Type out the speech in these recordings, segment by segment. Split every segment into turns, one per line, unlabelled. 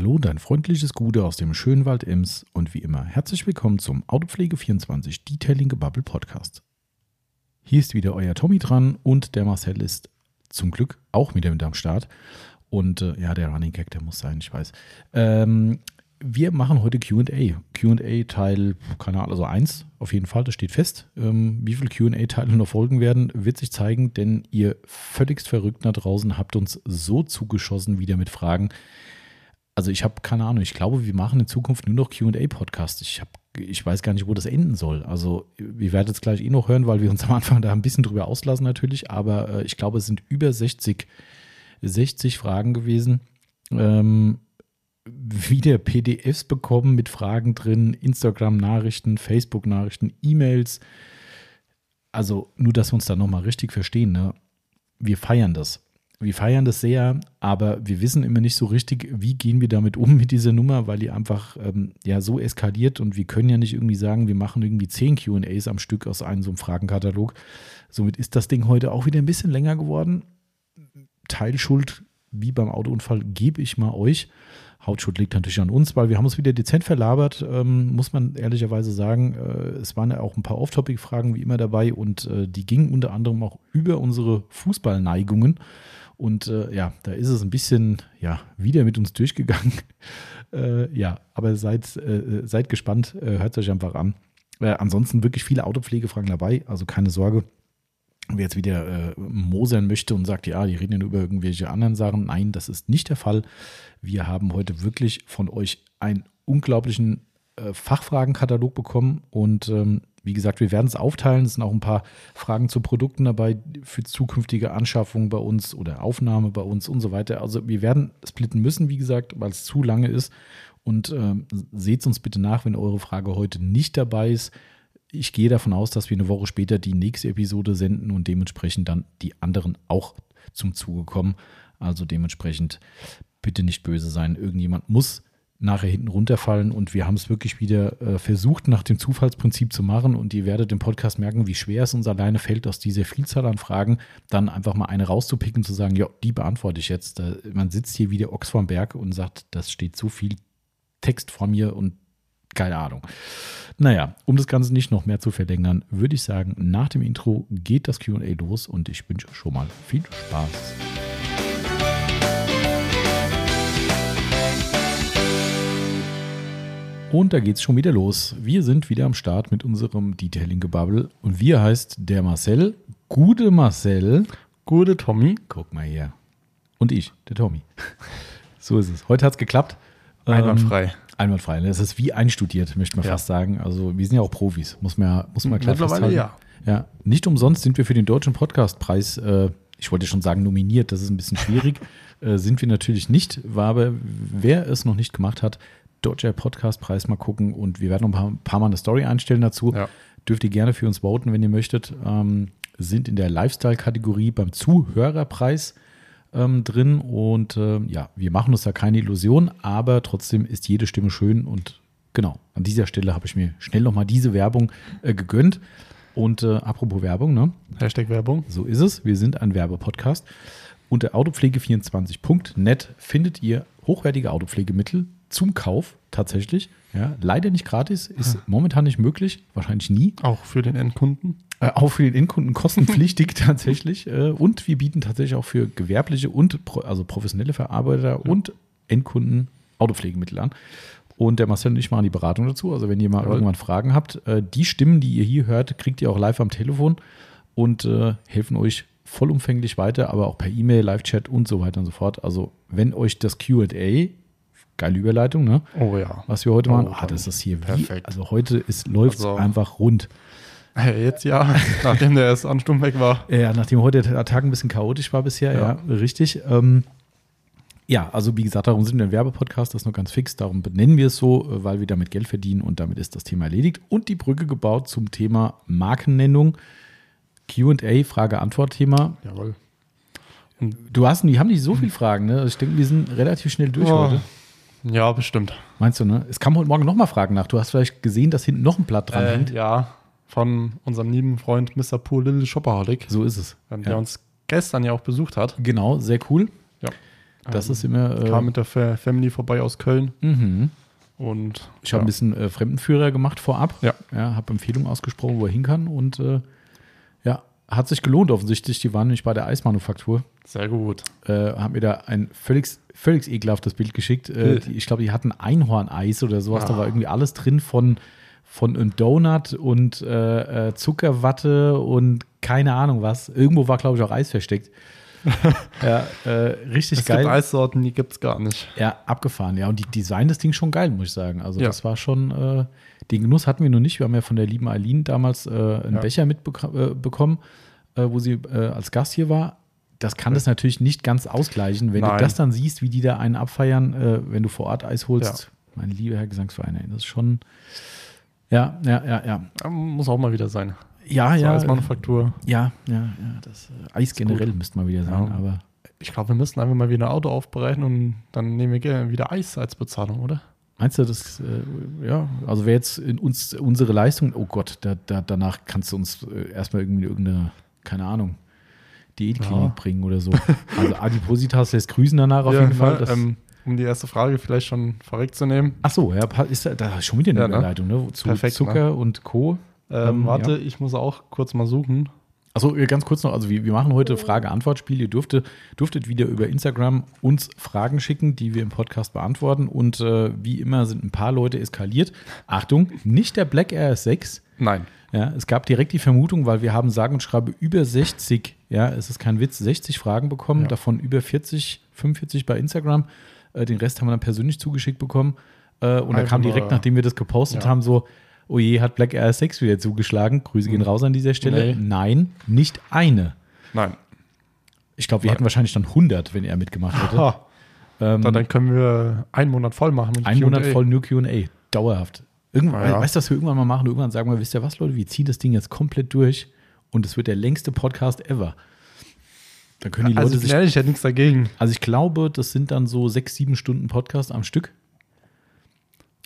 Hallo, und ein freundliches Gute aus dem Schönwald Ems und wie immer herzlich willkommen zum Autopflege24 Detailing Gebubble Podcast. Hier ist wieder euer Tommy dran und der Marcel ist zum Glück auch wieder mit am Start. Und äh, ja, der Running Gag, der muss sein, ich weiß. Ähm, wir machen heute QA. QA Teil, keine Ahnung, also eins auf jeden Fall, das steht fest. Ähm, wie viele QA-Teile noch folgen werden, wird sich zeigen, denn ihr völligst verrückt da draußen habt uns so zugeschossen wieder mit Fragen, also ich habe keine Ahnung. Ich glaube, wir machen in Zukunft nur noch QA-Podcasts. Ich ich weiß gar nicht, wo das enden soll. Also, wir werden es gleich eh noch hören, weil wir uns am Anfang da ein bisschen drüber auslassen natürlich. Aber äh, ich glaube, es sind über 60, 60 Fragen gewesen. Ähm, wieder PDFs bekommen mit Fragen drin, Instagram-Nachrichten, Facebook-Nachrichten, E-Mails. Also, nur, dass wir uns da nochmal richtig verstehen. Ne? Wir feiern das wir feiern das sehr, aber wir wissen immer nicht so richtig, wie gehen wir damit um mit dieser Nummer, weil die einfach ähm, ja so eskaliert und wir können ja nicht irgendwie sagen, wir machen irgendwie zehn QAs am Stück aus einem so einem Fragenkatalog. Somit ist das Ding heute auch wieder ein bisschen länger geworden. Teilschuld, wie beim Autounfall, gebe ich mal euch. Hautschuld liegt natürlich an uns, weil wir haben uns wieder dezent verlabert, ähm, muss man ehrlicherweise sagen. Äh, es waren ja auch ein paar Off-Topic-Fragen wie immer dabei und äh, die gingen unter anderem auch über unsere Fußballneigungen. Und äh, ja, da ist es ein bisschen ja, wieder mit uns durchgegangen. äh, ja, aber seid, äh, äh seid gespannt, äh, hört es euch einfach an. Äh, ansonsten wirklich viele Autopflegefragen dabei, also keine Sorge. Wer jetzt wieder mosern möchte und sagt, ja, die reden ja nur über irgendwelche anderen Sachen. Nein, das ist nicht der Fall. Wir haben heute wirklich von euch einen unglaublichen Fachfragenkatalog bekommen und ähm, wie gesagt, wir werden es aufteilen. Es sind auch ein paar Fragen zu Produkten dabei für zukünftige Anschaffungen bei uns oder Aufnahme bei uns und so weiter. Also wir werden splitten müssen, wie gesagt, weil es zu lange ist. Und ähm, seht uns bitte nach, wenn eure Frage heute nicht dabei ist. Ich gehe davon aus, dass wir eine Woche später die nächste Episode senden und dementsprechend dann die anderen auch zum Zuge kommen. Also dementsprechend bitte nicht böse sein. Irgendjemand muss nachher hinten runterfallen. Und wir haben es wirklich wieder äh, versucht, nach dem Zufallsprinzip zu machen. Und ihr werdet im Podcast merken, wie schwer es uns alleine fällt, aus dieser Vielzahl an Fragen dann einfach mal eine rauszupicken, zu sagen, ja, die beantworte ich jetzt. Da, man sitzt hier wie der Ochs vom Berg und sagt, das steht so viel Text vor mir und keine Ahnung. Naja, um das Ganze nicht noch mehr zu verlängern, würde ich sagen, nach dem Intro geht das QA los und ich wünsche euch schon mal viel Spaß. Und da geht's schon wieder los. Wir sind wieder am Start mit unserem Detailing-Gebubble. Und wir heißt der Marcel, gute Marcel.
Gute Tommy. Guck mal her.
Und ich, der Tommy. so ist es. Heute hat's geklappt.
Einwandfrei.
Ähm, einwandfrei. Das ist wie einstudiert, möchte man ja. fast sagen. Also wir sind ja auch Profis, muss man muss man klar Mittlerweile festhalten. ja. Ja, nicht umsonst sind wir für den Deutschen Podcastpreis, äh, ich wollte schon sagen nominiert, das ist ein bisschen schwierig, äh, sind wir natürlich nicht, war aber wer es noch nicht gemacht hat, Deutscher Podcastpreis mal gucken und wir werden noch ein paar, paar Mal eine Story einstellen dazu. Ja. Dürft ihr gerne für uns voten, wenn ihr möchtet. Ähm, sind in der Lifestyle-Kategorie beim Zuhörerpreis ähm, drin und äh, ja, wir machen uns da keine Illusion, aber trotzdem ist jede Stimme schön und genau, an dieser Stelle habe ich mir schnell nochmal diese Werbung äh, gegönnt. Und äh, apropos Werbung, ne? Hashtag
Werbung.
So ist es. Wir sind ein Werbepodcast. Unter autopflege24.net findet ihr hochwertige Autopflegemittel zum Kauf tatsächlich. Ja, leider nicht gratis, ist ah. momentan nicht möglich, wahrscheinlich nie.
Auch für den Endkunden?
Äh, auch für den Endkunden kostenpflichtig tatsächlich. Äh, und wir bieten tatsächlich auch für gewerbliche und pro, also professionelle Verarbeiter ja. und Endkunden Autopflegemittel an. Und der Marcel und ich machen die Beratung dazu. Also wenn ihr mal ja. irgendwann Fragen habt, äh, die Stimmen, die ihr hier hört, kriegt ihr auch live am Telefon und äh, helfen euch vollumfänglich weiter, aber auch per E-Mail, Live-Chat und so weiter und so fort. Also wenn euch das QA geile Überleitung, ne?
Oh ja.
Was wir heute oh, machen. Oh, ah, das ist hier perfekt. Wie? Also heute läuft es also, einfach rund.
Jetzt ja, nachdem der erste Ansturm weg war. Ja,
nachdem heute der Tag ein bisschen chaotisch war bisher, ja, ja richtig. Ähm, ja, also wie gesagt, darum sind wir ein Werbepodcast, das ist nur ganz fix, darum benennen wir es so, äh, weil wir damit Geld verdienen und damit ist das Thema erledigt. Und die Brücke gebaut zum Thema Markennennung, QA, Frage-Antwort-Thema. Jawohl. Du hast, wir haben nicht so hm. viele Fragen, ne? Ich denke, wir sind relativ schnell durch oh, heute.
Ja, bestimmt.
Meinst du, ne? Es kam heute Morgen nochmal Fragen nach. Du hast vielleicht gesehen, dass hinten noch ein Blatt dran äh, hängt.
Ja, von unserem lieben Freund Mr. Poor Little Shopaholic.
So ist es.
Ähm, der ja. uns gestern ja auch besucht hat.
Genau, sehr cool. Ja.
Das ähm, ist immer. Äh, kam mit der Family vorbei aus Köln. Mhm.
Und ich ja. habe ein bisschen äh, Fremdenführer gemacht vorab.
Ja.
ja habe Empfehlungen ausgesprochen, wo er hin kann. Und äh, ja, hat sich gelohnt offensichtlich. Die waren nämlich bei der Eismanufaktur.
Sehr gut.
Äh, haben mir da ein völlig, völlig ekelhaftes Bild geschickt. Äh, die, ich glaube, die hatten Einhorneis oder sowas. Ah. Da war ah. irgendwie alles drin von, von einem Donut und äh, äh Zuckerwatte und keine Ahnung was. Irgendwo war, glaube ich, auch Eis versteckt. ja, äh, richtig es geil. Es gibt
Eissorten, die gibt es gar nicht.
Ja, abgefahren, ja. Und die Design des Ding schon geil, muss ich sagen. Also, ja. das war schon, äh, den Genuss hatten wir noch nicht. Wir haben ja von der lieben Aline damals äh, einen ja. Becher mitbekommen, äh, äh, wo sie als Gast hier war das kann das natürlich nicht ganz ausgleichen. Wenn Nein. du das dann siehst, wie die da einen abfeiern, äh, wenn du vor Ort Eis holst, ja. mein lieber Herr Gesangsverein, das ist schon. Ja, ja, ja, ja.
Muss auch mal wieder sein.
Ja, so ja.
Eismanufaktur.
Ja, ja, ja. Das, äh, Eis generell müsste mal wieder sein, ja. aber.
Ich glaube, wir müssen einfach mal wieder ein Auto aufbereiten und dann nehmen wir wieder Eis als Bezahlung, oder?
Meinst du, das, äh, ja, also wäre jetzt in uns unsere Leistung, oh Gott, da, da, danach kannst du uns äh, erstmal irgendwie irgendeine, keine Ahnung, Diätklinik ja. bringen oder so. Also Adipositas lässt grüßen danach auf ja, jeden ne, Fall. Ja, ähm,
um die erste Frage vielleicht schon vorwegzunehmen.
Ach so, ja, ist da, da ist schon wieder eine ja, ne? Überleitung, ne? Zu Perfekt, ne? Zucker ne? und Co.
Ähm, ähm warte, ich muss auch kurz mal suchen.
Achso, äh, ganz kurz noch, also wir, wir machen heute mhm. Frage-Antwort-Spiel. Ihr dürfte, dürftet wieder über Instagram uns Fragen schicken, die wir im Podcast beantworten. Und äh, wie immer sind ein paar Leute eskaliert. Achtung, nicht der Black Air 6
Nein.
Ja, es gab direkt die Vermutung, weil wir haben sagen und schreibe über 60, ja, es ist kein Witz, 60 Fragen bekommen, ja. davon über 40, 45 bei Instagram. Äh, den Rest haben wir dann persönlich zugeschickt bekommen. Äh, und da also kam direkt, nachdem wir das gepostet ja. haben, so, oje, oh hat Black Air 6 wieder zugeschlagen. Grüße mhm. gehen hm. raus an dieser Stelle. Nee. Nein, nicht eine.
Nein.
Ich glaube, wir Nein. hätten wahrscheinlich dann 100, wenn er mitgemacht hätte.
Ähm, dann können wir einen Monat voll machen.
Einen Monat voll New QA. Dauerhaft. Irgendwann, ja. Weißt du, was wir irgendwann mal machen? Irgendwann sagen wir, wisst ihr was, Leute, wir ziehen das Ding jetzt komplett durch und es wird der längste Podcast ever. Da können die also Leute also, sich. Ehrlich,
ich hätte nichts dagegen.
Also ich glaube, das sind dann so sechs, sieben Stunden Podcast am Stück.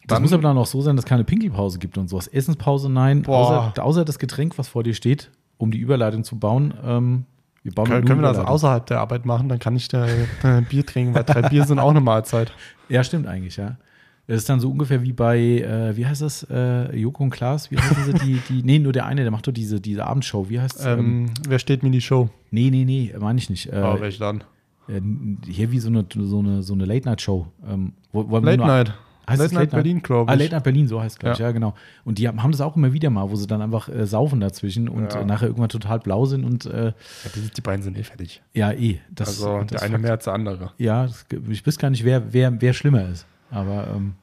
Das dann, muss aber dann auch so sein, dass es keine Pinkelpause gibt und sowas. Essenspause, nein. Außer, außer, das Getränk, was vor dir steht, um die Überleitung zu bauen. Ähm,
wir bauen können, können wir das außerhalb der Arbeit machen? Dann kann ich da äh, Bier trinken, weil drei Bier sind auch eine Mahlzeit.
Ja, stimmt eigentlich, ja. Das ist dann so ungefähr wie bei, äh, wie heißt das, äh, Joko und Klaas, wie heißt das, die, die, nee, nur der eine, der macht doch diese, diese Abendshow, wie heißt ähm,
ähm, Wer steht mir die Show?
Nee, nee, nee, meine ich nicht. Äh, oh, welch dann? Äh, hier wie so eine, so eine, so eine Late-Night-Show. Ähm, Late nur, Night. Heißt Late,
Late Night
Berlin, glaube ah, ich. Ah, Late Night Berlin, so heißt es, glaube ich, ja. genau. Und die haben das auch immer wieder mal, wo sie dann einfach äh, saufen dazwischen und ja. Äh, nachher irgendwann total blau sind und. Äh, ja,
die, die, beiden sind
eh
fertig.
Ja, eh. Das, also
das der eine mehr als der andere.
Ja, das, ich weiß gar nicht, wer, wer, wer schlimmer ist. Aber ähm,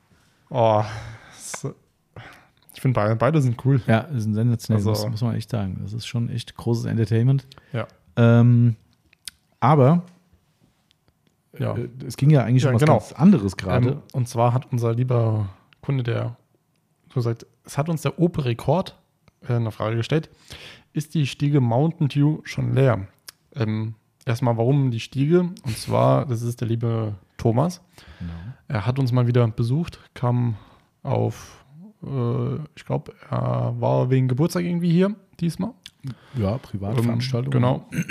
oh,
so. ich finde beide, sind cool.
Ja,
sind
sensationell, also, das muss man echt sagen. Das ist schon echt großes Entertainment. Ja. Ähm, aber ja. Äh, es ging ja eigentlich ja, um was genau. ganz anderes gerade. Ähm,
und zwar hat unser lieber Kunde, der so sagt, es hat uns der Ope-Rekord äh, eine Frage gestellt, ist die Stiege Mountain Dew schon leer? Ähm, erstmal, warum die Stiege? Und zwar, das ist der liebe Thomas. Genau. Er hat uns mal wieder besucht, kam auf, äh, ich glaube, er war wegen Geburtstag irgendwie hier diesmal.
Ja, Privatveranstaltung. Ähm,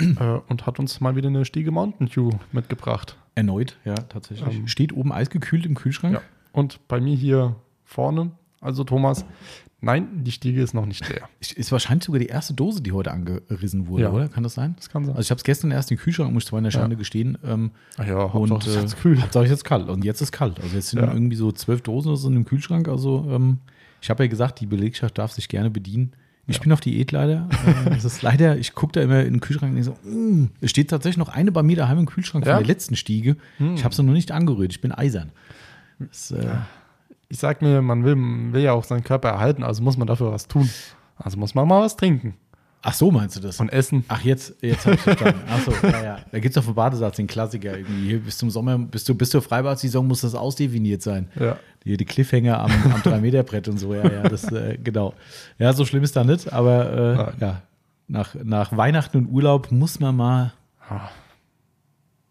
genau. äh, und hat uns mal wieder eine Stiege Mountain Dew mitgebracht.
Erneut, ja, tatsächlich. Ähm,
Steht oben eisgekühlt im Kühlschrank. Ja. Und bei mir hier vorne, also Thomas, Nein, die Stiege ist noch nicht leer.
Ist wahrscheinlich sogar die erste Dose, die heute angerissen wurde, ja. oder? Kann das sein? Das kann sein. Also ich habe es gestern erst in den Kühlschrank, muss ich zwar in der Schande ja. gestehen. Ähm, Ach ja, und äh, jetzt kühl. Hauptsache jetzt kalt. Und jetzt ist kalt. Also jetzt sind ja. irgendwie so zwölf Dosen so in dem Kühlschrank. Also ähm, ich habe ja gesagt, die Belegschaft darf sich gerne bedienen. Ich bin auf Diät leider. das ähm, ist leider, ich gucke da immer in den Kühlschrank und denke so, mm, es steht tatsächlich noch eine bei mir daheim im Kühlschrank von der letzten Stiege. Mm. Ich hm. habe sie noch nicht angerührt. Ich bin eisern. Das,
äh, ja ich sag mir, man will, will ja auch seinen Körper erhalten, also muss man dafür was tun. Also muss man mal was trinken.
Ach so, meinst du das?
Und essen.
Ach, jetzt, jetzt hab ich verstanden. Ach so, ja, ja. Da gibt's doch vom Badesatz den Klassiker irgendwie. Hier bis zum Sommer, bis, du, bis zur freibad muss das ausdefiniert sein. Ja. Hier die Cliffhanger am, am 3-Meter-Brett und so, ja, ja, das, äh, genau. Ja, so schlimm ist da nicht, aber äh, ja, nach, nach Weihnachten und Urlaub muss man mal. Ah.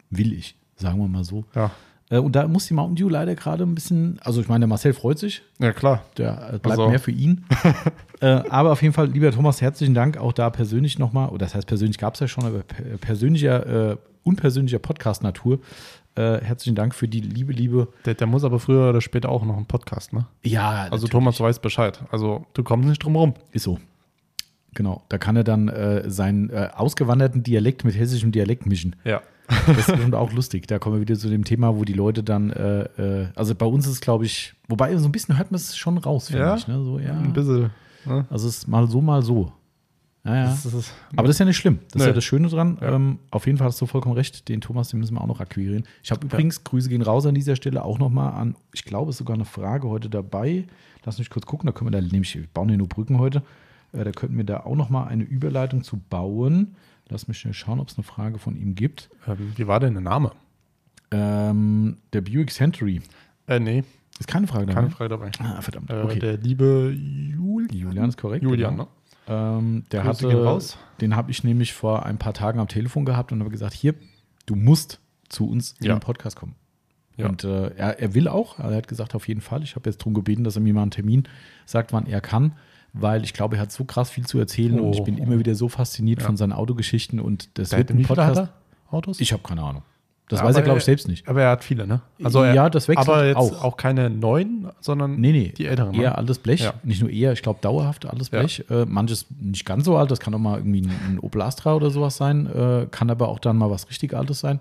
Will ich, sagen wir mal so. Ja. Äh, und da muss die Mountain Dew leider gerade ein bisschen, also ich meine, der Marcel freut sich.
Ja, klar.
Der äh, also. bleibt also. mehr für ihn. äh, aber auf jeden Fall, lieber Thomas, herzlichen Dank auch da persönlich nochmal. Oder das heißt, persönlich gab es ja schon, aber persönlicher, äh, unpersönlicher Podcast-Natur. Äh, herzlichen Dank für die liebe, liebe.
Der, der, muss aber früher oder später auch noch einen Podcast, ne?
Ja.
Also natürlich. Thomas weiß Bescheid. Also du kommst nicht drum rum.
Ist so. Genau. Da kann er dann äh, seinen ausgewanderten Dialekt mit hessischem Dialekt mischen. Ja. Das ist bestimmt auch lustig. Da kommen wir wieder zu dem Thema, wo die Leute dann, äh, äh, also bei uns ist es, glaube ich, wobei so ein bisschen hört man es schon raus, finde ja? ich. Ne? So, ja.
Ein
bisschen. Ne? Also es ist mal so, mal so. Naja. Das ist, das ist, Aber das ist ja nicht schlimm. Das ne. ist ja das Schöne dran. Ja. Ähm, auf jeden Fall hast du vollkommen recht. Den Thomas, den müssen wir auch noch akquirieren. Ich habe übrigens, ja. Grüße gehen raus an dieser Stelle, auch nochmal an, ich glaube, es ist sogar eine Frage heute dabei. Lass mich kurz gucken, da können wir da nämlich, wir bauen hier nur Brücken heute. Äh, da könnten wir da auch nochmal eine Überleitung zu bauen. Lass mich schnell schauen, ob es eine Frage von ihm gibt.
Ähm, wie war denn der Name?
Ähm, der Buick Century.
Äh, nee.
Ist keine Frage
dabei. Keine Frage dabei. Ah, verdammt. Äh, okay. der liebe Julian. Julian ist korrekt. Julian,
genau. ne? Ähm, der Grüße hatte, raus. Den habe ich nämlich vor ein paar Tagen am Telefon gehabt und habe gesagt: Hier, du musst zu uns ja. in den Podcast kommen. Ja. Und äh, er, er will auch, er hat gesagt, auf jeden Fall. Ich habe jetzt darum gebeten, dass er mir mal einen Termin sagt, wann er kann weil ich glaube, er hat so krass viel zu erzählen oh. und ich oh. bin immer wieder so fasziniert ja. von seinen Autogeschichten und das der wird
ein
Podcast. Autos? Ich habe keine Ahnung. Das ja, weiß er, glaube ich, selbst nicht.
Aber er hat viele, ne?
Also er, ja, das
wechselt Aber jetzt auch. auch keine neuen, sondern
nee, nee, die älteren. Eher ne? alles Blech. Ja. Nicht nur eher, ich glaube dauerhaft alles Blech. Ja. Äh, manches nicht ganz so alt, das kann auch mal irgendwie ein, ein Opel Astra oder sowas sein. Äh, kann aber auch dann mal was richtig Altes sein.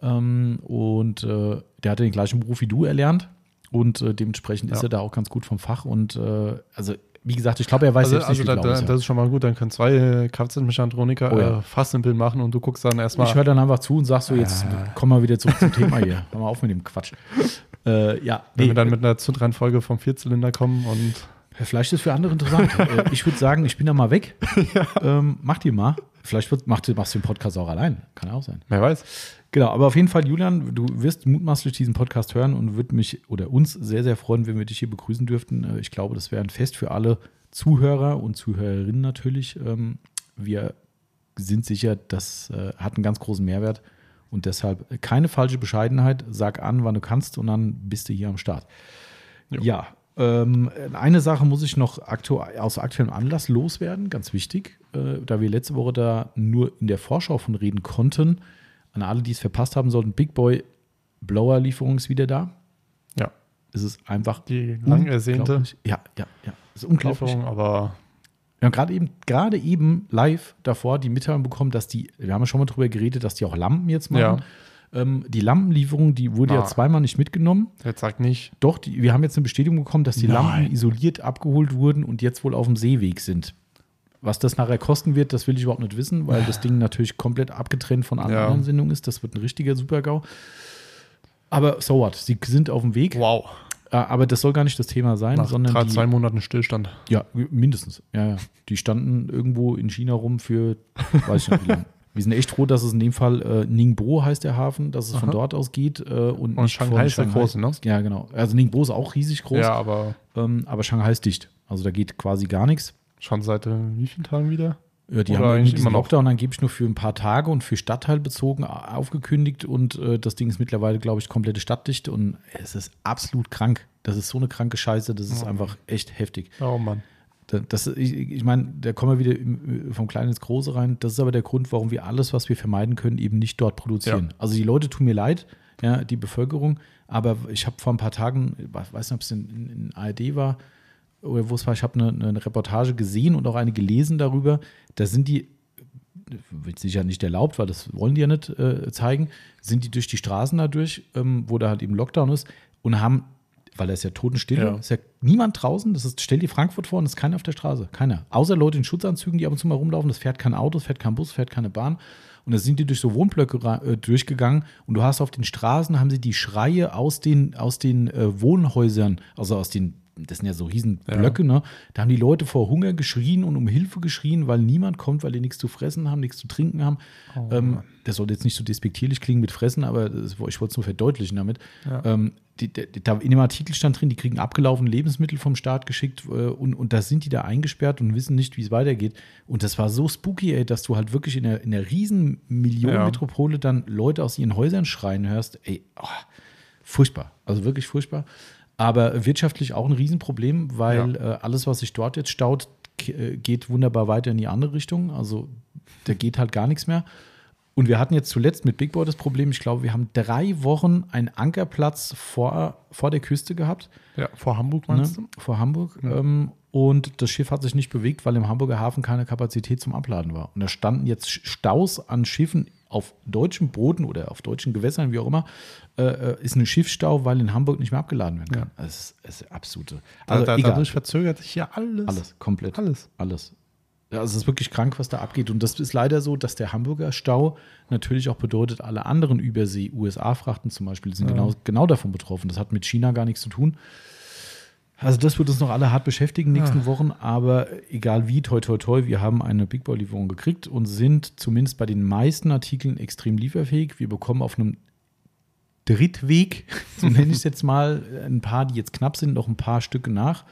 Ähm, und äh, der hatte den gleichen Beruf wie du erlernt. Und äh, dementsprechend ist er da auch ganz gut vom Fach. Und äh, also wie gesagt, ich glaube, er weiß also, selbst also
nicht,
da, genau
da, Das ist schon mal gut, dann können zwei äh, Kfz-Mechatroniker oh, ja. äh, fast ein machen und du guckst dann erstmal.
Ich höre dann einfach zu und sag so, jetzt äh. komm mal wieder zurück zum Thema hier. Hör mal auf mit dem Quatsch.
Äh, ja, Wenn nee. wir dann äh mit einer Zündreihenfolge vom Vierzylinder kommen und
äh, vielleicht ist es für andere interessant. Äh, ich würde sagen, ich bin da mal weg. ja. ähm, macht ihr mal. Vielleicht wird, macht, machst du den Podcast auch allein. Kann auch sein.
Wer weiß.
Genau, aber auf jeden Fall, Julian, du wirst mutmaßlich diesen Podcast hören und würde mich oder uns sehr, sehr freuen, wenn wir dich hier begrüßen dürften. Äh, ich glaube, das wäre ein Fest für alle Zuhörer und Zuhörerinnen natürlich. Ähm, wir sind sicher, das hat einen ganz großen Mehrwert und deshalb keine falsche Bescheidenheit. Sag an, wann du kannst und dann bist du hier am Start. Jo. Ja, ähm, eine Sache muss ich noch aktu aus aktuellem Anlass loswerden, ganz wichtig, äh, da wir letzte Woche da nur in der Vorschau von reden konnten. An alle, die es verpasst haben sollten, Big Boy Blower Lieferung ist wieder da.
Ja.
Es ist einfach
die lang ersehnte
ja, ja, ja. Es ist unglaublich.
Lieferung, aber
wir haben gerade eben, gerade eben live davor die Mitteilung bekommen, dass die, wir haben ja schon mal drüber geredet, dass die auch Lampen jetzt machen. Ja. Ähm, die Lampenlieferung, die wurde Na. ja zweimal nicht mitgenommen.
Jetzt sagt nicht.
Doch, die, wir haben jetzt eine Bestätigung bekommen, dass die Nein. Lampen isoliert abgeholt wurden und jetzt wohl auf dem Seeweg sind. Was das nachher kosten wird, das will ich überhaupt nicht wissen, weil das Ding natürlich komplett abgetrennt von anderen ja. Sendungen ist. Das wird ein richtiger Supergau. Aber so what, sie sind auf dem Weg. Wow. Äh, aber das soll gar nicht das Thema sein, Nach sondern. Gerade
zwei Monaten Stillstand.
Ja, mindestens. Ja, ja. Die standen irgendwo in China rum für, weiß ich nicht wie lange. Wir sind echt froh, dass es in dem Fall äh, Ningbo heißt der Hafen, dass es Aha. von dort aus geht äh, und, und
Shanghai ist der große, ne?
Ja, genau. Also Ningbo ist auch riesig groß.
Ja, aber
ähm, aber Shanghai ist dicht. Also da geht quasi gar nichts.
Schon seit äh, wie vielen Tagen wieder?
Ja, die Oder haben eigentlich immer noch Lockdown angeblich nur für ein paar Tage und für Stadtteil bezogen aufgekündigt und äh, das Ding ist mittlerweile, glaube ich, komplette Stadtdicht und es ist absolut krank. Das ist so eine kranke Scheiße, das ist oh. einfach echt heftig.
Oh Mann.
Das, ich, ich meine, da kommen wir wieder vom Kleinen ins Große rein. Das ist aber der Grund, warum wir alles, was wir vermeiden können, eben nicht dort produzieren. Ja. Also die Leute tun mir leid, ja, die Bevölkerung. Aber ich habe vor ein paar Tagen, ich weiß nicht, ob es in, in ARD war oder wo es war, ich habe eine, eine Reportage gesehen und auch eine gelesen darüber. Da sind die wird sicher nicht erlaubt, weil das wollen die ja nicht äh, zeigen, sind die durch die Straßen dadurch, ähm, wo da halt eben Lockdown ist und haben weil da ist ja Totenstille, ja. ist ja niemand draußen. Das ist, stell dir Frankfurt vor und es ist keiner auf der Straße. Keiner. Außer Leute in Schutzanzügen, die ab und zu mal rumlaufen. Das fährt kein Auto, das fährt kein Bus, fährt keine Bahn. Und da sind die durch so Wohnblöcke äh, durchgegangen und du hast auf den Straßen, haben sie die Schreie aus den, aus den äh, Wohnhäusern, also aus den das sind ja so Riesenblöcke, ja. ne? Da haben die Leute vor Hunger geschrien und um Hilfe geschrien, weil niemand kommt, weil die nichts zu fressen haben, nichts zu trinken haben. Oh, ähm, das sollte jetzt nicht so despektierlich klingen mit Fressen, aber das, ich wollte es nur verdeutlichen damit. Ja. Ähm, die, die, da in dem Artikel stand drin, die kriegen abgelaufene Lebensmittel vom Staat geschickt äh, und, und da sind die da eingesperrt und wissen nicht, wie es weitergeht. Und das war so spooky, ey, dass du halt wirklich in der, in der riesen Millionenmetropole ja. dann Leute aus ihren Häusern schreien hörst. Ey, oh, furchtbar. Also wirklich furchtbar aber wirtschaftlich auch ein Riesenproblem, weil ja. äh, alles, was sich dort jetzt staut, äh, geht wunderbar weiter in die andere Richtung. Also da geht halt gar nichts mehr. Und wir hatten jetzt zuletzt mit Big Boy das Problem, ich glaube, wir haben drei Wochen einen Ankerplatz vor, vor der Küste gehabt.
Ja, vor Hamburg meinst
ne? du? Vor Hamburg. Ja. Ähm, und das Schiff hat sich nicht bewegt, weil im Hamburger Hafen keine Kapazität zum Abladen war. Und da standen jetzt Staus an Schiffen auf deutschem Boden oder auf deutschen Gewässern, wie auch immer, äh, äh ist ein Schiffsstau, weil in Hamburg nicht mehr abgeladen werden kann.
Ja. Das ist, ist absolute.
Also, da, da, dadurch verzögert sich ja alles. Alles,
komplett.
Alles. Alles. Ja, also es ist wirklich krank, was da abgeht. Und das ist leider so, dass der Hamburger Stau natürlich auch bedeutet, alle anderen Übersee-USA-Frachten zum Beispiel sind ja. genau, genau davon betroffen. Das hat mit China gar nichts zu tun. Also das wird uns noch alle hart beschäftigen nächsten ja. Ah. Wochen, aber egal wie, toi toi toi, wir haben eine Big Boy Lieferung gekriegt und sind zumindest bei den meisten Artikeln extrem lieferfähig. Wir bekommen auf einem Drittweg, so nenne ich es jetzt mal, ein paar, die jetzt knapp sind, noch ein paar Stücke nach.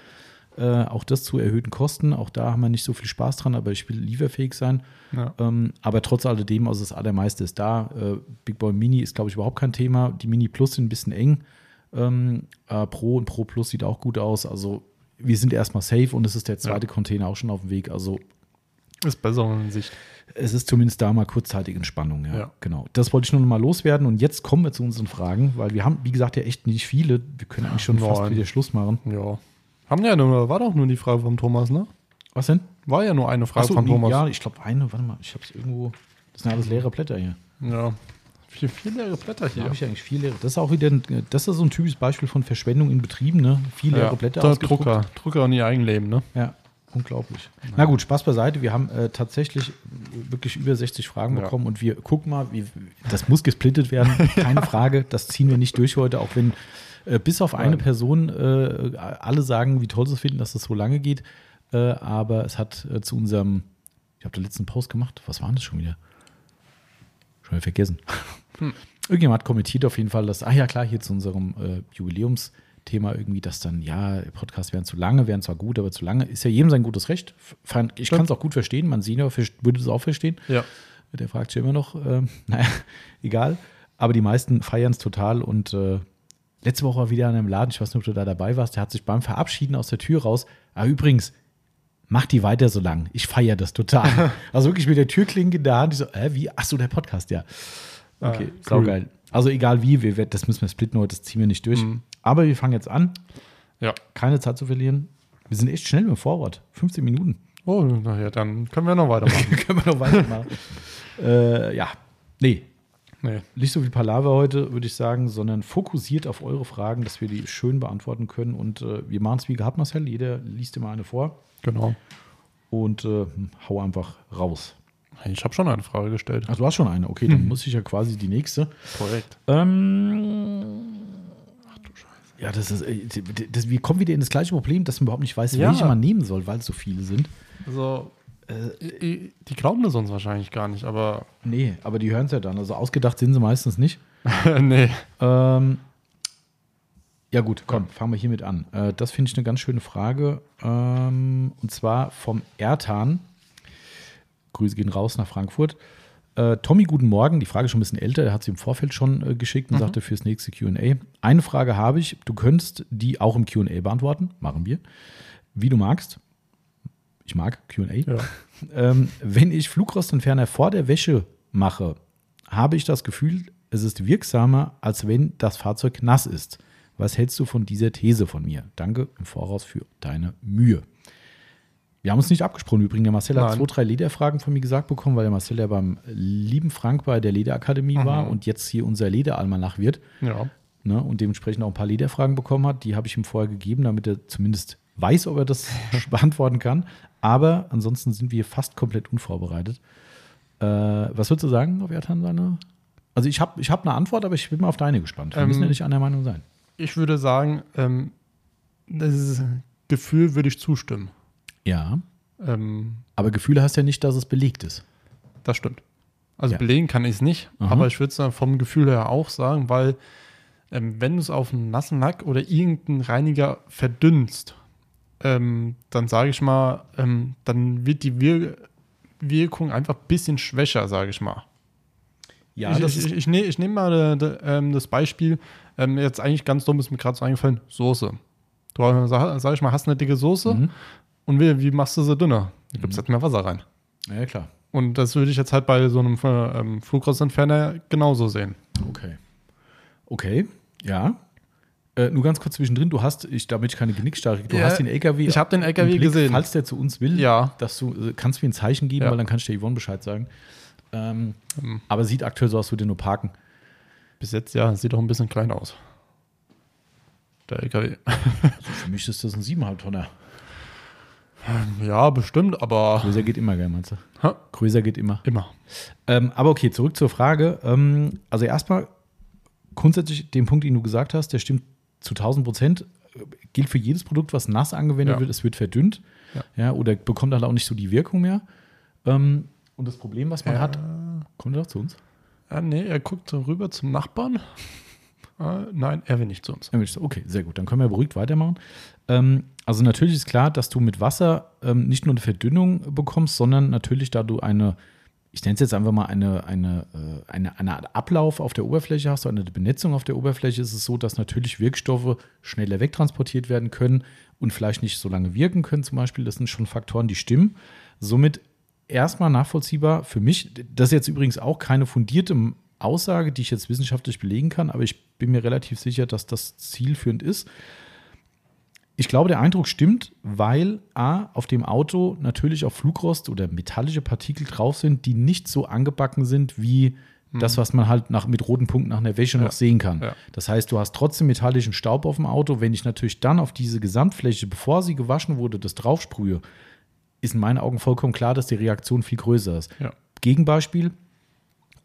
Äh, auch das zu erhöhten Kosten. Auch da haben wir nicht so viel Spaß dran, aber ich will lieferfähig sein. Ja. Ähm, aber trotz alledem, also das allermeiste ist da. Äh, Big Boy Mini ist, glaube ich, überhaupt kein Thema. Die Mini Plus sind ein bisschen eng. Ähm, äh, Pro und Pro Plus sieht auch gut aus. Also wir sind erstmal safe und es ist der zweite ja. Container auch schon auf dem Weg. Also
ist besser in Sicht.
Es ist zumindest da mal kurzzeitig Entspannung, ja. ja. Genau. Das wollte ich nur noch mal loswerden. Und jetzt kommen wir zu unseren Fragen, weil wir haben, wie gesagt, ja echt nicht viele. Wir können eigentlich schon Nein. fast wieder Schluss machen.
Ja. Haben ja nur, war doch nur die Frage vom Thomas, ne?
Was denn?
War ja nur eine Frage so, von nee, Thomas. Ja,
ich glaube eine, warte mal, ich habe es irgendwo. Das sind alles leere Blätter hier.
Ja,
Vier, viel leere Blätter hier. Da habe
ich eigentlich viel leere.
Das ist auch wieder ein, das ist so ein typisches Beispiel von Verschwendung in Betrieben, ne? Viel leere ja, Blätter
ausgedruckt. Drucker, Drucker und ihr Eigenleben, ne?
Ja. Unglaublich. Ja. Na gut, Spaß beiseite. Wir haben äh, tatsächlich wirklich über 60 Fragen ja. bekommen und wir gucken mal, wie, das muss gesplittet werden. Keine Frage, das ziehen wir nicht durch heute, auch wenn äh, bis auf eine Nein. Person äh, alle sagen, wie toll sie es finden, dass das so lange geht. Äh, aber es hat äh, zu unserem, ich habe den letzten Post gemacht, was war das schon wieder? Schon wieder vergessen. Hm. Irgendjemand hat kommentiert auf jeden Fall, dass, ah ja, klar, hier zu unserem äh, Jubiläumsthema irgendwie, dass dann, ja, Podcasts wären zu lange, wären zwar gut, aber zu lange, ist ja jedem sein gutes Recht. Ich kann es auch gut verstehen, Mansino würde es auch verstehen. Ja. Der fragt sich immer noch, äh, naja, egal. Aber die meisten feiern es total und äh, letzte Woche war wieder an einem Laden, ich weiß nicht, ob du da dabei warst, der hat sich beim Verabschieden aus der Tür raus, ah, übrigens, mach die weiter so lang. Ich feiere das total. also wirklich mit der Türklinke in der Hand. Ich so, äh, wie? Achso, der Podcast, ja. Ah, okay, ah, cool. saugeil. Also egal wie, wir, das müssen wir splitten heute, das ziehen wir nicht durch. Mhm. Aber wir fangen jetzt an. Ja. Keine Zeit zu verlieren. Wir sind echt schnell im Vorwort. 15 Minuten.
Oh, naja, dann können wir noch weitermachen. können wir noch weitermachen.
äh, ja. Nee, Nee, nicht so viel Palaver heute, würde ich sagen, sondern fokussiert auf eure Fragen, dass wir die schön beantworten können. Und äh, wir machen es wie gehabt, Marcel. Jeder liest immer eine vor.
Genau.
Und äh, hau einfach raus.
Ich habe schon eine Frage gestellt.
Ach, du hast schon eine. Okay, dann hm. muss ich ja quasi die nächste.
Korrekt. Ähm,
Ach du Scheiße. Ja, das ist, äh, das, wir kommen wieder in das gleiche Problem, dass man überhaupt nicht weiß, ja. welche man nehmen soll, weil es so viele sind.
Also, äh, äh, die glauben das sonst wahrscheinlich gar nicht, aber.
Nee, aber die hören es ja dann. Also ausgedacht sind sie meistens nicht. nee. Ähm, ja, gut, komm, ja. fangen wir hiermit an. Äh, das finde ich eine ganz schöne Frage. Ähm, und zwar vom Ertan. Grüße gehen raus nach Frankfurt. Äh, Tommy, guten Morgen. Die Frage ist schon ein bisschen älter. Er hat sie im Vorfeld schon äh, geschickt und mhm. sagte fürs nächste QA. Eine Frage habe ich. Du könntest die auch im QA beantworten. Machen wir. Wie du magst ich mag QA. Ja. ähm, wenn ich Flugrostentferner vor der Wäsche mache, habe ich das Gefühl, es ist wirksamer, als wenn das Fahrzeug nass ist. Was hältst du von dieser These von mir? Danke im Voraus für deine Mühe. Wir haben uns nicht abgesprochen übrigens. Der Marcel hat zwei, drei Lederfragen von mir gesagt bekommen, weil der Marcel ja beim lieben Frank bei der Lederakademie mhm. war und jetzt hier unser Lederalmanach wird. Ja. Ne, und dementsprechend auch ein paar Lederfragen bekommen hat. Die habe ich ihm vorher gegeben, damit er zumindest weiß, ob er das beantworten kann. Aber ansonsten sind wir fast komplett unvorbereitet. Äh, was würdest du sagen auf Ertan seine? Also ich habe ich hab eine Antwort, aber ich bin mal auf deine gespannt. Wir ähm, müssen ja ähm, nicht einer Meinung sein.
Ich würde sagen, ähm, das Gefühl würde ich zustimmen.
Ja. Ähm, aber Gefühle hast ja nicht, dass es belegt ist.
Das stimmt. Also ja. belegen kann ich es nicht, Aha. aber ich würde es vom Gefühl her auch sagen, weil ähm, wenn du es auf einen nassen Lack oder irgendeinen Reiniger verdünnst, ähm, dann sage ich mal, ähm, dann wird die Wir Wirkung einfach ein bisschen schwächer, sage ich mal. Ja, ich, das ich, ich, ich ne-, nehme nehm mal de, äh, de, ähm, das Beispiel, ähm, jetzt eigentlich ganz dumm ist mir gerade so eingefallen, Soße. Du, sag, sag ich mal, hast eine dicke Soße mhm. und wie, wie, machst du sie dünner? Du gibst mhm. halt mehr Wasser rein. Ja, klar. Und das würde ich jetzt halt bei so einem äh, ähm, Flugrostentferner genauso sehen.
Okay. Okay, ja. Äh, nur ganz kurz zwischendrin, du hast, ich, damit ich keine Genickstarre, du ja, hast den LKW.
Ich habe den LKW Blick, gesehen.
Falls der zu uns will, ja. dass du, äh, kannst du mir ein Zeichen geben, ja. weil dann kann ich der Yvonne Bescheid sagen. Ähm, mhm. Aber sieht aktuell so aus, würde nur parken.
Bis jetzt, ja, sieht doch ein bisschen klein aus.
Der LKW. also für mich ist das ein 7,5 Tonner.
Ja, bestimmt, aber.
Größer geht immer, gell, meinst du? Ha? Größer geht immer. Immer. Ähm, aber okay, zurück zur Frage. Ähm, also erstmal grundsätzlich den Punkt, den du gesagt hast, der stimmt zu 1000 Prozent gilt für jedes Produkt, was nass angewendet ja. wird, es wird verdünnt ja. ja. oder bekommt halt auch nicht so die Wirkung mehr. Ähm, und das Problem, was man äh, hat, kommt er doch zu uns?
Ah, nee, er guckt so rüber zum Nachbarn. ah, nein, er will nicht zu uns.
Okay, sehr gut. Dann können wir beruhigt weitermachen. Ähm, also natürlich ist klar, dass du mit Wasser ähm, nicht nur eine Verdünnung bekommst, sondern natürlich, da du eine ich nenne es jetzt einfach mal eine, eine, äh, eine, eine Art Ablauf auf der Oberfläche hast, du eine Benetzung auf der Oberfläche, ist es so, dass natürlich Wirkstoffe schneller wegtransportiert werden können und vielleicht nicht so lange wirken können, zum Beispiel. Das sind schon Faktoren, die stimmen. Somit erstmal nachvollziehbar für mich. Das ist jetzt übrigens auch keine fundierte Aussage, die ich jetzt wissenschaftlich belegen kann, aber ich bin mir relativ sicher, dass das zielführend ist. Ich glaube, der Eindruck stimmt, weil A, auf dem Auto natürlich auch Flugrost oder metallische Partikel drauf sind, die nicht so angebacken sind wie das, hm. was man halt nach, mit roten Punkten nach einer Wäsche ja. noch sehen kann. Ja. Das heißt, du hast trotzdem metallischen Staub auf dem Auto. Wenn ich natürlich dann auf diese Gesamtfläche, bevor sie gewaschen wurde, das draufsprühe, ist in meinen Augen vollkommen klar, dass die Reaktion viel größer ist. Ja. Gegenbeispiel,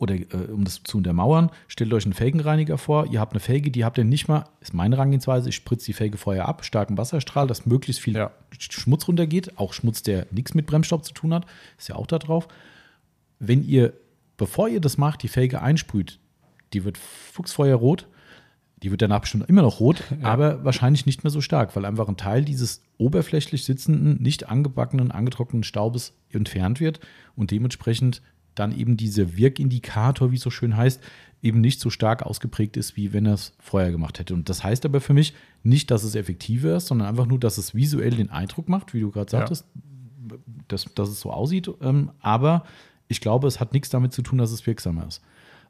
oder äh, um das zu untermauern, stellt euch einen Felgenreiniger vor. Ihr habt eine Felge, die habt ihr nicht mal, ist meine Rangehensweise, ich spritze die Felge vorher ab, starken Wasserstrahl, dass möglichst viel ja. Schmutz runtergeht. Auch Schmutz, der nichts mit Bremsstaub zu tun hat, ist ja auch da drauf. Wenn ihr, bevor ihr das macht, die Felge einsprüht, die wird fuchsfeuerrot. Die wird danach bestimmt immer noch rot, ja. aber wahrscheinlich nicht mehr so stark, weil einfach ein Teil dieses oberflächlich sitzenden, nicht angebackenen, angetrockneten Staubes entfernt wird und dementsprechend dann eben dieser Wirkindikator, wie es so schön heißt, eben nicht so stark ausgeprägt ist, wie wenn er es vorher gemacht hätte. Und das heißt aber für mich nicht, dass es effektiver ist, sondern einfach nur, dass es visuell den Eindruck macht, wie du gerade sagtest, ja. dass, dass es so aussieht. Ähm, aber ich glaube, es hat nichts damit zu tun, dass es wirksamer ist.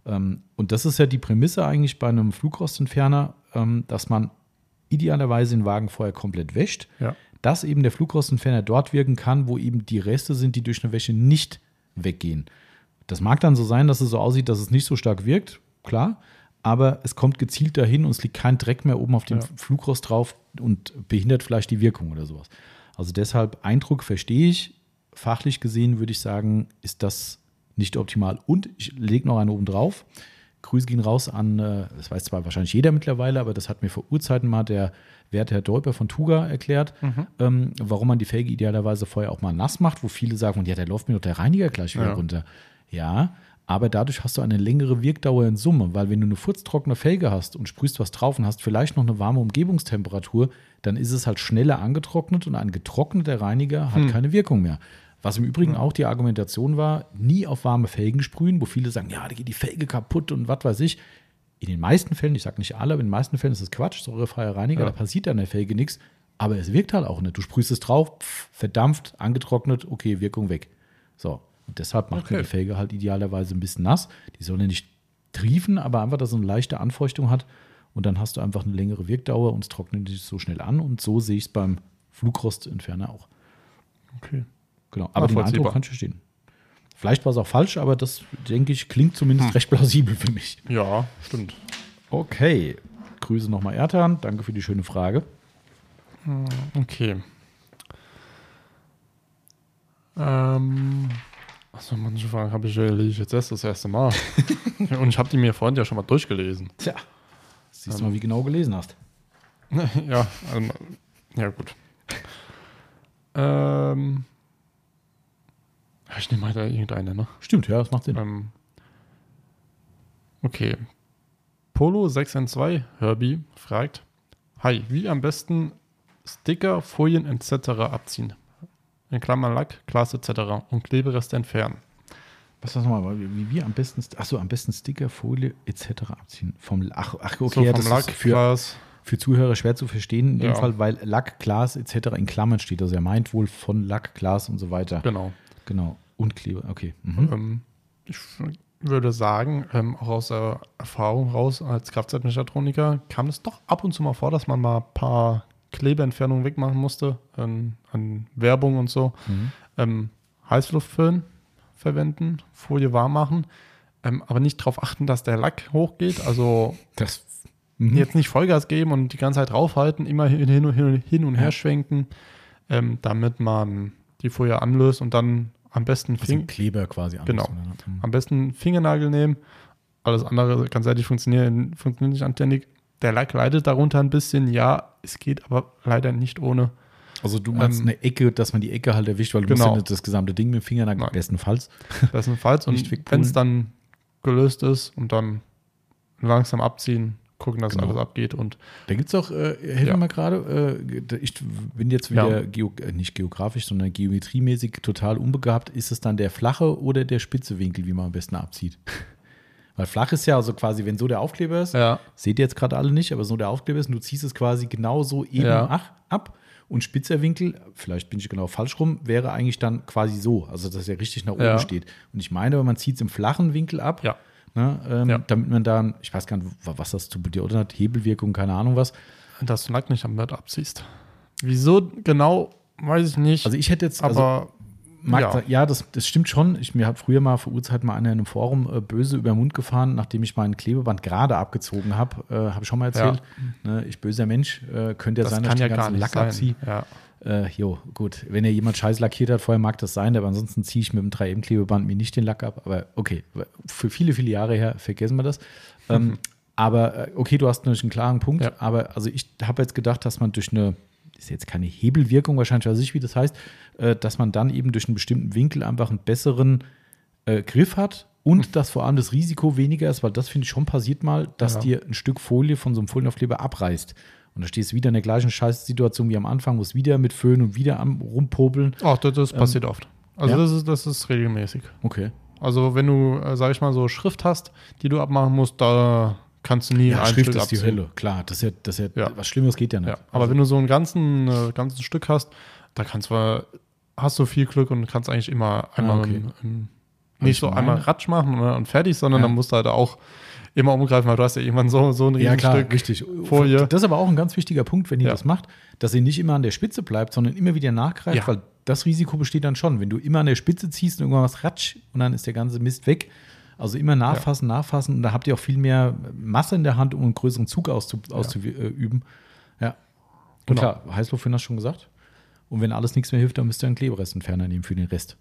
Ähm, und das ist ja die Prämisse eigentlich bei einem Flugrostentferner, ähm, dass man idealerweise den Wagen vorher komplett wäscht, ja. dass eben der Flugrostentferner dort wirken kann, wo eben die Reste sind, die durch eine Wäsche nicht weggehen. Das mag dann so sein, dass es so aussieht, dass es nicht so stark wirkt, klar, aber es kommt gezielt dahin und es liegt kein Dreck mehr oben auf dem ja. Flugrost drauf und behindert vielleicht die Wirkung oder sowas. Also deshalb Eindruck verstehe ich. Fachlich gesehen würde ich sagen, ist das nicht optimal. Und ich lege noch einen oben drauf. Grüße gehen raus an, äh, das weiß zwar wahrscheinlich jeder mittlerweile, aber das hat mir vor Urzeiten mal der werte Herr Dolper von Tuga erklärt, mhm. ähm, warum man die Felge idealerweise vorher auch mal nass macht, wo viele sagen, ja, der läuft mir doch der Reiniger gleich wieder ja. runter. Ja, aber dadurch hast du eine längere Wirkdauer in Summe, weil wenn du eine furztrockene Felge hast und sprühst was drauf und hast vielleicht noch eine warme Umgebungstemperatur, dann ist es halt schneller angetrocknet und ein getrockneter Reiniger hat hm. keine Wirkung mehr. Was im Übrigen auch die Argumentation war, nie auf warme Felgen sprühen, wo viele sagen, ja, da geht die Felge kaputt und was weiß ich. In den meisten Fällen, ich sage nicht alle, aber in den meisten Fällen ist es Quatsch, säurefreier Reiniger, ja. da passiert an der Felge nichts, aber es wirkt halt auch nicht. Du sprühst es drauf, pff, verdampft, angetrocknet, okay, Wirkung weg. So, und Deshalb macht okay. man die Felge halt idealerweise ein bisschen nass. Die soll ja nicht triefen, aber einfach, dass es eine leichte Anfeuchtung hat. Und dann hast du einfach eine längere Wirkdauer und es trocknet nicht so schnell an. Und so sehe ich es beim Flugrostentferner auch. Okay. Genau. Aber den Eindruck kann du stehen. Vielleicht war es auch falsch, aber das, denke ich, klingt zumindest hm. recht plausibel für mich.
Ja, stimmt.
Okay. Grüße nochmal Ertan. Danke für die schöne Frage.
Hm, okay. Ähm. Also manche Fragen habe ich, äh, ich jetzt erst das erste Mal. Und ich habe die mir vorhin ja schon mal durchgelesen.
Tja, siehst du mal, ähm. wie genau du gelesen hast.
ja, also, ja gut. Ähm, ich nehme halt irgendeine, ne?
Stimmt, ja, das macht Sinn. Ähm,
okay. Polo 6N2 Herbie fragt: Hi, wie am besten Sticker, Folien etc. abziehen? in Klammern Lack, Glas etc. und Klebereste entfernen.
Was das nochmal? Wie wir am besten, achso, am besten Sticker, Folie etc. abziehen. Vom,
ach, ach okay,
so, vom das Lack, ist für, Glas. für Zuhörer schwer zu verstehen in dem ja. Fall, weil Lack, Glas etc. in Klammern steht. Also er meint wohl von Lack, Glas und so weiter.
Genau.
Genau. Und Kleber, okay. Mhm. Ähm,
ich würde sagen, ähm, auch aus der Erfahrung raus als Kraftzeitmechatroniker kam es doch ab und zu mal vor, dass man mal ein paar Klebeentfernung wegmachen musste, an, ähm, an Werbung und so. Mhm. Ähm, Heißluftföhn verwenden, Folie warm machen, ähm, aber nicht darauf achten, dass der Lack hochgeht. Also
das, mhm. jetzt nicht Vollgas geben und die ganze Zeit draufhalten, immer hin und, hin, hin und her ja. schwenken, ähm, damit man die Folie anlöst und dann am besten also
Fing Kleber quasi anlöst,
Genau.
Mhm. Am besten Fingernagel nehmen. Alles andere, ganz ehrlich, funktionieren, funktioniert nicht anständig. Der Lack leidet darunter ein bisschen, ja, es geht aber leider nicht ohne.
Also du meinst ähm, eine Ecke, dass man die Ecke halt erwischt, weil du genau. musst ja genau. das gesamte Ding mit dem Finger Nein. bestenfalls.
Bestenfalls und wenn es dann gelöst ist und dann langsam abziehen, gucken, dass genau. alles abgeht. Und
da gibt es auch, äh, helfen ja. mal gerade, äh, ich bin jetzt wieder ja. geo äh, nicht geografisch, sondern geometriemäßig total unbegabt. Ist es dann der flache oder der spitze Winkel, wie man am besten abzieht? Weil flach ist ja, also quasi, wenn so der Aufkleber ist, ja. seht ihr jetzt gerade alle nicht, aber so der Aufkleber ist und du ziehst es quasi genau so eben ja. ab. Und spitzer Winkel, vielleicht bin ich genau falsch rum, wäre eigentlich dann quasi so, also dass er richtig nach oben ja. steht. Und ich meine, wenn man zieht es im flachen Winkel ab, ne, ähm, damit man dann, ich weiß gar nicht, was das zu bedeuten hat, Hebelwirkung, keine Ahnung was.
Dass du nackt nicht am Blatt abziehst. Wieso genau, weiß ich nicht.
Also ich hätte jetzt, also aber also mag ja. Sein. ja, das, das stimmt schon. Ich mir habe früher mal vor Urzeit mal einer in einem Forum äh, böse über den Mund gefahren, nachdem ich mein Klebeband gerade abgezogen habe. Äh, habe ich schon mal erzählt. Ja. Ne, ich böser Mensch, äh, könnte
ja
das
sein, dass
kann
ich den ja ganzen Lack abziehe. Ja.
Äh, jo, gut. Wenn ja jemand scheiß lackiert hat, vorher mag das sein, aber ansonsten ziehe ich mit dem 3M-Klebeband mir nicht den Lack ab. Aber okay, für viele, viele Jahre her vergessen wir das. Ähm, mhm. Aber äh, okay, du hast natürlich einen klaren Punkt, ja. aber also ich habe jetzt gedacht, dass man durch eine ist jetzt keine Hebelwirkung wahrscheinlich, weiß ich, wie das heißt, äh, dass man dann eben durch einen bestimmten Winkel einfach einen besseren äh, Griff hat und mhm. dass vor allem das Risiko weniger ist, weil das finde ich schon passiert mal, dass ja. dir ein Stück Folie von so einem Folienaufkleber abreißt. Und da stehst du wieder in der gleichen Scheißsituation wie am Anfang, musst wieder mit Föhn und wieder am rumpobeln.
Ach, das, das ähm, passiert oft. Also ja? das, ist, das ist regelmäßig.
Okay.
Also wenn du, äh, sag ich mal, so Schrift hast, die du abmachen musst, da kannst du nie ja, ein Schrift Stück ist
abziehen. die Hölle, klar. Das ist ja, das ist ja, ja. was Schlimmes geht ja nicht. Ja,
aber also. wenn du so ein ganzen, äh, ganzes Stück hast, da kannst du, hast du viel Glück und kannst eigentlich immer einmal ah, okay. im, im, nicht so meine. einmal Ratsch machen ne, und, fertig, sondern ja. dann musst du halt auch immer umgreifen, weil du hast ja irgendwann so, so ein
Riesenstück ja, klar, richtig. vor dir. Das ist aber auch ein ganz wichtiger Punkt, wenn ihr das macht, dass ihr nicht immer an der Spitze bleibt, sondern immer wieder nachgreift, weil das Risiko besteht dann schon. Wenn du immer an der Spitze ziehst und irgendwann was ratsch und dann ist der ganze Mist weg, also immer nachfassen, ja. nachfassen. Und da habt ihr auch viel mehr Masse in der Hand, um einen größeren Zug auszu ja. auszuüben. Ja. Und genau. klar, Heißluftföhn hast du schon gesagt. Und wenn alles nichts mehr hilft, dann müsst ihr einen Kleberestentferner nehmen für den Rest.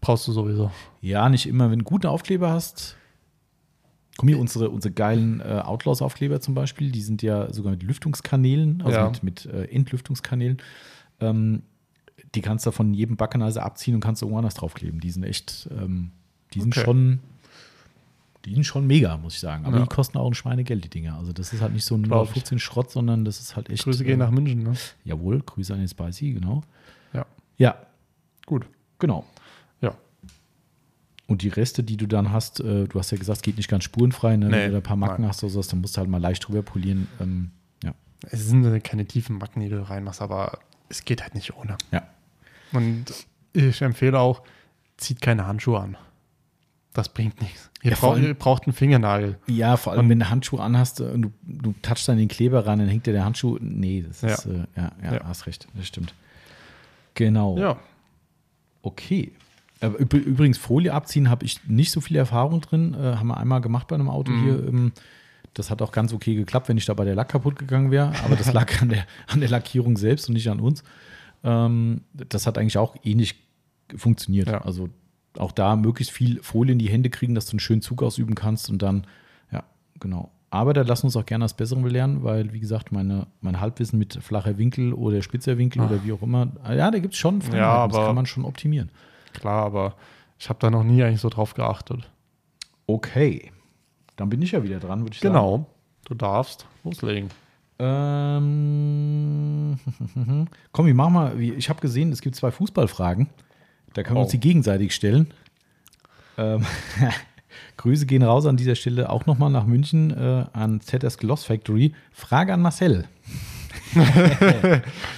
Brauchst du sowieso.
Ja, nicht immer. Wenn du einen guten Aufkleber hast, Komm hier, unsere, unsere geilen äh, Outlaws-Aufkleber zum Beispiel, die sind ja sogar mit Lüftungskanälen, also ja. mit, mit äh, Entlüftungskanälen. Ähm, die kannst du von jedem Backenizer abziehen und kannst irgendwo anders draufkleben. Die sind echt, ähm, die sind okay. schon die sind schon mega, muss ich sagen. Aber ja. die kosten auch ein Schweinegeld, die Dinger. Also das ist halt nicht so ein 15 Schrott, sondern das ist halt echt.
Grüße gehen äh, nach München, ne?
Jawohl, Grüße an den Spicy, genau.
Ja.
Ja. Gut. Genau.
Ja.
Und die Reste, die du dann hast, äh, du hast ja gesagt, es geht nicht ganz spurenfrei, ne? Nee, Wenn du da ein paar Macken nein. hast oder sowas, dann musst du halt mal leicht drüber polieren. Ähm,
ja. Es sind äh, keine tiefen Macken, die du reinmachst, aber es geht halt nicht ohne.
Ja.
Und ich empfehle auch, zieht keine Handschuhe an das bringt nichts. Ihr, ja, braucht, ihr braucht einen Fingernagel.
Ja, vor allem, und, wenn du Handschuhe anhast äh, und du, du touchst dann den Kleber ran, dann hängt dir der Handschuh. Nee, das ja. ist, äh, ja, ja, ja, hast recht, das stimmt. Genau. Ja. Okay. Aber äh, übrigens, Folie abziehen habe ich nicht so viel Erfahrung drin. Äh, haben wir einmal gemacht bei einem Auto mhm. hier. Ähm, das hat auch ganz okay geklappt, wenn ich da bei der Lack kaputt gegangen wäre. Aber das lag an der, an der Lackierung selbst und nicht an uns. Ähm, das hat eigentlich auch ähnlich funktioniert. Ja. Also auch da möglichst viel Folie in die Hände kriegen, dass du einen schönen Zug ausüben kannst und dann, ja, genau. Aber da lassen uns auch gerne das Bessere belehren, weil, wie gesagt, meine, mein Halbwissen mit flacher Winkel oder spitzer Winkel oder ah. wie auch immer, ja, da gibt es schon
Fragen,
ja,
das kann
man schon optimieren.
Klar, aber ich habe da noch nie eigentlich so drauf geachtet.
Okay, dann bin ich ja wieder dran, würde ich genau. sagen. Genau,
du darfst loslegen. Ähm,
komm, ich machen mal, ich habe gesehen, es gibt zwei Fußballfragen. Da können oh. uns die oh. gegenseitig stellen. Ähm, Grüße gehen raus an dieser Stelle auch nochmal nach München äh, an ZS Gloss Factory. Frage an Marcel.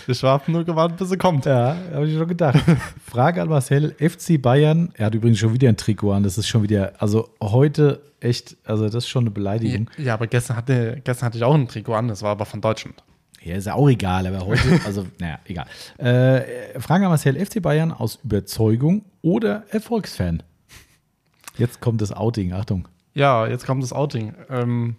ich Schwaben nur gewartet, bis er kommt. Ja, habe ich schon gedacht.
Frage an Marcel, FC Bayern. Er hat übrigens schon wieder ein Trikot an. Das ist schon wieder, also heute echt, also das ist schon eine Beleidigung.
Ja, aber gestern hatte, gestern hatte ich auch ein Trikot an. Das war aber von Deutschland.
Ja, ist ja auch egal, aber heute, also naja, egal. Äh, Frage an Marcel, FC Bayern aus Überzeugung oder Erfolgsfan? Jetzt kommt das Outing, Achtung.
Ja, jetzt kommt das Outing. Ähm,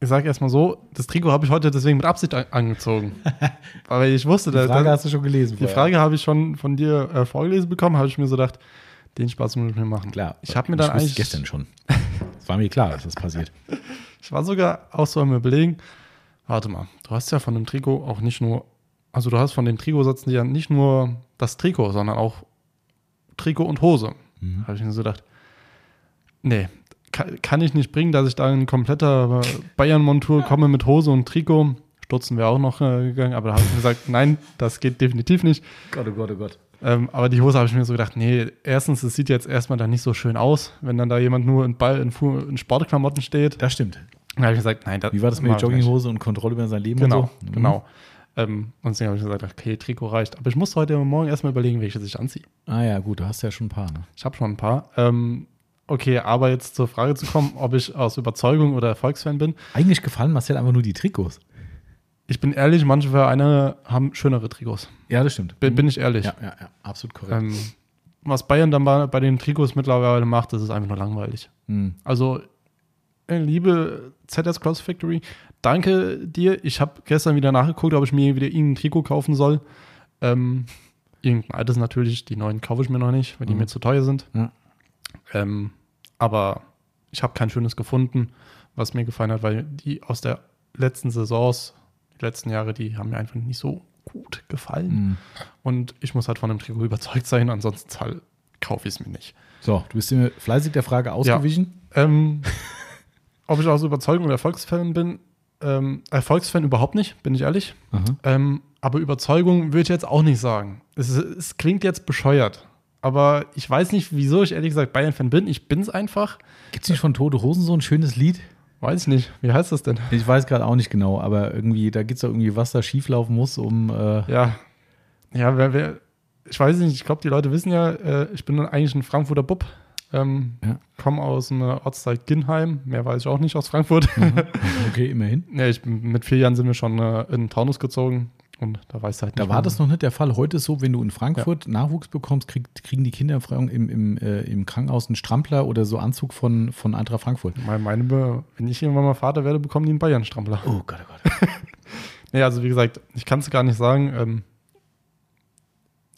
ich sage erstmal so, das Trikot habe ich heute deswegen mit Absicht an angezogen. weil ich wusste, dass.
Die Frage dass, hast du schon gelesen.
Die vorher. Frage habe ich schon von dir äh, vorgelesen bekommen, habe ich mir so gedacht, den Spaß muss
ich mir
machen.
Klar. Ich habe mir dann ich eigentlich. gestern schon. Es war mir klar, dass das passiert.
ich war sogar auch so am Überlegen, Warte mal, du hast ja von dem Trikot auch nicht nur, also du hast von dem Trikot die ja nicht nur das Trikot, sondern auch Trikot und Hose. Mhm. Habe ich mir so gedacht, nee, kann, kann, ich nicht bringen, dass ich da in kompletter Bayern-Montur komme mit Hose und Trikot. Stürzen wäre auch noch äh, gegangen, aber da habe ich mir gesagt, nein, das geht definitiv nicht. Gott, oh Gott, oh Gott. Ähm, aber die Hose habe ich mir so gedacht, nee, erstens, es sieht jetzt erstmal da nicht so schön aus, wenn dann da jemand nur in, Ball, in, Fu in Sportklamotten steht.
Das stimmt. Da habe ich gesagt, nein, das Wie war das mit der Jogginghose und Kontrolle über sein Leben
genau,
und
so? Mhm. Genau. Mhm. Ähm, und deswegen habe ich gesagt, okay, Trikot reicht. Aber ich muss heute Morgen erstmal überlegen, welches ich anziehe. Ah
ja, gut, du hast ja schon ein paar. Ne?
Ich habe schon ein paar. Ähm, okay, aber jetzt zur Frage zu kommen, ob ich aus Überzeugung oder Erfolgsfan bin.
Eigentlich gefallen Marcel einfach nur die Trikots.
Ich bin ehrlich, manche Vereine haben schönere Trikots.
Ja, das stimmt.
Bin, bin mhm. ich ehrlich.
Ja, ja, ja absolut korrekt. Ähm,
was Bayern dann bei, bei den Trikots mittlerweile macht, das ist einfach nur langweilig. Mhm. Also liebe ZS Cross Factory, danke dir. Ich habe gestern wieder nachgeguckt, ob ich mir wieder irgendein Trikot kaufen soll. Ähm, irgendein altes natürlich. Die neuen kaufe ich mir noch nicht, weil die mhm. mir zu teuer sind. Ja. Ähm, aber ich habe kein schönes gefunden, was mir gefallen hat, weil die aus der letzten Saisons, die letzten Jahre, die haben mir einfach nicht so gut gefallen. Mhm. Und ich muss halt von dem Trikot überzeugt sein, ansonsten halt kaufe ich es mir nicht.
So, du bist mir fleißig der Frage ausgewichen.
Ja, ähm, ob ich aus Überzeugung Erfolgsfan bin, ähm, Erfolgsfan überhaupt nicht, bin ich ehrlich. Mhm. Ähm, aber Überzeugung würde ich jetzt auch nicht sagen. Es, es, klingt jetzt bescheuert. Aber ich weiß nicht, wieso ich ehrlich gesagt Bayern-Fan bin. Ich bin es einfach.
Gibt es nicht von Tote Hosen so ein schönes Lied?
Weiß ich nicht. Wie heißt das denn?
Ich weiß gerade auch nicht genau, aber irgendwie, da gibt es doch irgendwie, was da schieflaufen muss, um. Äh
ja. Ja, wer, wer, ich weiß nicht, ich glaube, die Leute wissen ja, äh, ich bin eigentlich ein Frankfurter Bub. Ähm, ja. Komme aus einer äh, Ortsteil Ginnheim, mehr weiß ich auch nicht aus Frankfurt. Mhm.
Okay, immerhin.
ja, ich, mit vier Jahren sind wir schon äh, in Taunus gezogen und da
weiß
halt
nicht. war das noch nicht der Fall. Heute ist so, wenn du in Frankfurt ja. Nachwuchs bekommst, krieg, kriegen die Kinderfreiung im, im, äh, im Krankenhaus einen Strampler oder so Anzug von, von Eintracht Frankfurt.
Meine, meine, wenn ich irgendwann mal Vater werde, bekommen die einen Bayern-Strampler. Oh Gott, oh Gott. naja, also wie gesagt, ich kann es gar nicht sagen. Ähm,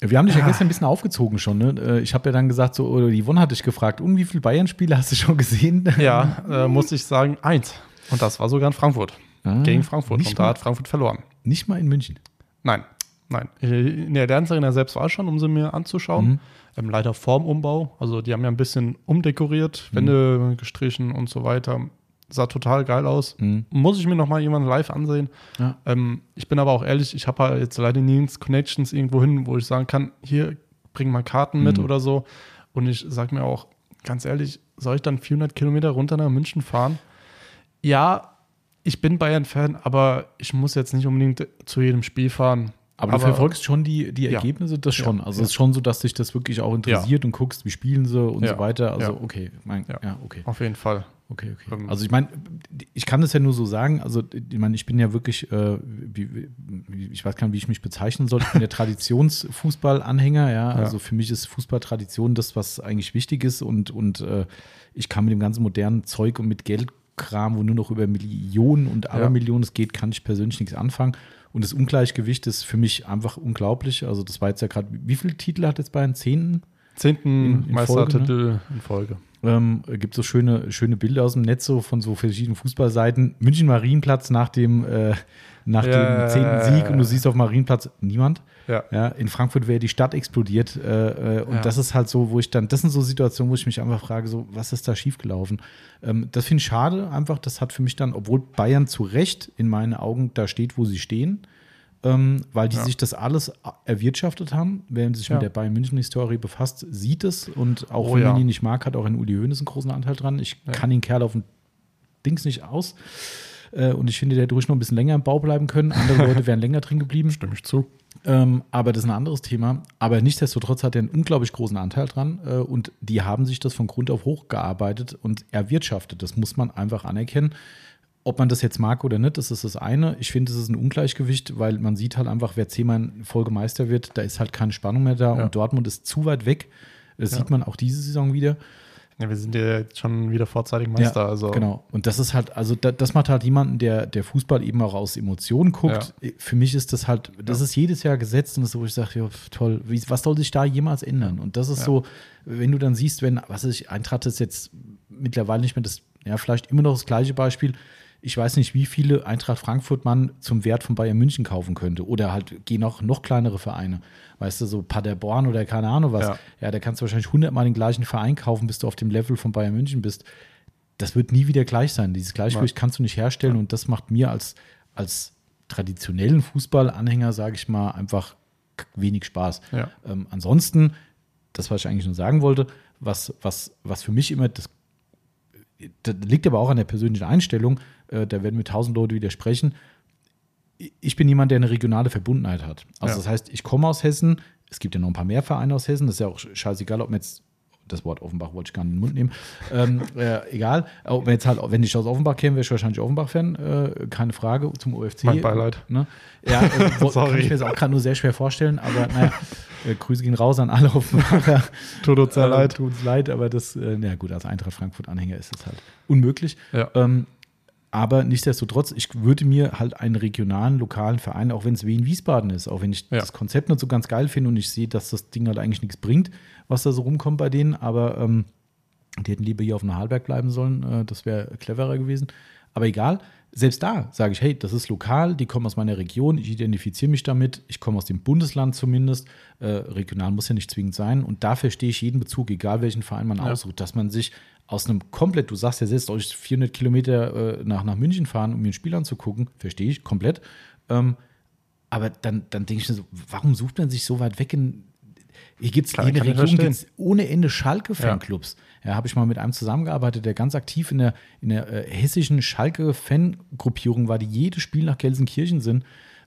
wir haben dich ja ah. gestern ein bisschen aufgezogen schon. Ne? Äh, ich habe ja dann gesagt, so, oder die Yvonne hat dich gefragt, um wie viele Bayern-Spiele hast du schon gesehen?
Ja, äh, musste ich sagen, eins. Und das war sogar in Frankfurt. Ah, gegen Frankfurt. Und da mal, hat Frankfurt verloren.
Nicht mal in München.
Nein, nein. In äh, der Dance Arena selbst war ich schon, um sie mir anzuschauen. Mhm. Ähm, leider Formumbau. Also die haben ja ein bisschen umdekoriert, Wände mhm. gestrichen und so weiter sah total geil aus. Mhm. Muss ich mir nochmal jemanden live ansehen. Ja. Ähm, ich bin aber auch ehrlich, ich habe halt jetzt leider nirgends Connections irgendwo hin, wo ich sagen kann, hier, bring mal Karten mit mhm. oder so. Und ich sage mir auch, ganz ehrlich, soll ich dann 400 Kilometer runter nach München fahren? Ja, ich bin Bayern-Fan, aber ich muss jetzt nicht unbedingt zu jedem Spiel fahren.
Aber, aber, du verfolgst schon die, die Ergebnisse, ja. das schon. Also ja. Also es ist schon so, dass dich das wirklich auch interessiert ja. und guckst, wie spielen sie und so weiter. Also okay, mein,
ja. okay. Auf jeden Fall.
Okay, okay. Ähm. Also ich meine, ich kann das ja nur so sagen. Also ich meine, ich bin ja wirklich, äh, ich weiß gar nicht, wie ich mich bezeichnen soll. Ich bin der Traditionsfußballanhänger. Ja, also für mich ist Fußballtradition das, was eigentlich wichtig ist und und äh, ich kann mit dem ganzen modernen Zeug und mit Geldkram, wo nur noch über Millionen und Abermillionen es geht, kann ich persönlich nichts anfangen. Und das Ungleichgewicht ist für mich einfach unglaublich. Also, das war jetzt ja gerade, wie viele Titel hat jetzt Bayern?
Zehnten? Zehnten ne? Meistertitel ne?
in Folge. Ähm, gibt so schöne, schöne Bilder aus dem Netz so von so verschiedenen Fußballseiten. München Marienplatz nach dem, äh, nach ja. dem zehnten Sieg und du siehst auf Marienplatz niemand. Ja. ja in Frankfurt wäre die Stadt explodiert. Äh, äh, und ja. das ist halt so, wo ich dann, das sind so Situationen, wo ich mich einfach frage, so, was ist da schiefgelaufen? Ähm, das finde ich schade, einfach, das hat für mich dann, obwohl Bayern zu Recht in meinen Augen da steht, wo sie stehen, ähm, weil die ja. sich das alles erwirtschaftet haben. Wer sich ja. mit der Bayern München-Historie befasst, sieht es. Und auch oh, wenn man ja. ihn nicht mag, hat auch ein Uli Hoeneß einen großen Anteil dran. Ich kann den Kerl auf dem Dings nicht aus. Äh, und ich finde, der hätte ruhig noch ein bisschen länger im Bau bleiben können. Andere Leute wären länger drin geblieben.
Stimme ich zu.
Ähm, aber das ist ein anderes Thema. Aber nichtsdestotrotz hat er einen unglaublich großen Anteil dran äh, und die haben sich das von Grund auf hochgearbeitet und erwirtschaftet. Das muss man einfach anerkennen. Ob man das jetzt mag oder nicht, das ist das eine. Ich finde, es ist ein Ungleichgewicht, weil man sieht halt einfach, wer zehnmal in Folge Meister wird, da ist halt keine Spannung mehr da ja. und Dortmund ist zu weit weg. Das ja. sieht man auch diese Saison wieder.
Ja, wir sind ja jetzt schon wieder vorzeitig Meister. Ja, also.
Genau. Und das ist halt, also das, das macht halt jemanden, der, der Fußball eben auch aus Emotionen guckt. Ja. Für mich ist das halt, das ja. ist jedes Jahr gesetzt und das ist so, wo ich sage, ja, toll, wie, was soll sich da jemals ändern? Und das ist so, wenn du dann siehst, wenn, was weiß ich, Eintracht ist jetzt mittlerweile nicht mehr das, ja, vielleicht immer noch das gleiche Beispiel, ich weiß nicht, wie viele Eintracht Frankfurt man zum Wert von Bayern München kaufen könnte. Oder halt gehen auch noch kleinere Vereine. Weißt du, so Paderborn oder keine Ahnung was. Ja, ja da kannst du wahrscheinlich hundertmal den gleichen Verein kaufen, bis du auf dem Level von Bayern München bist. Das wird nie wieder gleich sein. Dieses Gleichgewicht kannst du nicht herstellen. Ja. Und das macht mir als, als traditionellen Fußballanhänger, sage ich mal, einfach wenig Spaß. Ähm, ansonsten, das, was ich eigentlich nur sagen wollte, was, was, was für mich immer das das liegt aber auch an der persönlichen Einstellung, äh, da werden mir tausend Leute widersprechen. Ich bin jemand, der eine regionale Verbundenheit hat. Also ja. das heißt, ich komme aus Hessen, es gibt ja noch ein paar mehr Vereine aus Hessen, das ist ja auch scheißegal, ob man jetzt das Wort Offenbach wollte ich gar nicht in den Mund nehmen. Ähm, äh, egal. Aber äh, jetzt halt, wenn ich aus Offenbach käme, wäre ich wahrscheinlich Offenbach-Fan. Äh, keine Frage zum UFC. Mein Beileid. Ne? Ja, äh, Sorry. kann ich mir das auch gerade nur sehr schwer vorstellen, aber naja, äh, Grüße gehen raus an alle Offenbacher. tut uns sehr ähm, leid. Tut uns leid, aber das, äh, na gut, als Eintracht Frankfurt-Anhänger ist das halt unmöglich. Ja. Ähm, aber nichtsdestotrotz, ich würde mir halt einen regionalen, lokalen Verein, auch wenn es Wien Wiesbaden ist, auch wenn ich ja. das Konzept nicht so ganz geil finde und ich sehe, dass das Ding halt eigentlich nichts bringt, was da so rumkommt bei denen, aber ähm, die hätten lieber hier auf Nahalberg bleiben sollen, äh, das wäre cleverer gewesen. Aber egal, selbst da sage ich, hey, das ist lokal, die kommen aus meiner Region, ich identifiziere mich damit, ich komme aus dem Bundesland zumindest. Äh, regional muss ja nicht zwingend sein. Und da verstehe ich jeden Bezug, egal welchen Verein man ja. aussucht, dass man sich aus einem komplett, du sagst ja selbst, euch 400 Kilometer äh, nach, nach München fahren, um mir ein Spiel anzugucken, verstehe ich komplett. Ähm, aber dann, dann denke ich mir so, warum sucht man sich so weit weg in. Hier gibt es in der Region gibt's ohne Ende Schalke-Fanclubs. Ja, ja habe ich mal mit einem zusammengearbeitet, der ganz aktiv in der, in der äh, hessischen Schalke-Fangruppierung war, die jedes Spiel nach Gelsenkirchen sind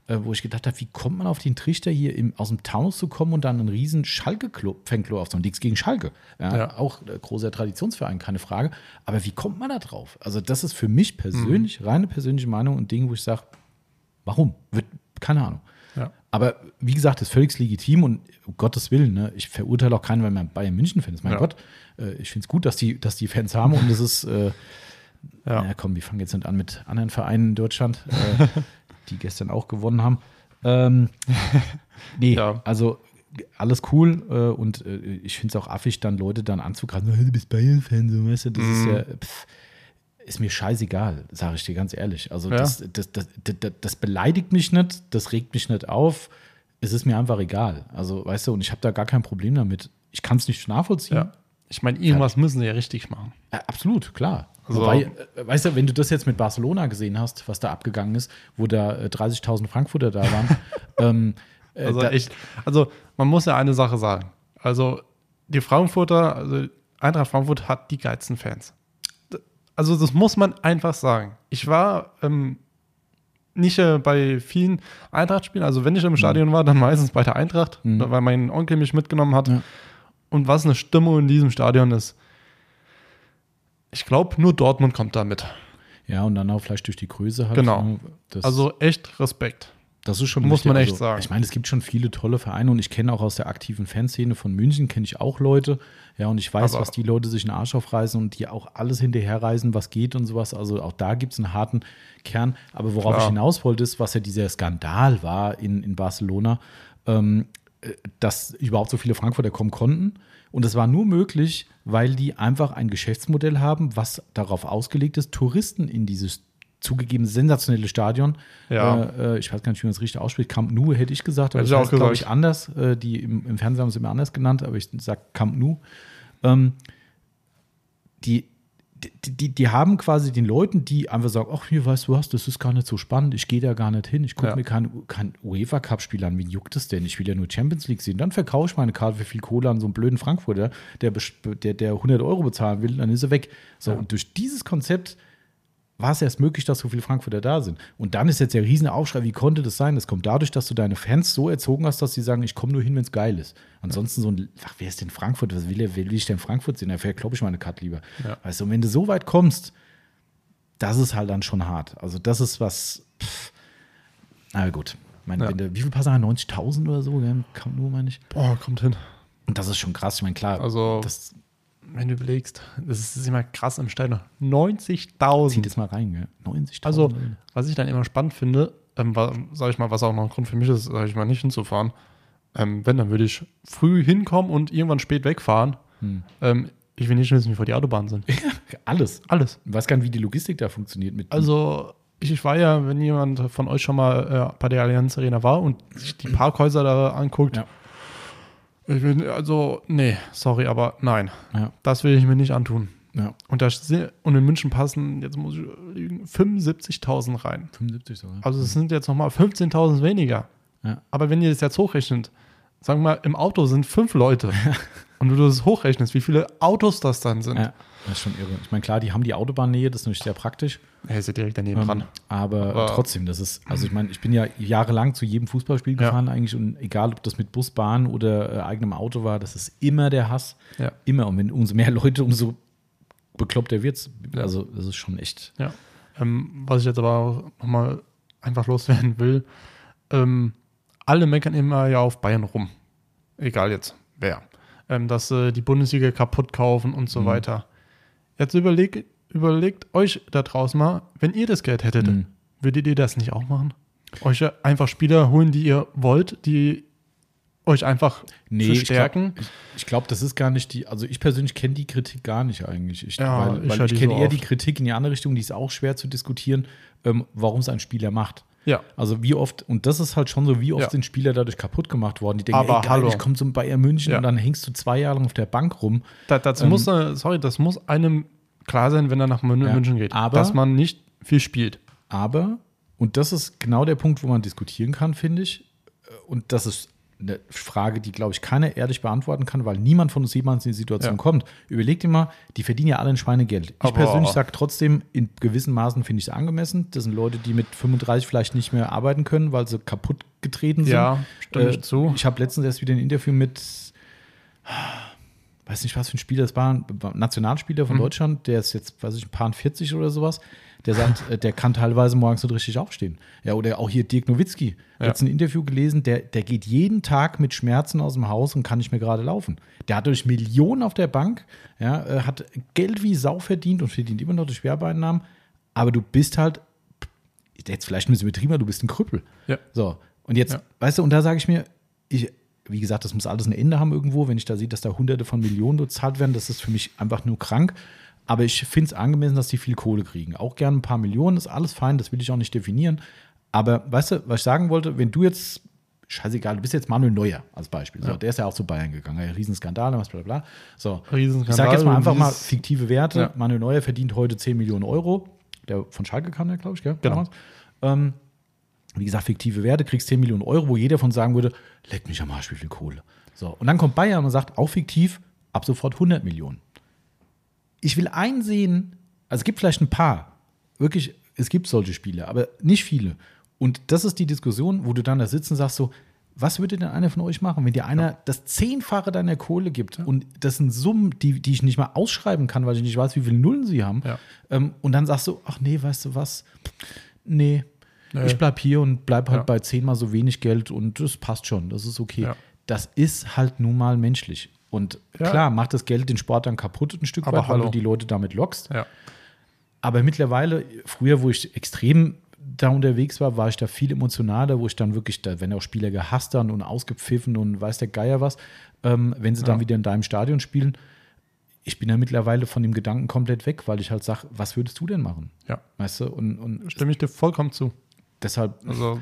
äh, wo ich gedacht habe, wie kommt man auf den Trichter, hier im, aus dem Taunus zu kommen und dann einen riesen Schalke-Fanclub aufzunehmen? Nichts gegen Schalke. Ja, ja. Auch äh, großer Traditionsverein, keine Frage. Aber wie kommt man da drauf? Also, das ist für mich persönlich, mhm. reine persönliche Meinung und Ding, wo ich sage, warum? Wird, keine Ahnung. Ja. Aber wie gesagt, ist völlig legitim und um Gottes Willen, ne, ich verurteile auch keinen, weil man Bayern München-Fan ist. Mein ja. Gott, äh, ich finde es gut, dass die, dass die Fans haben und das ist. Äh, ja. Na komm, wir fangen jetzt nicht an mit anderen Vereinen in Deutschland. Äh, die gestern auch gewonnen haben. Ähm, nee, ja. also alles cool äh, und äh, ich finde es auch affig, dann Leute dann anzugreifen, du bist Bayern-Fan, so weißt du, das mm. ist mhm. ja, pff, ist mir scheißegal, sage ich dir ganz ehrlich. Also ja. das, das, das, das, beleidigt mich nicht, das regt mich nicht auf, es ist mir einfach egal. Also weißt du, und ich habe da gar kein Problem damit. Ich kann es nicht nachvollziehen,
ja. Ich meine, irgendwas ja. müssen sie ja richtig machen.
Ja, absolut, klar. Also, Wobei, äh, weißt du, wenn du das jetzt mit Barcelona gesehen hast, was da abgegangen ist, wo da 30.000 äh, Frankfurter da waren. ähm,
äh, also, da echt, also, man muss ja eine Sache sagen. Also, die Frankfurter, also Eintracht Frankfurt hat die geilsten Fans. Also, das muss man einfach sagen. Ich war ähm, nicht äh, bei vielen Eintracht-Spielen. Also, wenn ich im mhm. Stadion war, dann meistens bei der Eintracht, mhm. weil mein Onkel mich mitgenommen hat. Ja und was eine Stimmung in diesem Stadion ist. Ich glaube, nur Dortmund kommt da mit.
Ja, und dann auch vielleicht durch die Größe
halt. Genau. Ne? also echt Respekt.
Das ist schon muss richtig. man echt also, sagen. Ich meine, es gibt schon viele tolle Vereine und ich kenne auch aus der aktiven Fanszene von München kenne ich auch Leute. Ja, und ich weiß, also, was die Leute sich in den Arsch aufreißen und die auch alles hinterherreisen, was geht und sowas. Also auch da gibt es einen harten Kern. Aber worauf klar. ich hinaus wollte, ist, was ja dieser Skandal war in, in Barcelona. Ähm, dass überhaupt so viele Frankfurter kommen konnten. Und das war nur möglich, weil die einfach ein Geschäftsmodell haben, was darauf ausgelegt ist, Touristen in dieses zugegeben sensationelle Stadion. Ja. Äh, äh ich weiß gar nicht, wie man es richtig ausspricht. Camp Nou hätte ich gesagt, aber hätte das ist glaube ich, anders. Äh, die im, im, Fernsehen haben es immer anders genannt, aber ich sage Camp Nou. Ähm, die, die, die, die, haben quasi den Leuten, die einfach sagen, ach, hier weißt du was, das ist gar nicht so spannend, ich gehe da gar nicht hin, ich gucke ja. mir kein, kein UEFA-Cup-Spiel an, wen juckt das denn? Ich will ja nur Champions League sehen. Dann verkaufe ich meine Karte für viel Kohle an so einen blöden Frankfurter, der, der, der 100 Euro bezahlen will, dann ist er weg. So, ja. und durch dieses Konzept war es erst möglich, dass so viele Frankfurter da sind. Und dann ist jetzt der Riesenaufschrei, wie konnte das sein? Das kommt dadurch, dass du deine Fans so erzogen hast, dass sie sagen, ich komme nur hin, wenn es geil ist. Ansonsten so ein, ach, wer ist denn Frankfurt? Was will, er, will ich denn Frankfurt sehen? Da fährt, glaube ich meine Cut lieber. Ja. Weißt du, und wenn du so weit kommst, das ist halt dann schon hart. Also das ist was, pff. na gut. Mein, ja. du, wie viel passen 90.000 oder so? Kommt nur, meine ich.
Boah, kommt hin.
Und das ist schon krass. Ich meine, klar,
also, das wenn du überlegst, das ist, immer krass im Stein,
90.000. Zieh das mal rein, gell?
90.000. Also, was ich dann immer spannend finde, ähm, war, sag ich mal, was auch noch ein Grund für mich ist, sag ich mal, nicht hinzufahren. Ähm, wenn, dann würde ich früh hinkommen und irgendwann spät wegfahren. Hm. Ähm, ich will nicht wissen, wie vor die Autobahnen sind.
Alles. Alles. Ich weiß gar nicht, wie die Logistik da funktioniert mit.
Also, ich, ich war ja, wenn jemand von euch schon mal äh, bei der Allianz Arena war und sich die Parkhäuser da anguckt, ja. Ich bin, also, nee, sorry, aber nein. Ja. Das will ich mir nicht antun. Ja. Und, da, und in München passen, jetzt muss ich 75.000 rein. 75.000. Also es sind jetzt nochmal 15.000 weniger. Ja. Aber wenn ihr das jetzt hochrechnet, sagen wir mal, im Auto sind fünf Leute. und du das hochrechnest, wie viele Autos das dann sind. Ja.
Das ist schon irre. Ich meine, klar, die haben die Autobahnnähe, das ist natürlich sehr praktisch. Er ist ja direkt daneben ähm, dran. Aber, aber, trotzdem, das ist, also ich meine, ich bin ja jahrelang zu jedem Fußballspiel ja. gefahren eigentlich und egal, ob das mit Bus, Bahn oder äh, eigenem Auto war, das ist immer der Hass. Ja. Immer. Und wenn umso mehr Leute, umso bekloppter wird wird's. Also, das ist schon echt.
Ja. Ähm, was ich jetzt aber nochmal einfach loswerden will, ähm, alle meckern immer ja auf Bayern rum. Egal jetzt, wer. Ähm, dass äh, die Bundesliga kaputt kaufen und so mhm. weiter. Jetzt überleg, überlegt euch da draußen mal, wenn ihr das Geld hättet, mhm. würdet ihr das nicht auch machen? Euch einfach Spieler holen, die ihr wollt, die euch einfach nee,
stärken. Ich glaube, glaub, das ist gar nicht die, also ich persönlich kenne die Kritik gar nicht eigentlich. Ich, ja, weil, ich, ich kenne so eher oft. die Kritik in die andere Richtung, die ist auch schwer zu diskutieren, ähm, warum es ein Spieler macht. Ja. Also wie oft, und das ist halt schon so, wie oft ja. sind Spieler dadurch kaputt gemacht worden, die denken, Aber ey, geil, hallo. ich komme zum Bayern München ja. und dann hängst du zwei Jahre lang auf der Bank rum.
Da, dazu ähm, muss, äh, sorry, das muss einem klar sein, wenn er nach München ja, geht, aber, dass man nicht viel spielt.
Aber, und das ist genau der Punkt, wo man diskutieren kann, finde ich, äh, und das ist eine Frage, die, glaube ich, keiner ehrlich beantworten kann, weil niemand von uns jemals in die Situation ja. kommt. Überleg dir mal, die verdienen ja alle ein Schweinegeld. Ich aber persönlich sage trotzdem, in gewissen Maßen finde ich es angemessen. Das sind Leute, die mit 35 vielleicht nicht mehr arbeiten können, weil sie kaputt getreten sind. Ja, stimme äh, ich zu. Ich habe letztens erst wieder ein Interview mit, weiß nicht, was für ein Spieler das war, ein Nationalspieler von mhm. Deutschland, der ist jetzt, weiß ich, ein paar 40 oder sowas der sagt, äh, der kann teilweise morgens nicht richtig aufstehen. Ja, oder auch hier Dirk Nowitzki. Ja. Jetzt ein Interview gelesen, der, der geht jeden Tag mit Schmerzen aus dem Haus und kann nicht mehr gerade laufen. Der hat durch Millionen auf der Bank, ja, äh, hat Geld wie Sau verdient und verdient immer noch durch Schwerbeinnahmen. Aber du bist halt, jetzt vielleicht ein bisschen betrieben, du bist ein Krüppel. Ja. So. Und jetzt, ja. weißt du, und da sage ich mir, ich, wie gesagt, das muss alles ein Ende haben irgendwo. Wenn ich da sehe, dass da Hunderte von Millionen bezahlt werden, das ist für mich einfach nur krank. Aber ich finde es angemessen, dass die viel Kohle kriegen. Auch gerne ein paar Millionen, ist alles fein, das will ich auch nicht definieren. Aber weißt du, was ich sagen wollte, wenn du jetzt, scheißegal, du bist jetzt Manuel Neuer als Beispiel. Ja. der ist ja auch zu Bayern gegangen, ja, Riesenskandal, was bla bla. So, Riesenskandal, ich sage jetzt mal einfach mal fiktive Werte. Ja. Manuel Neuer verdient heute 10 Millionen Euro. Der von Schalke kam ja, glaube ich, gell? Genau. Ähm, wie gesagt, fiktive Werte, kriegst 10 Millionen Euro, wo jeder von sagen würde, leck mich am Arsch, wie viel Kohle. So, und dann kommt Bayern und sagt, auch fiktiv, ab sofort 100 Millionen ich will einsehen, also es gibt vielleicht ein paar, wirklich, es gibt solche Spiele, aber nicht viele. Und das ist die Diskussion, wo du dann da sitzt und sagst so, was würde denn einer von euch machen, wenn dir einer ja. das Zehnfache deiner Kohle gibt ja. und das sind Summen, die, die ich nicht mal ausschreiben kann, weil ich nicht weiß, wie viele Nullen sie haben. Ja. Ähm, und dann sagst du, ach nee, weißt du was? Nee, nee. ich bleib hier und bleib halt bei zehnmal so wenig Geld und das passt schon, das ist okay. Das ist halt nun mal menschlich. Und ja. klar, macht das Geld den Sport dann kaputt ein Stück Aber weit, weil du die Leute damit lockst. Ja. Aber mittlerweile, früher, wo ich extrem da unterwegs war, war ich da viel emotionaler, wo ich dann wirklich, da werden auch Spieler gehasst dann und ausgepfiffen und weiß der Geier was, ähm, wenn sie dann ja. wieder in deinem Stadion spielen. Ich bin da mittlerweile von dem Gedanken komplett weg, weil ich halt sage, was würdest du denn machen? Ja. Weißt du?
Und, und
Stimme ich dir vollkommen zu.
Deshalb. Also,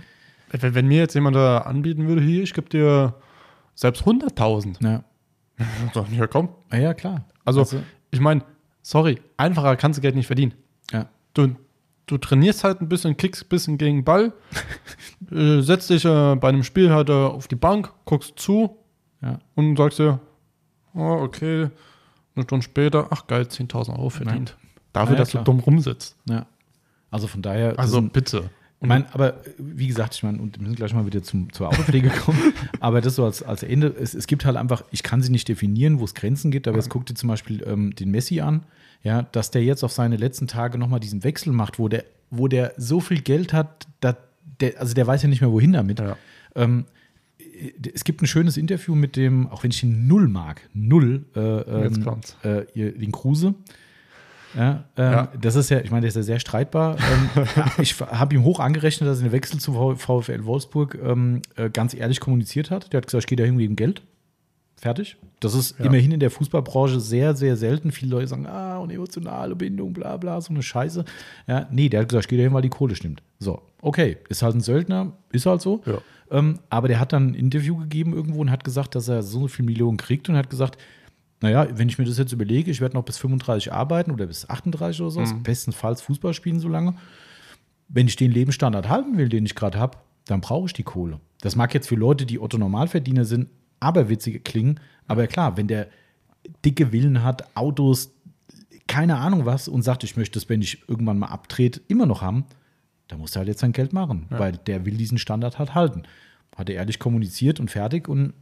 wenn mir jetzt jemand da anbieten würde, hier, ich gebe dir selbst
100.000. Ja. Dann, ja, komm. Ah, ja, klar.
Also, also ich meine, sorry, einfacher kannst du Geld nicht verdienen. Ja. Du, du trainierst halt ein bisschen, kickst ein bisschen gegen den Ball, äh, setzt dich äh, bei einem Spiel halt äh, auf die Bank, guckst zu ja. und sagst dir, oh, okay, eine Stunde später, ach geil, 10.000 Euro verdient. Nein.
Dafür, ah, ja, dass klar. du dumm rumsitzt. Ja. Also von daher.
Also bitte.
Ich meine, aber äh, wie gesagt, ich meine, und wir müssen gleich mal wieder zum, zur Autopflege kommen, aber das so als, als Ende, es, es gibt halt einfach, ich kann sie nicht definieren, wo es Grenzen gibt, aber es guckt dir zum Beispiel ähm, den Messi an, ja, dass der jetzt auf seine letzten Tage nochmal diesen Wechsel macht, wo der, wo der so viel Geld hat, dass der, also der weiß ja nicht mehr, wohin damit. Ja. Ähm, äh, es gibt ein schönes Interview mit dem, auch wenn ich ihn null mag, null, äh, ähm, äh, den Kruse. Ja, ähm, ja. Das ist ja, ich meine, der ist ja sehr streitbar. Ähm, ich habe ihm hoch angerechnet, dass er den Wechsel zu VfL Wolfsburg ähm, äh, ganz ehrlich kommuniziert hat. Der hat gesagt, ich gehe da hin wegen Geld. Fertig. Das ist ja. immerhin in der Fußballbranche sehr, sehr selten. Viele Leute sagen, ah, und emotionale Bindung, bla, bla, so eine Scheiße. Ja, nee, der hat gesagt, ich gehe dahin, weil die Kohle stimmt. So, okay, ist halt ein Söldner, ist halt so. Ähm, aber der hat dann ein Interview gegeben irgendwo und hat gesagt, dass er so viele Millionen kriegt und hat gesagt, naja, wenn ich mir das jetzt überlege, ich werde noch bis 35 arbeiten oder bis 38 oder so, mhm. bestenfalls Fußball spielen so lange. Wenn ich den Lebensstandard halten will, den ich gerade habe, dann brauche ich die Kohle. Das mag jetzt für Leute, die Otto Normalverdiener sind, aber aberwitzig klingen, aber klar, wenn der dicke Willen hat, Autos, keine Ahnung was und sagt, ich möchte das, wenn ich irgendwann mal abtrete, immer noch haben, dann muss er halt jetzt sein Geld machen, ja. weil der will diesen Standard halt halten. Hat er ehrlich kommuniziert und fertig und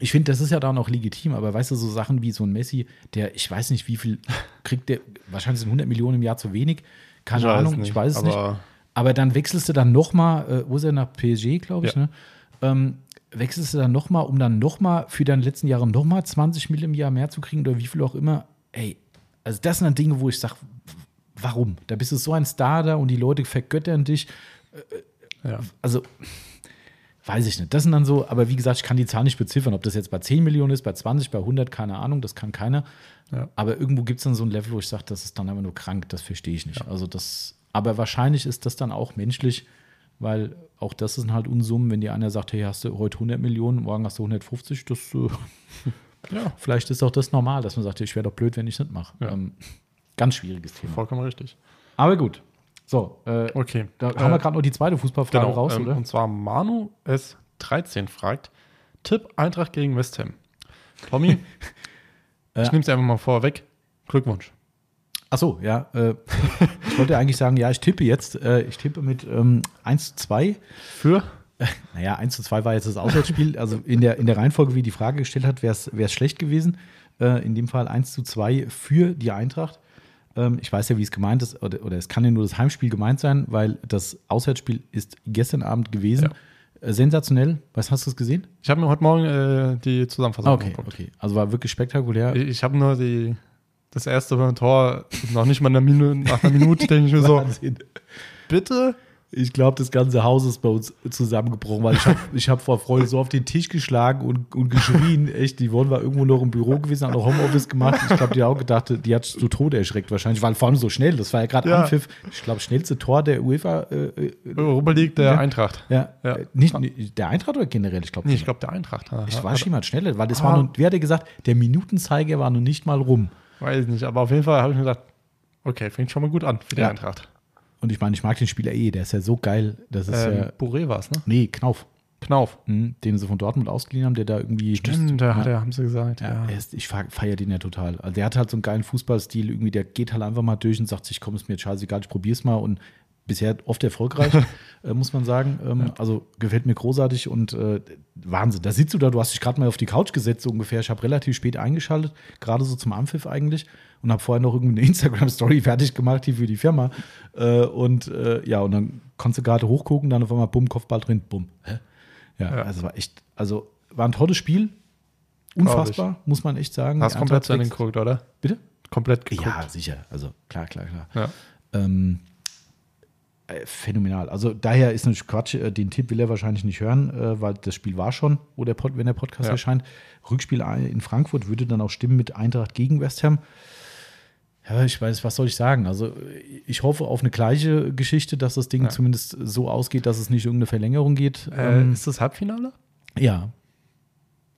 ich finde, das ist ja da noch legitim, aber weißt du, so Sachen wie so ein Messi, der, ich weiß nicht, wie viel kriegt der, wahrscheinlich sind 100 Millionen im Jahr zu wenig, keine ich Ahnung, nicht, ich weiß es aber nicht. Aber dann wechselst du dann nochmal, äh, wo ist er nach PSG, glaube ich, ja. ne? Ähm, wechselst du dann nochmal, um dann nochmal für deine letzten Jahre nochmal 20 Millionen im Jahr mehr zu kriegen oder wie viel auch immer. Ey, also das sind dann Dinge, wo ich sage, warum? Da bist du so ein Star da und die Leute vergöttern dich. Äh, äh ja. Also. Weiß ich nicht. Das sind dann so, aber wie gesagt, ich kann die Zahl nicht beziffern, ob das jetzt bei 10 Millionen ist, bei 20, bei 100, keine Ahnung, das kann keiner. Ja. Aber irgendwo gibt es dann so ein Level, wo ich sage, das ist dann einfach nur krank, das verstehe ich nicht. Ja. Also das, aber wahrscheinlich ist das dann auch menschlich, weil auch das sind halt Unsummen, wenn dir einer sagt, hey, hast du heute 100 Millionen, morgen hast du 150, das äh, ja. vielleicht ist auch das normal, dass man sagt, ich wäre doch blöd, wenn ich das nicht mache. Ähm, ganz schwieriges Thema.
Vollkommen richtig.
Aber gut, so, äh, okay. da haben wir äh, gerade noch die zweite Fußballfrage genau, raus,
ähm, oder? Und zwar Manu S13 fragt: Tipp Eintracht gegen West Ham. Tommy, ich nehme es einfach mal vorweg. Glückwunsch.
Ach so, ja. Äh, ich wollte eigentlich sagen, ja, ich tippe jetzt. Äh, ich tippe mit ähm, 1 zu 2.
Für?
Naja, 1 zu 2 war jetzt das Auswärtsspiel. Also in der, in der Reihenfolge, wie die Frage gestellt hat, wäre es schlecht gewesen. Äh, in dem Fall 1 zu 2 für die Eintracht. Ähm, ich weiß ja, wie es gemeint ist, oder, oder, es kann ja nur das Heimspiel gemeint sein, weil das Auswärtsspiel ist gestern Abend gewesen. Ja. Äh, sensationell. Was hast du es gesehen?
Ich habe mir heute Morgen äh, die Zusammenfassung ah,
okay, geguckt. Okay, also war wirklich spektakulär.
Ich, ich habe nur die, das erste Tor, noch nicht mal eine Minute, nach einer Minute, denke ich mir so. Bitte?
Ich glaube, das ganze Haus ist bei uns zusammengebrochen, weil ich habe ich hab vor Freude so auf den Tisch geschlagen und, und geschrien. Echt, die Yvonne war irgendwo noch im Büro gewesen, haben noch Homeoffice gemacht. Ich glaube, die hat auch gedacht, die hat zu Tode erschreckt wahrscheinlich, weil vor allem so schnell, das war ja gerade ja. Anpfiff. Ich glaube, schnellste Tor der UEFA. Äh,
äh Europa League der ja. Eintracht. Ja.
ja. Äh, nicht, der Eintracht oder generell? Ich glaube,
nee,
ich
glaube, der Eintracht.
Ich war schon mal schneller, weil das ah. war nun, wie hat er gesagt, der Minutenzeiger war noch nicht mal rum.
Weiß nicht, aber auf jeden Fall habe ich mir gedacht, okay, fängt schon mal gut an für die Eintracht.
Und ich meine, ich mag den Spieler eh, der ist ja so geil. Das ist ähm, ja.
Bourré war es, ne?
Nee, Knauf.
Knauf.
Mhm, den sie von Dortmund ausgeliehen haben, der da irgendwie. Stimmt, da hat er, haben sie gesagt. Ja, ja. Ist, ich feiere den ja total. Also der hat halt so einen geilen Fußballstil, irgendwie, der geht halt einfach mal durch und sagt sich, komm, ist mir jetzt scheißegal, ich probier's mal und bisher oft erfolgreich, äh, muss man sagen. Ähm, ja. Also gefällt mir großartig und äh, Wahnsinn. Da sitzt du da, du hast dich gerade mal auf die Couch gesetzt, so ungefähr. Ich habe relativ spät eingeschaltet, gerade so zum Anpfiff eigentlich und habe vorher noch irgendeine Instagram-Story fertig gemacht, hier für die Firma. Äh, und äh, ja, und dann konntest du gerade hochgucken, dann auf einmal bumm, Kopfball drin, bumm. Hä? Ja, ja, also war echt, also war ein tolles Spiel. Unfassbar, muss man echt sagen.
Hast komplett zu Ende geguckt, oder? Bitte? Komplett
geguckt. Ja, sicher. Also klar, klar, klar. Ja. Ähm, äh, phänomenal. Also daher ist natürlich Quatsch, äh, den Tipp will er wahrscheinlich nicht hören, äh, weil das Spiel war schon, wo der Pod, wenn der Podcast ja. erscheint. Rückspiel in Frankfurt würde dann auch stimmen mit Eintracht gegen West Ham. Ja, ich weiß, was soll ich sagen? Also ich hoffe auf eine gleiche Geschichte, dass das Ding ja. zumindest so ausgeht, dass es nicht irgendeine Verlängerung geht. Äh,
ähm, ist das Halbfinale?
Ja.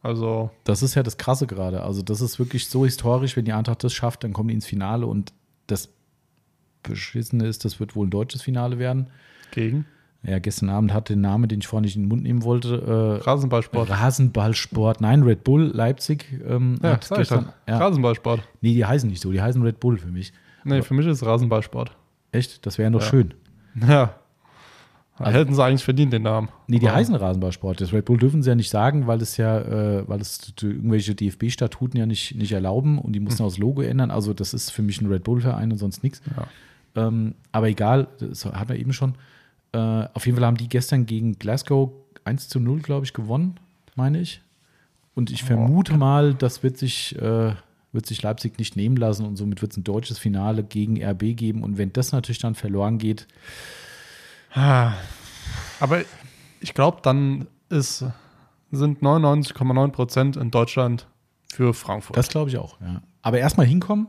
Also.
Das ist ja das Krasse gerade. Also das ist wirklich so historisch, wenn die Eintracht das schafft, dann kommen die ins Finale und das Beschissene ist, das wird wohl ein deutsches Finale werden.
Gegen?
Ja, gestern Abend hatte den Namen, den ich vorhin nicht in den Mund nehmen
wollte. Äh, Rasenballsport.
Rasenballsport. Nein, Red Bull Leipzig. Ähm,
ja, hat gestern, ja. Rasenballsport.
Nee, die heißen nicht so. Die heißen Red Bull für mich.
Nee, Aber, für mich ist es Rasenballsport.
Echt? Das wäre doch ja. schön. Ja.
Also, Hätten sie eigentlich verdient, den Namen.
Nee, die Aber heißen Rasenballsport. Das Red Bull dürfen sie ja nicht sagen, weil es ja, äh, weil es irgendwelche DFB-Statuten ja nicht, nicht erlauben und die mussten hm. auch das Logo ändern. Also, das ist für mich ein Red Bull-Verein und sonst nichts. Ja. Ähm, aber egal, das hatten wir eben schon. Äh, auf jeden Fall haben die gestern gegen Glasgow 1 zu 0, glaube ich, gewonnen, meine ich. Und ich vermute oh. mal, das wird sich, äh, wird sich Leipzig nicht nehmen lassen und somit wird es ein deutsches Finale gegen RB geben. Und wenn das natürlich dann verloren geht.
Ah. Aber ich glaube, dann ist, sind 99,9 Prozent in Deutschland für Frankfurt.
Das glaube ich auch, ja. Aber erstmal hinkommen.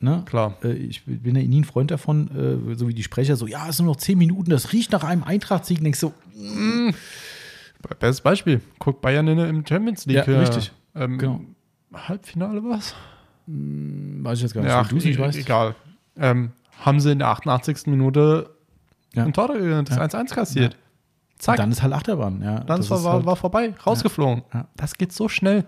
Ne? Klar. Äh, ich bin ja nie ein Freund davon, äh, so wie die Sprecher so, ja, es sind noch zehn Minuten, das riecht nach einem Eintracht-Sieg. Denkst du, so, mm.
Bestes Beispiel. Guck Bayern in, der Champions League. Ja,
äh, richtig. Ähm,
genau. Halbfinale war es?
Mm, weiß ich jetzt gar nicht. Ja, ach, du
nicht weißt. Egal. Ähm, haben sie in der 88. Minute ja. ein Tor, das 1-1 ja. kassiert. Ja.
Zack. Und dann ist halt Achterbahn. Ja,
dann war, halt war vorbei, rausgeflogen.
Das geht so schnell.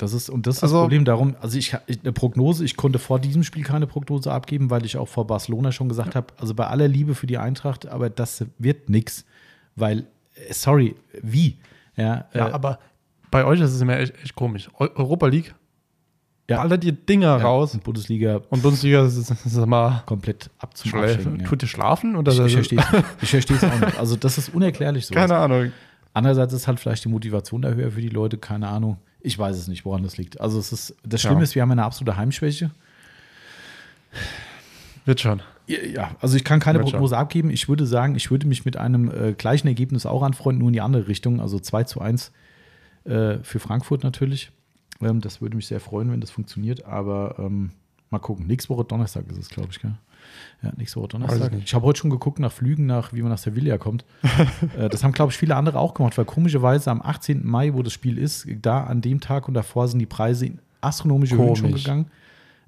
Das ist, und das ist also, das Problem darum, also ich, ich, eine Prognose, ich konnte vor diesem Spiel keine Prognose abgeben, weil ich auch vor Barcelona schon gesagt ja. habe, also bei aller Liebe für die Eintracht, aber das wird nichts, weil, äh, sorry, wie?
Ja, ja äh, aber bei euch ist es immer echt, echt komisch. Europa League, ja. ballert ihr Dinger ja, raus. Und
Bundesliga.
Und Bundesliga ist, ist, ist mal
komplett abzuschleifen.
Ja. Tut ihr schlafen? Oder ich,
ich verstehe es ich versteh's auch nicht. Also, das ist unerklärlich
so. Keine Ahnung.
Andererseits ist halt vielleicht die Motivation da höher für die Leute, keine Ahnung. Ich weiß es nicht, woran das liegt. Also es ist, das Schlimme ja. ist, wir haben eine absolute Heimschwäche.
Wird schon.
Ja, also ich kann keine Wird Prognose schon. abgeben. Ich würde sagen, ich würde mich mit einem äh, gleichen Ergebnis auch anfreunden, nur in die andere Richtung. Also 2 zu 1 äh, für Frankfurt natürlich. Ähm, das würde mich sehr freuen, wenn das funktioniert. Aber ähm, mal gucken. Nächste Woche Donnerstag ist es, glaube ich. Gell? Ja, nächste Woche Donnerstag. Ich, habe heute schon geguckt nach Flügen, nach wie man nach Sevilla kommt. Äh, das haben, glaube ich, viele andere auch gemacht, weil komischerweise am 18. Mai, wo das Spiel ist, da an dem Tag und davor sind die Preise in astronomische Höhen schon gegangen.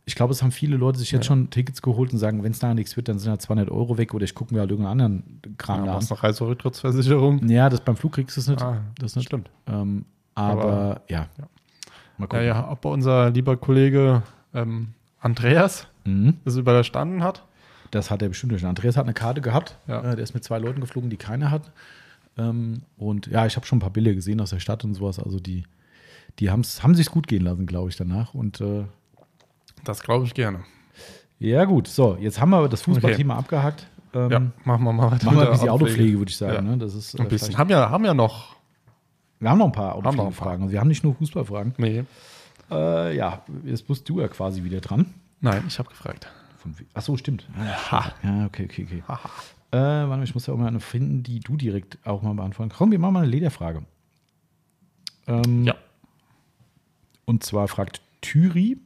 Ich glaube, es haben viele Leute sich jetzt ja. schon Tickets geholt und sagen, wenn es da nichts wird, dann sind halt 200 Euro weg oder ich gucke mir halt irgendeinen anderen
Kram ja, an. noch Reiserücktrittsversicherung?
Ja, das beim Flug kriegst du es nicht. Ah, das nicht. Stimmt. Ähm, aber, aber, ja. ja.
Mal gucken. Ja, ja, ob unser lieber Kollege ähm, Andreas mhm. das überstanden hat.
Das hat er bestimmt durch. Andreas hat eine Karte gehabt. Ja. Äh, der ist mit zwei Leuten geflogen, die keine hatten. Ähm, und ja, ich habe schon ein paar Bilder gesehen aus der Stadt und sowas. Also die, die haben's, haben sich gut gehen lassen, glaube ich, danach. Und äh,
das glaube ich gerne.
Ja, gut. So, jetzt haben wir das Fußballthema okay. abgehakt.
Ähm, ja,
machen wir
mal
weiter. Machen wir ein bisschen Autopflege, würde ich sagen. Ja. Ne? Das ist,
äh, ein bisschen. Haben
ja,
haben ja noch.
Wir haben noch ein paar Autopflegefragen. Also wir haben nicht nur Fußballfragen. Nee. Äh, ja, jetzt bist du ja quasi wieder dran.
Nein, ich habe gefragt.
Von, ach so, stimmt. Ja, ja okay, okay, okay. Ha, ha. Äh, warte, ich muss ja auch mal eine finden, die du direkt auch mal beantworten. kannst. Komm, wir machen mal eine Lederfrage. Ähm, ja. Und zwar fragt Thüri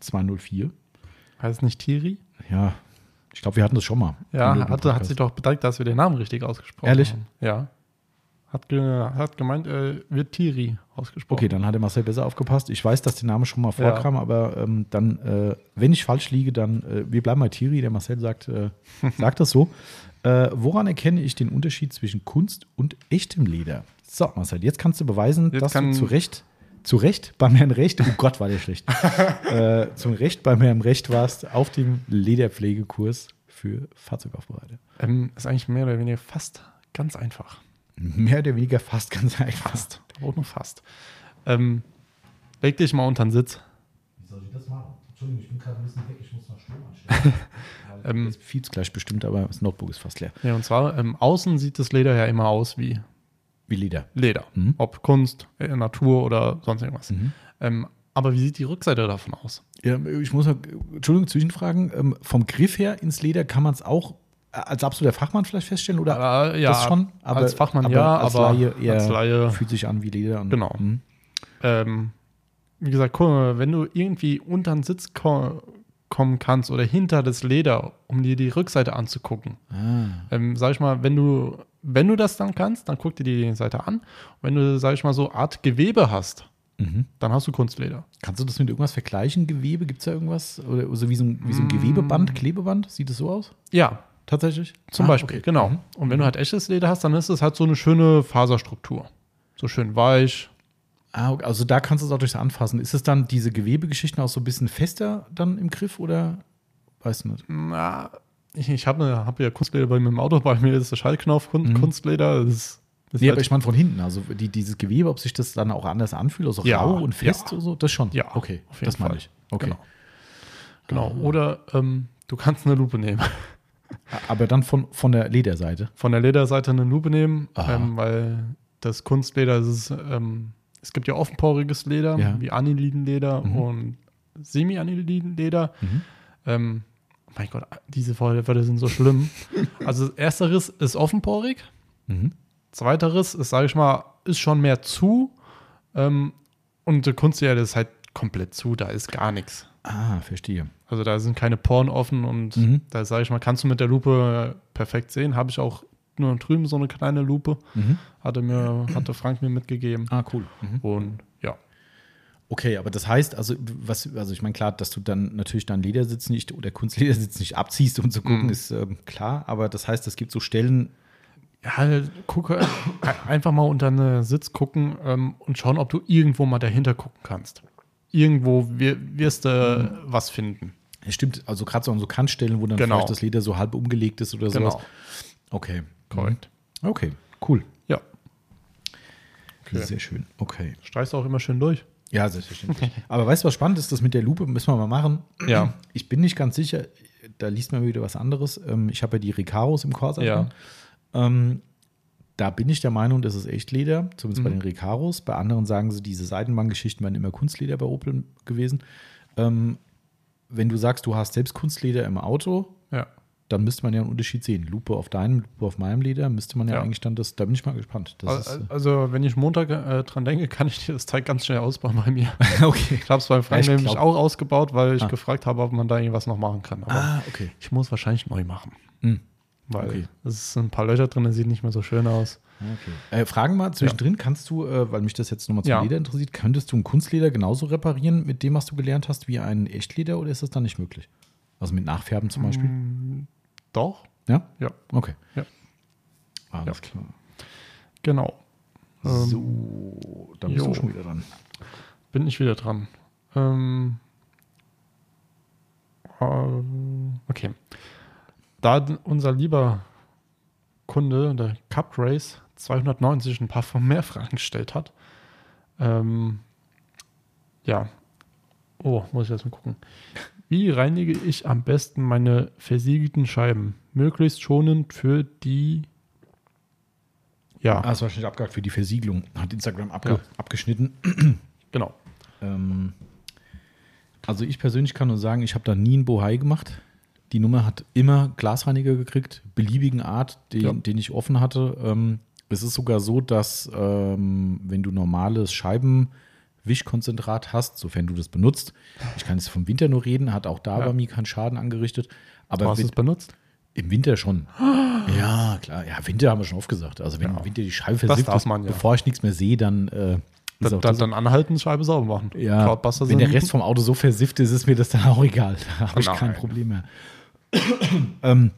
204.
Heißt nicht Thiri?
Ja. Ich glaube, wir hatten das schon mal.
Ja, hatte, hat sich doch bedankt, dass wir den Namen richtig ausgesprochen
Ehrlich? haben.
Ehrlich? Ja. Hat, ge, hat gemeint, äh, wird Thierry ausgesprochen. Okay,
dann hat der Marcel besser aufgepasst. Ich weiß, dass der Name schon mal vorkam, ja. aber ähm, dann, äh, wenn ich falsch liege, dann, äh, wir bleiben bei Thierry. Der Marcel sagt, äh, sagt das so. Äh, woran erkenne ich den Unterschied zwischen Kunst und echtem Leder? So, Marcel, jetzt kannst du beweisen, jetzt dass du zu Recht zu Recht beim Herrn Recht, oh Gott, war der schlecht, äh, zum Recht beim Herrn Recht warst auf dem Lederpflegekurs für Fahrzeugaufbereiter.
Ähm, ist eigentlich mehr oder weniger fast ganz einfach
mehr oder weniger fast ganz einfach. Fast.
Auch nur fast. Ähm, leg dich mal unter den Sitz. Wie soll ich das machen? Entschuldigung, ich bin
gerade ein bisschen weg, ich muss noch Strom anstellen. ähm, Jetzt fieps gleich bestimmt, aber das Notebook ist fast leer.
Ja, und zwar, ähm, außen sieht das Leder ja immer aus wie
Wie Leder.
Leder. Mhm. Ob Kunst, äh, Natur oder sonst irgendwas. Mhm. Ähm, aber wie sieht die Rückseite davon aus?
Ja, ich muss mal, Entschuldigung, Zwischenfragen. Ähm, vom Griff her ins Leder kann man es auch als absoluter Fachmann vielleicht feststellen
oder äh, ja, das schon? Aber, als Fachmann aber ja, als aber Laie, eher als
Laie fühlt sich an wie Leder.
genau. Mhm. Ähm, wie gesagt, wenn du irgendwie unter den Sitz ko kommen kannst oder hinter das Leder, um dir die Rückseite anzugucken. Ah. Ähm, sag ich mal, wenn du, wenn du das dann kannst, dann guck dir die Seite an. Und wenn du, sag ich mal, so Art Gewebe hast, mhm. dann hast du Kunstleder.
Kannst du das mit irgendwas vergleichen? Gewebe? Gibt es da irgendwas? Oder so wie so ein, wie so ein mm. Gewebeband, Klebeband? Sieht das so aus?
Ja, tatsächlich. Zum ah, Beispiel, okay. genau. Mhm. Und wenn du mhm. halt echtes Leder hast, dann ist es halt so eine schöne Faserstruktur. So schön weich.
Ah, okay. Also da kannst du es auch durchs Anfassen. Ist es dann diese Gewebegeschichten auch so ein bisschen fester dann im Griff oder weißt du nicht? Na,
ich, ich habe ne, hab ja Kunstleder bei mir im Auto, bei mir ist der Schallknauf mhm. Kunstleder. Mhm. Das ist, das
nee, halt aber ich meine von hinten, also die, dieses Gewebe, ob sich das dann auch anders anfühlt, also
ja, rau und fest ja. so, das schon.
Ja, okay, auf das Fall. meine ich.
Okay. Genau. genau. Ah. Oder ähm, du kannst eine Lupe nehmen.
Aber dann von, von der Lederseite?
Von der Lederseite eine Lupe nehmen, ähm, weil das Kunstleder das ist, ähm, es gibt ja offenporiges Leder, ja. wie Anilidenleder mhm. und semi anilidenleder Mhm. Ähm, mein Gott, diese Wörter sind so schlimm. also, erster Riss ist offenporig. Mhm. Riss ist, sage ich mal, ist schon mehr zu. Ähm, und der Kunstleder ist halt komplett zu, da ist gar nichts.
Ah, verstehe.
Also da sind keine Poren offen und mhm. da sage ich mal, kannst du mit der Lupe perfekt sehen. Habe ich auch nur drüben so eine kleine Lupe. Mhm. Hatte mir, hatte Frank mir mitgegeben.
Ah, cool.
Mhm. Und ja.
Okay, aber das heißt, also was, also ich meine, klar, dass du dann natürlich deinen Ledersitz nicht oder Kunstledersitz nicht abziehst, um zu mhm. gucken, ist ähm, klar, aber das heißt, es gibt so Stellen,
ja, halt, gucke äh, einfach mal unter einen Sitz gucken ähm, und schauen, ob du irgendwo mal dahinter gucken kannst irgendwo wirst du mhm. was finden.
Ja, stimmt, also gerade so an so Kantstellen, wo dann genau. vielleicht das Leder so halb umgelegt ist oder genau. sowas. Okay.
Korrekt.
Mhm. Okay, cool.
Ja.
Okay. Sehr schön. Okay.
Streichst du auch immer schön durch?
Ja, selbstverständlich. Aber weißt du, was spannend ist? Das mit der Lupe müssen wir mal machen.
Ja.
Ich bin nicht ganz sicher, da liest man wieder was anderes. Ähm, ich habe ja die Ricaros im Corsa. Ja. Ähm, da bin ich der Meinung, das ist echt Leder, zumindest mhm. bei den Recaros. Bei anderen sagen sie, diese Seitenbahngeschichten wären immer Kunstleder bei Opel gewesen. Ähm, wenn du sagst, du hast selbst Kunstleder im Auto, ja. dann müsste man ja einen Unterschied sehen. Lupe auf deinem, Lupe auf meinem Leder, müsste man ja, ja. eigentlich dann das, da bin ich mal gespannt.
Also, ist, äh, also, wenn ich Montag äh, dran denke, kann ich dir das Teig ganz schnell ausbauen bei mir. okay. Ich habe es beim Freien ja, nämlich auch ausgebaut, weil ich ah. gefragt habe, ob man da irgendwas noch machen kann.
Aber ah, okay.
Ich muss wahrscheinlich neu machen. Mhm weil okay. es sind ein paar Löcher
drin,
das sieht nicht mehr so schön aus.
Okay. Äh, Fragen mal zwischendrin, ja. kannst du, äh, weil mich das jetzt nochmal zum ja. Leder interessiert, könntest du ein Kunstleder genauso reparieren mit dem, was du gelernt hast, wie ein Echtleder oder ist das dann nicht möglich? Also mit Nachfärben zum Beispiel? Mm,
doch.
Ja?
Ja.
Okay. Ja.
Alles ja. klar. Genau. Ähm, so, dann bist jo. du schon wieder dran. Bin ich wieder dran. Ähm, äh, okay. Da unser lieber Kunde, der Cup Race 290, ein paar von mehr Fragen gestellt hat. Ähm, ja. Oh, muss ich jetzt mal gucken. Wie reinige ich am besten meine versiegelten Scheiben? Möglichst schonend für die.
Ja. Ah, das war schnell abgehakt für die Versiegelung. Hat Instagram abge ja. abgeschnitten.
genau. Ähm,
also, ich persönlich kann nur sagen, ich habe da nie ein Bohai gemacht. Die Nummer hat immer Glasreiniger gekriegt, beliebigen Art, den, ja. den ich offen hatte. Ähm, es ist sogar so, dass ähm, wenn du normales Scheibenwischkonzentrat hast, sofern du das benutzt, ich kann jetzt vom Winter nur reden, hat auch da ja. bei mir keinen Schaden angerichtet. Aber
hast du
es
benutzt?
Im Winter schon. Ja, klar. Ja, Winter haben wir schon oft gesagt. Also wenn ja. im Winter die Scheibe versifft, das man, ja. bevor ich nichts mehr sehe, dann äh,
dann, dann, dann, anhalten, Scheibe sauber machen.
Ja, wenn der Rest vom Auto so versifft ist, ist mir das dann auch egal. Da habe ich kein Problem mehr. ähm,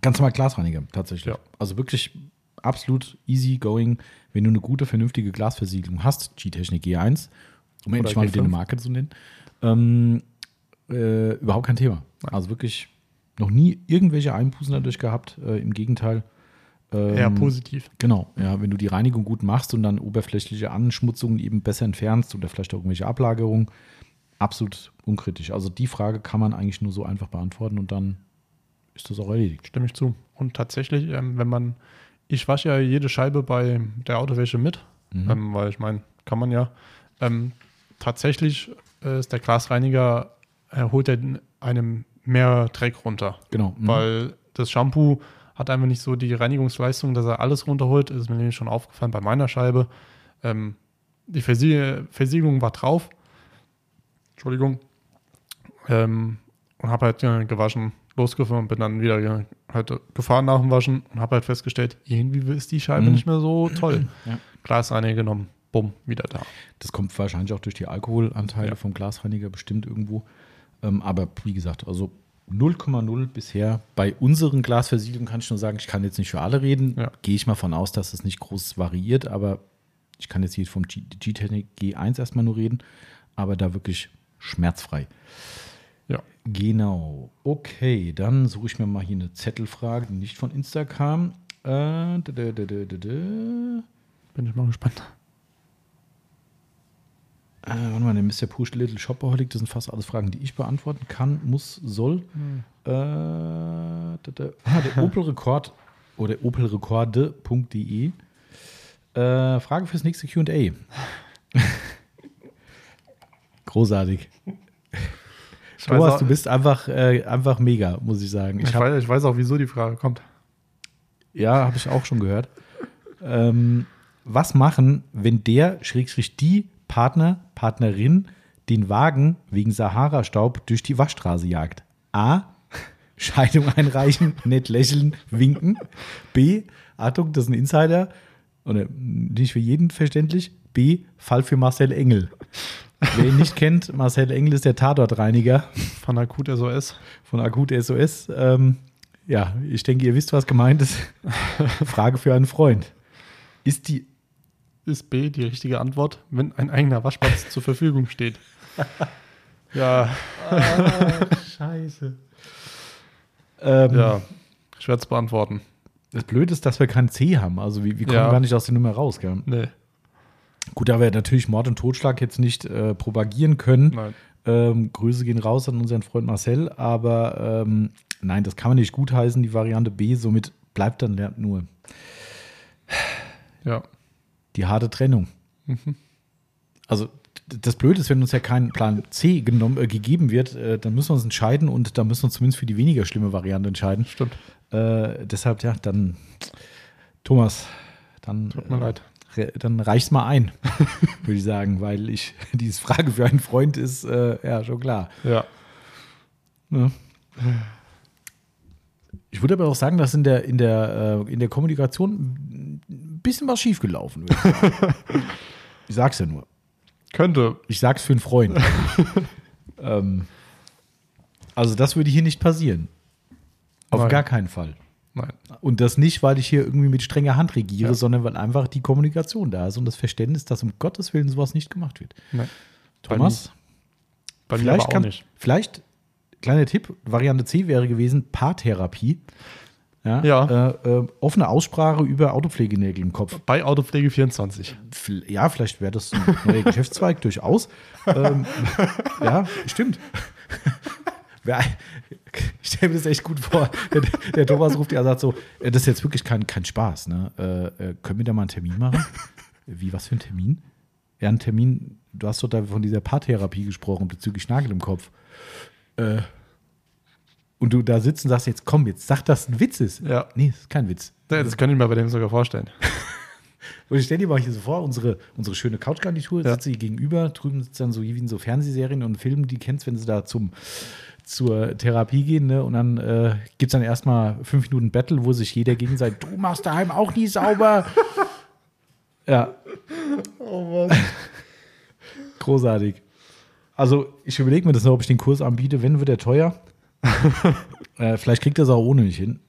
ganz normal Glasreiniger, tatsächlich. Ja. Also wirklich absolut easy going, wenn du eine gute, vernünftige Glasversiegelung hast, G-Technik G1, e um endlich mal eine Marke zu nennen, ähm, äh, überhaupt kein Thema. Also wirklich noch nie irgendwelche Einbußen dadurch gehabt, äh, im Gegenteil.
Ähm, ja, positiv.
Genau, ja, wenn du die Reinigung gut machst und dann oberflächliche Anschmutzungen eben besser entfernst oder vielleicht auch irgendwelche Ablagerungen, absolut unkritisch. Also die Frage kann man eigentlich nur so einfach beantworten und dann ist das auch erledigt.
Stimme ich zu. Und tatsächlich, ähm, wenn man, ich wasche ja jede Scheibe bei der Autowäsche mit, mhm. ähm, weil ich meine, kann man ja. Ähm, tatsächlich äh, ist der Glasreiniger, er äh, holt er einem mehr Dreck runter.
Genau. Mhm.
Weil das Shampoo hat einfach nicht so die Reinigungsleistung, dass er alles runterholt. Das ist mir nämlich schon aufgefallen bei meiner Scheibe. Ähm, die Versie Versiegelung war drauf, Entschuldigung. Ähm, und habe halt äh, gewaschen, losgefahren und bin dann wieder äh, halt gefahren nach dem Waschen und habe halt festgestellt, irgendwie ist die Scheibe mhm. nicht mehr so toll. Ja. Glasreiniger genommen, bumm, wieder da.
Das kommt wahrscheinlich auch durch die Alkoholanteile ja. vom Glasreiniger bestimmt irgendwo. Ähm, aber wie gesagt, also 0,0 bisher. Bei unseren Glasversiegelungen kann ich nur sagen, ich kann jetzt nicht für alle reden. Ja. Gehe ich mal von aus, dass es nicht groß variiert, aber ich kann jetzt hier vom G-Technik G1 erstmal nur reden. Aber da wirklich schmerzfrei.
Ja.
Genau. Okay, dann suche ich mir mal hier eine Zettelfrage, die nicht von Insta kam. Äh, dä, dä, dä, Bin ich mal gespannt. Äh, warte mal, der Mr. Push Little Shopaholic, das sind fast alles Fragen, die ich beantworten kann, muss, soll. Hm. Äh, ah, der Opel-Rekord oder opelrekorde.de. Äh, Frage fürs nächste QA. Großartig. Ich Thomas, auch, du bist einfach, äh, einfach mega, muss ich sagen.
Ich, ich, hab, weiß, ich, weiß, auch, wieso die Frage kommt.
Ja, habe ich auch schon gehört. ähm, was machen, wenn der, schrägstrich die Partner, Partnerin den Wagen wegen Sahara-Staub durch die Waschstraße jagt? A. Scheidung einreichen, nett lächeln, winken. B. Achtung, das ist ein Insider. Oder äh, nicht für jeden verständlich. B. Fall für Marcel Engel. Wer ihn nicht kennt, Marcel Engel ist der Tatortreiniger.
Von Akut SOS.
Von Akut SOS. Ähm, ja, ich denke, ihr wisst, was gemeint ist. Frage für einen Freund. Ist die
ist B die richtige Antwort, wenn ein eigener Waschplatz zur Verfügung steht? ja. Ah, scheiße. Ähm, ja, schwer zu beantworten.
Das Blöde ist, dass wir kein C haben. Also wie, wir kommen ja. gar nicht aus der Nummer raus, gell? Nee. Gut, da wir natürlich Mord und Totschlag jetzt nicht äh, propagieren können. Ähm, Grüße gehen raus an unseren Freund Marcel, aber ähm, nein, das kann man nicht gutheißen, die Variante B. Somit bleibt dann nur
ja.
die harte Trennung. Mhm. Also das Blöde ist, wenn uns ja kein Plan C genommen, äh, gegeben wird, äh, dann müssen wir uns entscheiden und dann müssen wir uns zumindest für die weniger schlimme Variante entscheiden.
Stimmt.
Äh, deshalb, ja, dann, Thomas, dann. Tut mir äh, leid dann reich's mal ein, würde ich sagen, weil ich diese Frage für einen Freund ist, äh, ja, schon klar.
Ja. ja. Ne?
Ich würde aber auch sagen, dass in der, in der, äh, in der Kommunikation ein bisschen was schiefgelaufen wird. Ich, ich sag's ja nur.
Könnte.
Ich sag's für einen Freund. ähm, also, das würde hier nicht passieren. Auf Nein. gar keinen Fall. Nein. Und das nicht, weil ich hier irgendwie mit strenger Hand regiere, ja. sondern weil einfach die Kommunikation da ist und das Verständnis, dass um Gottes Willen sowas nicht gemacht wird. Nein. Thomas? Bei mir, bei vielleicht, kann, vielleicht, kleiner Tipp, Variante C wäre gewesen, Paartherapie. Ja. ja. Äh, äh, offene Aussprache über Autopflegenägel im Kopf.
Bei Autopflege 24.
Ja, vielleicht wäre das ein neuer Geschäftszweig, durchaus. Ähm, ja, stimmt. Wer, ich stelle mir das echt gut vor. Der, der Thomas ruft ja sagt so, äh, das ist jetzt wirklich kein, kein Spaß, ne? Äh, äh können wir da mal einen Termin machen? Wie, was für ein Termin? Ja, einen Termin, du hast doch da von dieser Paartherapie gesprochen bezüglich Nagel im Kopf. Äh, und du da sitzt und sagst, jetzt komm, jetzt sag, dass ein Witz ist. Ja. Nee, das ist kein Witz.
Ja, das könnte ich mir bei dem sogar vorstellen.
Und ich stelle dir mal hier so vor, unsere, unsere schöne Couchgarnitur, ja. sitzt sie gegenüber, drüben sitzt dann so wie in so Fernsehserien und Filmen, die kennst, wenn sie da zum zur Therapie gehen, ne? Und dann äh, gibt es dann erstmal fünf Minuten Battle, wo sich jeder gegenseitig, du machst daheim auch nie sauber. ja. Oh Mann. Großartig. Also, ich überlege mir das noch, ob ich den Kurs anbiete. Wenn, wird er teuer. äh, vielleicht kriegt er es auch ohne mich hin.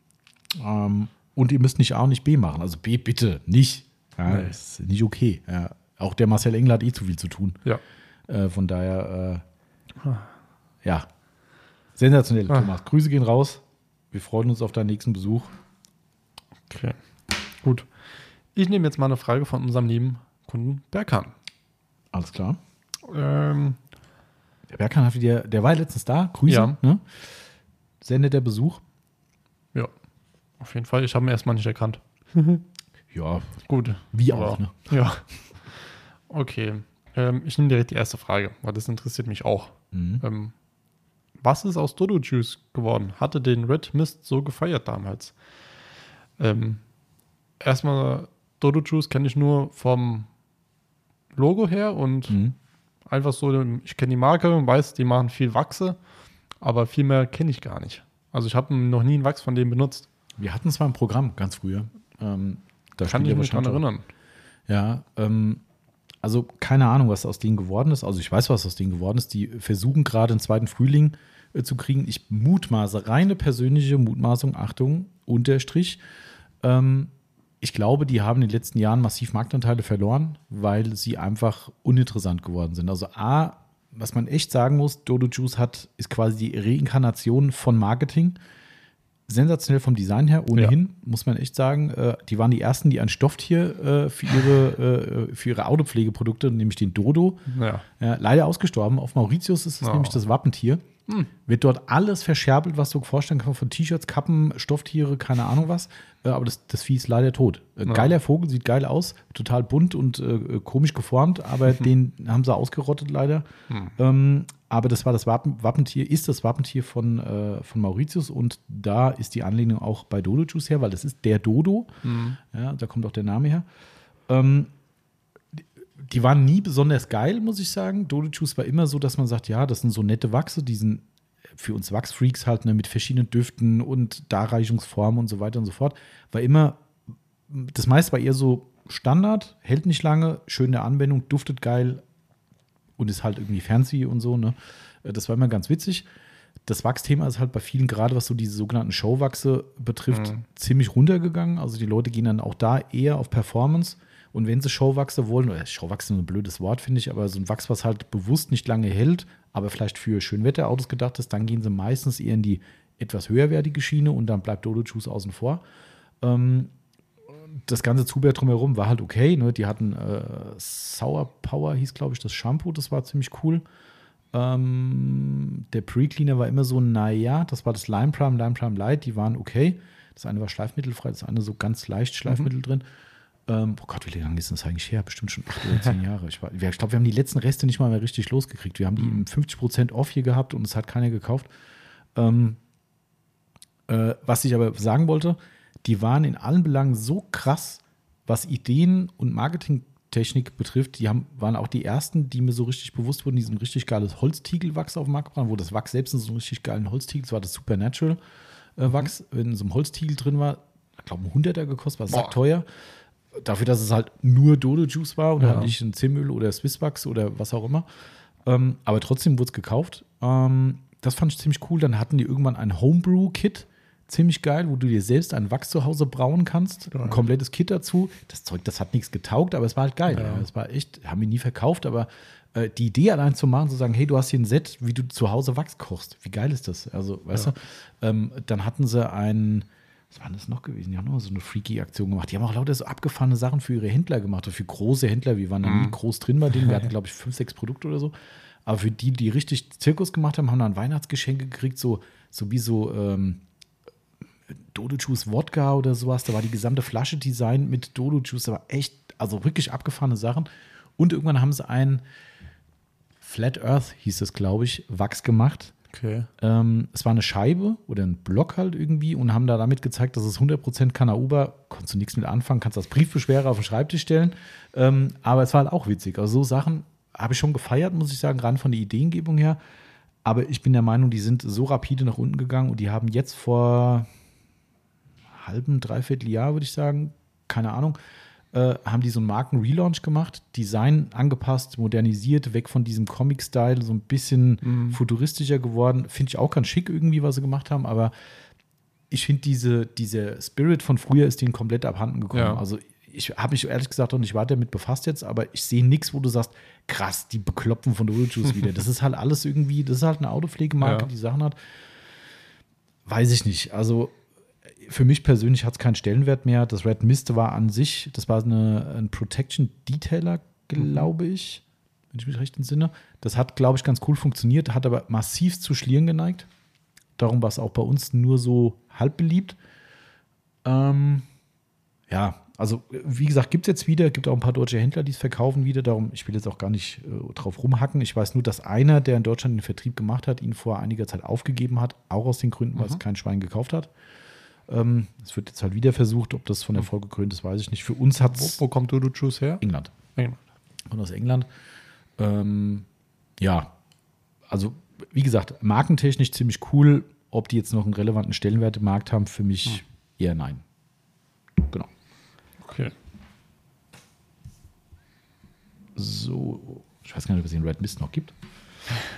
Ähm, und ihr müsst nicht A und nicht B machen. Also B bitte nicht. Ja, nee. Ist nicht okay. Ja. Auch der Marcel Engler hat eh zu viel zu tun. Ja. Äh, von daher, äh, ja, Sensationell, ah. Thomas. Grüße gehen raus. Wir freuen uns auf deinen nächsten Besuch.
Okay. Gut. Ich nehme jetzt mal eine Frage von unserem lieben Kunden Berkan.
Alles klar. Ähm, der Berkan hat wieder, der war letztens da. Grüße. Ja. Ne? Sendet der Besuch?
Ja, auf jeden Fall. Ich habe ihn erstmal nicht erkannt.
ja. Gut.
Wie auch, ne? Ja. Okay. Ähm, ich nehme direkt die erste Frage, weil das interessiert mich auch. Mhm. Ähm, was ist aus Dodo Juice geworden? Hatte den Red Mist so gefeiert damals? Ähm, erstmal, Dodo Juice kenne ich nur vom Logo her und mhm. einfach so, ich kenne die Marke und weiß, die machen viel Wachse, aber viel mehr kenne ich gar nicht. Also ich habe noch nie einen Wachs von dem benutzt.
Wir hatten zwar ein Programm ganz früher. Ähm,
da kann ich mich dran erinnern.
Ja, ähm, also keine Ahnung, was aus denen geworden ist. Also ich weiß, was aus denen geworden ist. Die versuchen gerade im zweiten Frühling äh, zu kriegen. Ich mutmaße, reine persönliche Mutmaßung, Achtung, Unterstrich. Ähm, ich glaube, die haben in den letzten Jahren massiv Marktanteile verloren, weil sie einfach uninteressant geworden sind. Also A, was man echt sagen muss, Dodo Juice hat, ist quasi die Reinkarnation von Marketing. Sensationell vom Design her, ohnehin, ja. muss man echt sagen. Äh, die waren die ersten, die ein Stofftier äh, für, ihre, für ihre Autopflegeprodukte, nämlich den Dodo, ja. leider ausgestorben. Auf Mauritius ist es oh. nämlich das Wappentier. Hm. Wird dort alles verscherbelt, was du vorstellen kannst, von T-Shirts, Kappen, Stofftiere, keine Ahnung was. Äh, aber das, das Vieh ist leider tot. Äh, ja. Geiler Vogel, sieht geil aus, total bunt und äh, komisch geformt, aber hm. den haben sie ausgerottet leider. Hm. Ähm, aber das war das Wappen, Wappentier, ist das Wappentier von, äh, von Mauritius und da ist die Anlehnung auch bei Dodo Juice her, weil das ist der Dodo. Hm. Ja, da kommt auch der Name her. Ähm, die waren nie besonders geil, muss ich sagen. Dodo Juice war immer so, dass man sagt, ja, das sind so nette Wachse, die sind für uns Wachsfreaks halt ne, mit verschiedenen Düften und Darreichungsformen und so weiter und so fort. War immer, das meiste war eher so Standard, hält nicht lange, schön in der Anwendung, duftet geil und ist halt irgendwie fancy und so. Ne? Äh, das war immer ganz witzig. Das Wachsthema ist halt bei vielen, gerade was so diese sogenannten Showwachse betrifft, mhm. ziemlich runtergegangen. Also die Leute gehen dann auch da eher auf Performance. Und wenn sie Showwachse wollen, oder Showwachse ist ein blödes Wort, finde ich, aber so ein Wachs, was halt bewusst nicht lange hält, aber vielleicht für Schönwetterautos gedacht ist, dann gehen sie meistens eher in die etwas höherwertige Schiene und dann bleibt Dodo Juice außen vor. Ähm, das ganze Zubehör drumherum war halt okay. Ne? Die hatten äh, Sour Power, hieß glaube ich das Shampoo, das war ziemlich cool. Ähm, der Pre-Cleaner war immer so, naja, das war das Lime Prime, Lime Prime Light, die waren okay. Das eine war schleifmittelfrei, das andere so ganz leicht mhm. Schleifmittel mhm. drin. Ähm, oh Gott, wie lange ist das eigentlich her? Bestimmt schon acht oder zehn Jahre. Ich, ich glaube, wir haben die letzten Reste nicht mal mehr richtig losgekriegt. Wir haben die 50% mhm. off hier gehabt und es hat keiner gekauft. Ähm, äh, was ich aber sagen wollte, die waren in allen Belangen so krass, was Ideen und Marketingtechnik betrifft. Die haben, waren auch die ersten, die mir so richtig bewusst wurden. Die so ein richtig geiles Holztiegelwachs auf dem Markt gebracht, wo das Wachs selbst in so einem richtig geilen Holztiegel, das war das Supernatural-Wachs, äh, mhm. in so einem Holztiegel drin war. Ich glaube, ein Hunderter gekostet, war sackteuer. teuer dafür, dass es halt nur Dodo-Juice war und ja. nicht ein Zimmöl oder Swissbucks oder was auch immer. Ähm, aber trotzdem wurde es gekauft. Ähm, das fand ich ziemlich cool. Dann hatten die irgendwann ein Homebrew-Kit. Ziemlich geil, wo du dir selbst ein Wachs zu Hause brauen kannst. Ein komplettes Kit dazu. Das Zeug, das hat nichts getaugt, aber es war halt geil. Ja. Es war echt, haben wir nie verkauft, aber äh, die Idee allein zu machen, zu sagen, hey, du hast hier ein Set, wie du zu Hause Wachs kochst. Wie geil ist das? Also, weißt du, ähm, dann hatten sie einen was war das noch gewesen? Die haben noch so eine freaky Aktion gemacht. Die haben auch lauter so abgefahrene Sachen für ihre Händler gemacht für große Händler. Wir waren da nie mhm. groß drin bei denen. Wir hatten, glaube ich, fünf, sechs Produkte oder so. Aber für die, die richtig Zirkus gemacht haben, haben dann Weihnachtsgeschenke gekriegt, so, so wie so ähm, Dodo-Juice Wodka oder sowas. Da war die gesamte Flasche Design mit Dodo-Juice. Da war echt, also wirklich abgefahrene Sachen. Und irgendwann haben sie einen Flat Earth, hieß das, glaube ich, Wachs gemacht Okay. Ähm, es war eine Scheibe oder ein Block halt irgendwie und haben da damit gezeigt, dass es 100% Kanauba, konntest du nichts mit anfangen, kannst das Briefbeschwerer auf den Schreibtisch stellen. Ähm, aber es war halt auch witzig. Also so Sachen habe ich schon gefeiert, muss ich sagen, gerade von der Ideengebung her. Aber ich bin der Meinung, die sind so rapide nach unten gegangen und die haben jetzt vor halben, dreiviertel Jahr, würde ich sagen, keine Ahnung, äh, haben die so einen Marken-Relaunch gemacht, Design angepasst, modernisiert, weg von diesem Comic-Style, so ein bisschen mhm. futuristischer geworden. Finde ich auch ganz schick irgendwie, was sie gemacht haben, aber ich finde, diese, dieser Spirit von früher ist denen komplett abhanden gekommen. Ja. Also ich habe mich ehrlich gesagt auch nicht weiter damit befasst jetzt, aber ich sehe nichts, wo du sagst, krass, die bekloppen von Juice wieder. Das ist halt alles irgendwie, das ist halt eine Autopflegemarke, ja. die Sachen hat. Weiß ich nicht. Also für mich persönlich hat es keinen Stellenwert mehr. Das Red Mist war an sich, das war eine, ein Protection Detailer, glaube mhm. ich, wenn ich mich recht entsinne. Das hat, glaube ich, ganz cool funktioniert, hat aber massiv zu Schlieren geneigt. Darum war es auch bei uns nur so halb beliebt. Ähm, ja, also wie gesagt, gibt es jetzt wieder, gibt auch ein paar deutsche Händler, die es verkaufen wieder. Darum, ich will jetzt auch gar nicht äh, drauf rumhacken. Ich weiß nur, dass einer, der in Deutschland den Vertrieb gemacht hat, ihn vor einiger Zeit aufgegeben hat, auch aus den Gründen, mhm. weil es kein Schwein gekauft hat. Ähm, es wird jetzt halt wieder versucht, ob das von Erfolg hm. gekrönt ist, weiß ich nicht. Für uns hat
es. Wo, wo, kommt Dodo Juice her?
England. England. Kommt aus England. Ähm, ja, also wie gesagt, markentechnisch ziemlich cool. Ob die jetzt noch einen relevanten Stellenwert im Markt haben, für mich hm. eher nein.
Genau. Okay.
So, ich weiß gar nicht, ob es den Red Mist noch gibt.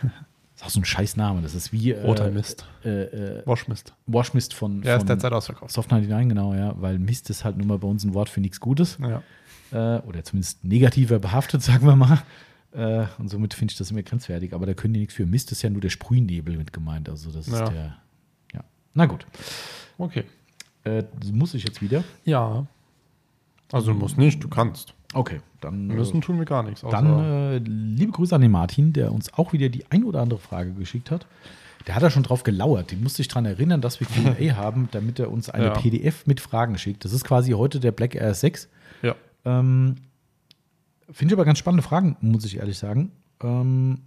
Das ist auch so ein scheiß Name. Das ist wie.
Äh, Mist. Äh, äh, äh Waschmist.
Waschmist von. Ja,
von ist derzeit ausverkauft.
Soft 99, genau, ja. Weil Mist ist halt nun mal bei uns ein Wort für nichts Gutes. Ja. Äh, oder zumindest negativer behaftet, sagen wir mal. Äh, und somit finde ich das immer grenzwertig. Aber da können die nichts für. Mist ist ja nur der Sprühnebel mit gemeint. Also das ja. ist der. Ja. Na gut.
Okay.
muss ich jetzt wieder?
Ja. Also du musst nicht, du kannst.
Okay, dann. Äh, Müssen tun wir gar nichts. Dann äh, liebe Grüße an den Martin, der uns auch wieder die ein oder andere Frage geschickt hat. Der hat da schon drauf gelauert. Den musste ich daran erinnern, dass wir QA haben, damit er uns eine ja. PDF mit Fragen schickt. Das ist quasi heute der Black Air 6. Ja. Ähm, Finde ich aber ganz spannende Fragen, muss ich ehrlich sagen. Ähm,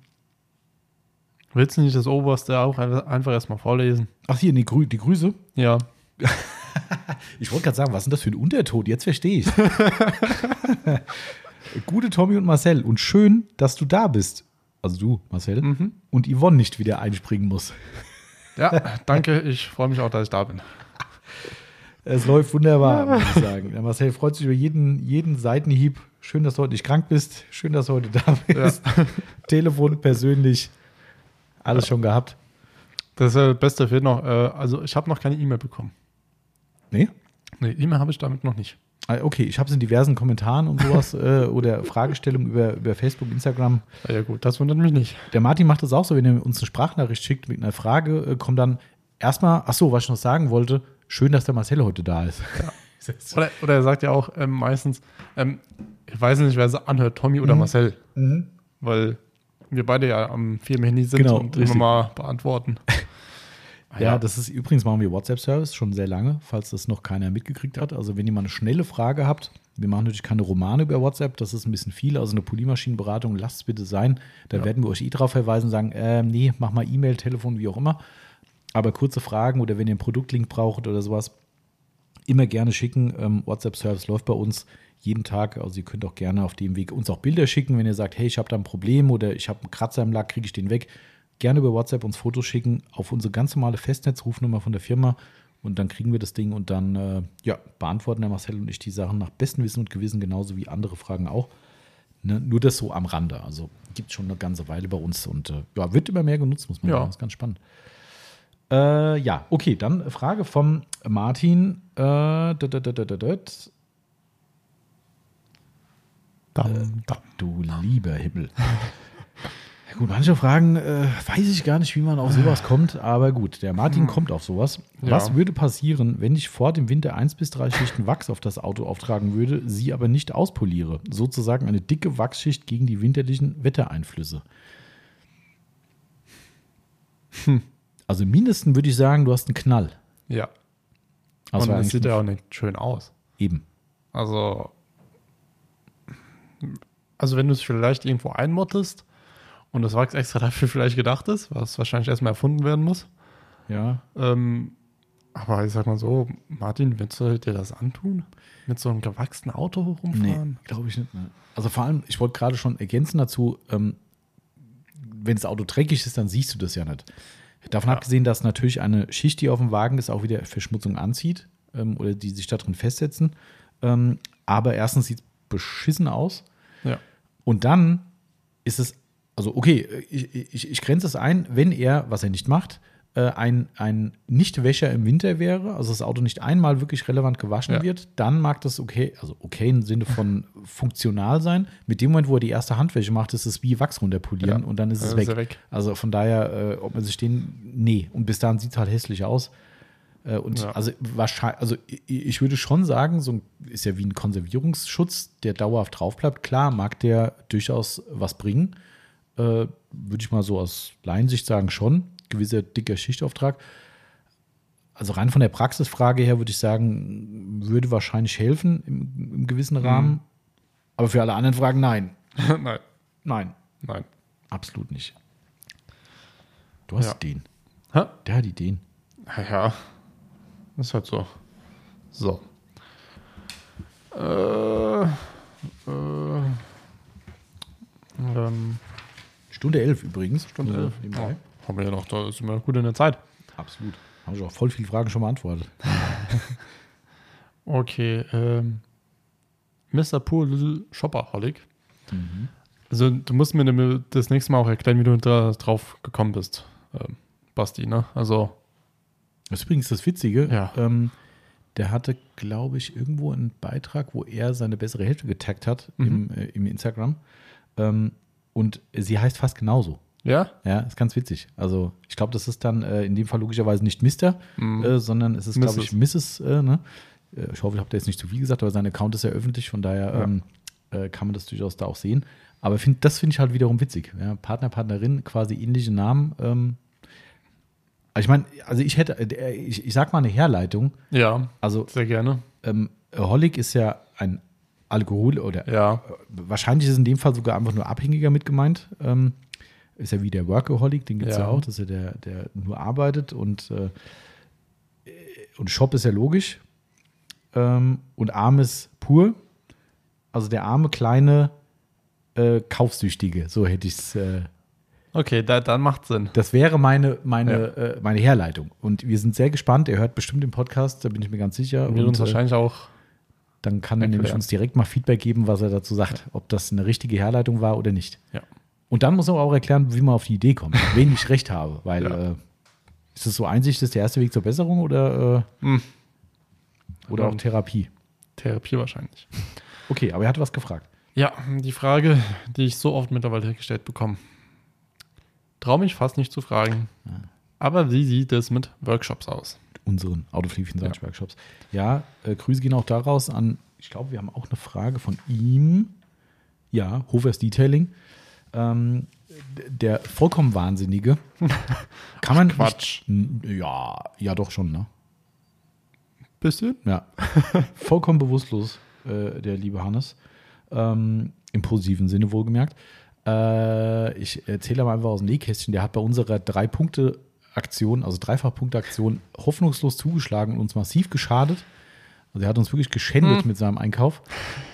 Willst du nicht das oberste auch einfach erstmal vorlesen?
Ach, hier, die, Grü die Grüße?
Ja.
ich wollte gerade sagen, was ist das für ein Untertod? Jetzt verstehe ich. Gute Tommy und Marcel und schön, dass du da bist. Also du, Marcel. Mhm. Und Yvonne nicht wieder einspringen muss.
Ja, danke. Ich freue mich auch, dass ich da bin.
Es läuft wunderbar, muss ich sagen. Der Marcel freut sich über jeden, jeden Seitenhieb. Schön, dass du heute nicht krank bist. Schön, dass du heute da bist. Ja. Telefon persönlich. Alles ja. schon gehabt.
Das ist äh, der beste fehlt noch. Äh, also, ich habe noch keine E-Mail bekommen.
Nee? Nee,
E-Mail habe ich damit noch nicht.
Ah, okay, ich habe es in diversen Kommentaren und sowas äh, oder Fragestellungen über, über Facebook, Instagram.
Ah ja gut, das wundert mich nicht.
Der Martin macht das auch so, wenn er uns eine Sprachnachricht schickt mit einer Frage, äh, kommt dann erstmal, ach so, was ich noch sagen wollte, schön, dass der Marcel heute da ist. Ja.
Oder, oder, er sagt ja auch ähm, meistens, ähm, ich weiß nicht, wer es anhört, Tommy oder mhm. Marcel. Mhm. Weil wir beide ja am Firmenhandy sind genau, und richtig. immer mal beantworten.
ja. ja, das ist übrigens machen wir WhatsApp-Service schon sehr lange, falls das noch keiner mitgekriegt hat. Also wenn ihr mal eine schnelle Frage habt, wir machen natürlich keine Romane über WhatsApp, das ist ein bisschen viel. Also eine Polymaschinenberatung, lasst es bitte sein. Da ja. werden wir euch eh drauf verweisen, sagen, äh, nee, mach mal E-Mail, Telefon, wie auch immer. Aber kurze Fragen oder wenn ihr einen Produktlink braucht oder sowas, immer gerne schicken. Ähm, WhatsApp-Service läuft bei uns jeden Tag. Also ihr könnt auch gerne auf dem Weg uns auch Bilder schicken, wenn ihr sagt, hey, ich habe da ein Problem oder ich habe einen Kratzer im Lack, kriege ich den weg gerne über WhatsApp uns Fotos schicken auf unsere ganz normale Festnetzrufnummer von der Firma und dann kriegen wir das Ding und dann äh, ja, beantworten der Marcel und ich die Sachen nach bestem Wissen und Gewissen, genauso wie andere Fragen auch. Ne? Nur das so am Rande. Also gibt es schon eine ganze Weile bei uns und äh, ja, wird immer mehr genutzt, muss man ja. sagen. ist ganz spannend. Äh, ja, okay, dann Frage vom Martin. Äh, dut, dut, dut, Dam, dam, du lieber Himmel. gut, manche Fragen äh, weiß ich gar nicht, wie man auf sowas kommt, aber gut, der Martin hm. kommt auf sowas. Ja. Was würde passieren, wenn ich vor dem Winter 1 bis 3 Schichten Wachs auf das Auto auftragen würde, sie aber nicht auspoliere? Sozusagen eine dicke Wachsschicht gegen die winterlichen Wettereinflüsse. Hm. Also mindestens würde ich sagen, du hast einen Knall.
Ja. Also Und es sieht ja auch nicht schön aus.
Eben.
Also, also wenn du es vielleicht irgendwo einmottest, und das Wachs extra dafür vielleicht gedacht ist, was wahrscheinlich erstmal erfunden werden muss.
Ja. Ähm,
aber ich sag mal so, Martin, willst du dir das antun? Mit so einem gewachsenen Auto rumfahren? Nee,
glaube ich nicht. Ne? Also vor allem, ich wollte gerade schon ergänzen dazu, ähm, wenn das Auto dreckig ist, dann siehst du das ja nicht. Davon ja. abgesehen, dass natürlich eine Schicht, die auf dem Wagen ist, auch wieder Verschmutzung anzieht ähm, oder die sich da drin festsetzen. Ähm, aber erstens sieht es beschissen aus. Ja. Und dann ist es also okay, ich, ich, ich grenze es ein, wenn er, was er nicht macht, äh, ein, ein Nichtwäscher im Winter wäre, also das Auto nicht einmal wirklich relevant gewaschen ja. wird, dann mag das okay, also okay im Sinne von funktional sein. Mit dem Moment, wo er die erste Handwäsche macht, ist es wie Wachs runterpolieren ja. und dann ist es weg. Ist weg. Also von daher, äh, ob man sich den, nee. Und bis dahin sieht es halt hässlich aus. Äh, und ja. also wahrscheinlich, also ich, würde schon sagen, so ein, ist ja wie ein Konservierungsschutz, der dauerhaft drauf bleibt. Klar mag der durchaus was bringen äh, würde ich mal so aus Laiensicht sagen, schon. Gewisser dicker Schichtauftrag. Also rein von der Praxisfrage her würde ich sagen, würde wahrscheinlich helfen im, im gewissen mhm. Rahmen. Mhm. Aber für alle anderen Fragen nein. nein.
Nein. Nein.
Absolut nicht. Du hast ja. den. Hä? Der
hat
Ideen.
Ja, ist halt so. So. Äh, äh,
ähm, Stunde elf übrigens.
Stunde elf. Ja. Haben wir ja noch, da sind wir gut in der Zeit.
Absolut. Haben wir auch voll viele Fragen schon beantwortet.
okay. Ähm, Mr. Poor Little Shopaholic. Mhm. Also, du musst mir das nächste Mal auch erklären, wie du da drauf gekommen bist, ähm, Basti, ne? Also.
Das ist übrigens das Witzige. Ja. Ähm, der hatte, glaube ich, irgendwo einen Beitrag, wo er seine bessere Hälfte getaggt hat mhm. im, äh, im Instagram. Ähm, und sie heißt fast genauso.
Ja?
Ja, ist ganz witzig. Also ich glaube, das ist dann äh, in dem Fall logischerweise nicht Mr., mhm. äh, sondern es ist, glaube ich, Mrs. Äh, ne? Äh, ich hoffe, ich habe da jetzt nicht zu viel gesagt, aber sein Account ist ja öffentlich, von daher ja. ähm, äh, kann man das durchaus da auch sehen. Aber find, das finde ich halt wiederum witzig. Ja? Partner, Partnerin, quasi ähnliche Namen. Ähm. Also ich meine, also ich hätte, äh, ich, ich sag mal eine Herleitung.
Ja, also, sehr gerne. Ähm,
Holic ist ja ein Alkohol oder ja. wahrscheinlich ist in dem Fall sogar einfach nur Abhängiger mit gemeint. Ähm, ist ja wie der Workaholic, den gibt es ja. ja. auch, dass er der, der nur arbeitet und, äh, und Shop ist ja logisch. Ähm, und arm ist pur. Also der arme, kleine, äh, kaufsüchtige, so hätte ich es.
Äh, okay, da, dann macht Sinn.
Das wäre meine, meine, ja. äh, meine Herleitung. Und wir sind sehr gespannt. Ihr hört bestimmt den Podcast, da bin ich mir ganz sicher.
Wir und, äh, uns wahrscheinlich auch
dann kann er nämlich uns direkt mal Feedback geben, was er dazu sagt, ja. ob das eine richtige Herleitung war oder nicht. Ja. Und dann muss er auch erklären, wie man auf die Idee kommt, wen ich recht habe, weil ja. äh, ist es so Einsicht, ist der erste Weg zur Besserung oder, äh, mhm. oder auch ähm, Therapie?
Therapie wahrscheinlich.
Okay, aber er hat was gefragt.
Ja, die Frage, die ich so oft mittlerweile gestellt bekomme. Traue mich fast nicht zu fragen. Aber wie sieht es mit Workshops aus?
unseren autofliegenden Salzberg-Shops. Ja, ja äh, Grüße gehen auch daraus an, ich glaube, wir haben auch eine Frage von ihm. Ja, Hofers Detailing. Ähm, der vollkommen Wahnsinnige. Kann man.
Ach, Quatsch.
Nicht, ja, ja, doch schon, ne?
Bisschen?
Ja. vollkommen bewusstlos, äh, der liebe Hannes. Ähm, Im positiven Sinne wohlgemerkt. Äh, ich erzähle aber einfach aus dem Nähkästchen. Der hat bei unserer drei Punkte Aktion, also Dreifachpunkte-Aktion, hoffnungslos zugeschlagen und uns massiv geschadet. Also er hat uns wirklich geschändet mhm. mit seinem Einkauf.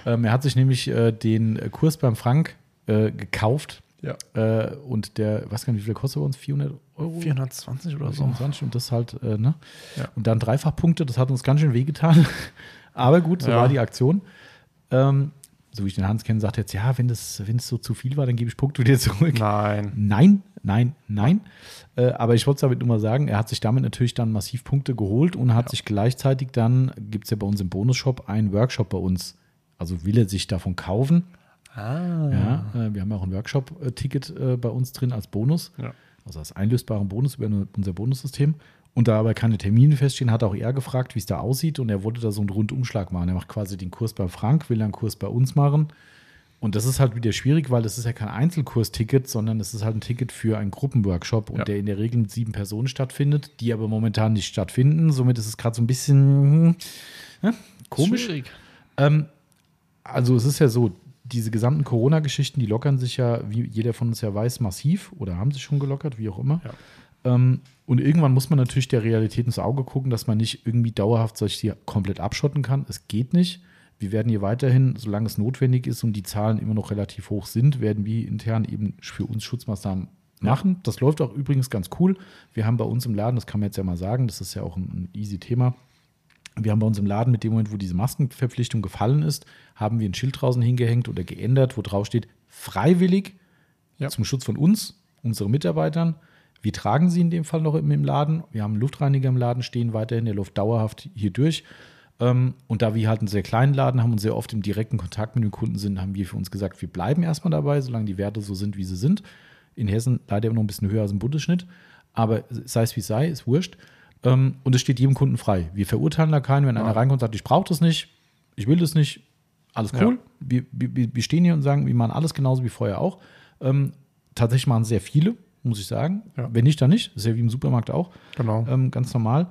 Ähm, er hat sich nämlich äh, den Kurs beim Frank äh, gekauft. Ja. Äh, und der, was kann, nicht, wie viel kostet bei uns? 400 Euro?
420 oder
420
so.
und das halt, äh, ne? Ja. Und dann Dreifachpunkte, das hat uns ganz schön wehgetan. Aber gut, so ja. war die Aktion. Ähm, so wie ich den Hans kenne, sagt jetzt, ja, wenn das, wenn es so zu viel war, dann gebe ich Punkte wieder zurück.
Nein.
Nein, nein, nein. Äh, aber ich wollte es damit nur mal sagen, er hat sich damit natürlich dann massiv Punkte geholt und hat ja. sich gleichzeitig dann, gibt es ja bei uns im Bonus-Shop, einen Workshop bei uns. Also will er sich davon kaufen. Ah. Ja, äh, wir haben ja auch ein Workshop-Ticket äh, bei uns drin als Bonus. Ja. Also als einlösbaren Bonus über unser Bonussystem und da aber keine Termine feststehen, hat auch er gefragt, wie es da aussieht und er wollte da so einen Rundumschlag machen. Er macht quasi den Kurs bei Frank, will dann einen Kurs bei uns machen. Und das ist halt wieder schwierig, weil das ist ja kein Einzelkursticket, sondern es ist halt ein Ticket für einen Gruppenworkshop und ja. der in der Regel mit sieben Personen stattfindet, die aber momentan nicht stattfinden. Somit ist es gerade so ein bisschen ja, hm, ne, komisch. Schwierig. Ähm, also es ist ja so, diese gesamten Corona-Geschichten, die lockern sich ja, wie jeder von uns ja weiß, massiv oder haben sich schon gelockert, wie auch immer. Ja. Ähm, und irgendwann muss man natürlich der Realität ins Auge gucken, dass man nicht irgendwie dauerhaft solche hier komplett abschotten kann. Es geht nicht. Wir werden hier weiterhin, solange es notwendig ist und die Zahlen immer noch relativ hoch sind, werden wir intern eben für uns Schutzmaßnahmen machen. Das läuft auch übrigens ganz cool. Wir haben bei uns im Laden, das kann man jetzt ja mal sagen, das ist ja auch ein, ein easy Thema. Wir haben bei uns im Laden mit dem Moment, wo diese Maskenverpflichtung gefallen ist, haben wir ein Schild draußen hingehängt oder geändert, wo drauf steht, freiwillig ja. zum Schutz von uns, unseren Mitarbeitern wir tragen sie in dem Fall noch im Laden. Wir haben einen Luftreiniger im Laden stehen, weiterhin der Luft dauerhaft hier durch. Ähm, und da wir halt einen sehr kleinen Laden haben und sehr oft im direkten Kontakt mit dem Kunden sind, haben wir für uns gesagt, wir bleiben erstmal dabei, solange die Werte so sind, wie sie sind. In Hessen leider immer noch ein bisschen höher als im Bundesschnitt. Aber sei es wie es sei, ist wurscht. Ähm, und es steht jedem Kunden frei. Wir verurteilen da keinen. Wenn ja. einer reinkommt und sagt, ich brauche das nicht, ich will das nicht, alles cool. Ja. Wir, wir, wir, stehen hier und sagen, wir machen alles genauso wie vorher auch. Ähm, tatsächlich machen sehr viele muss ich sagen. Ja. Wenn nicht, dann nicht. Das ist ja wie im Supermarkt auch. Genau. Ähm, ganz normal.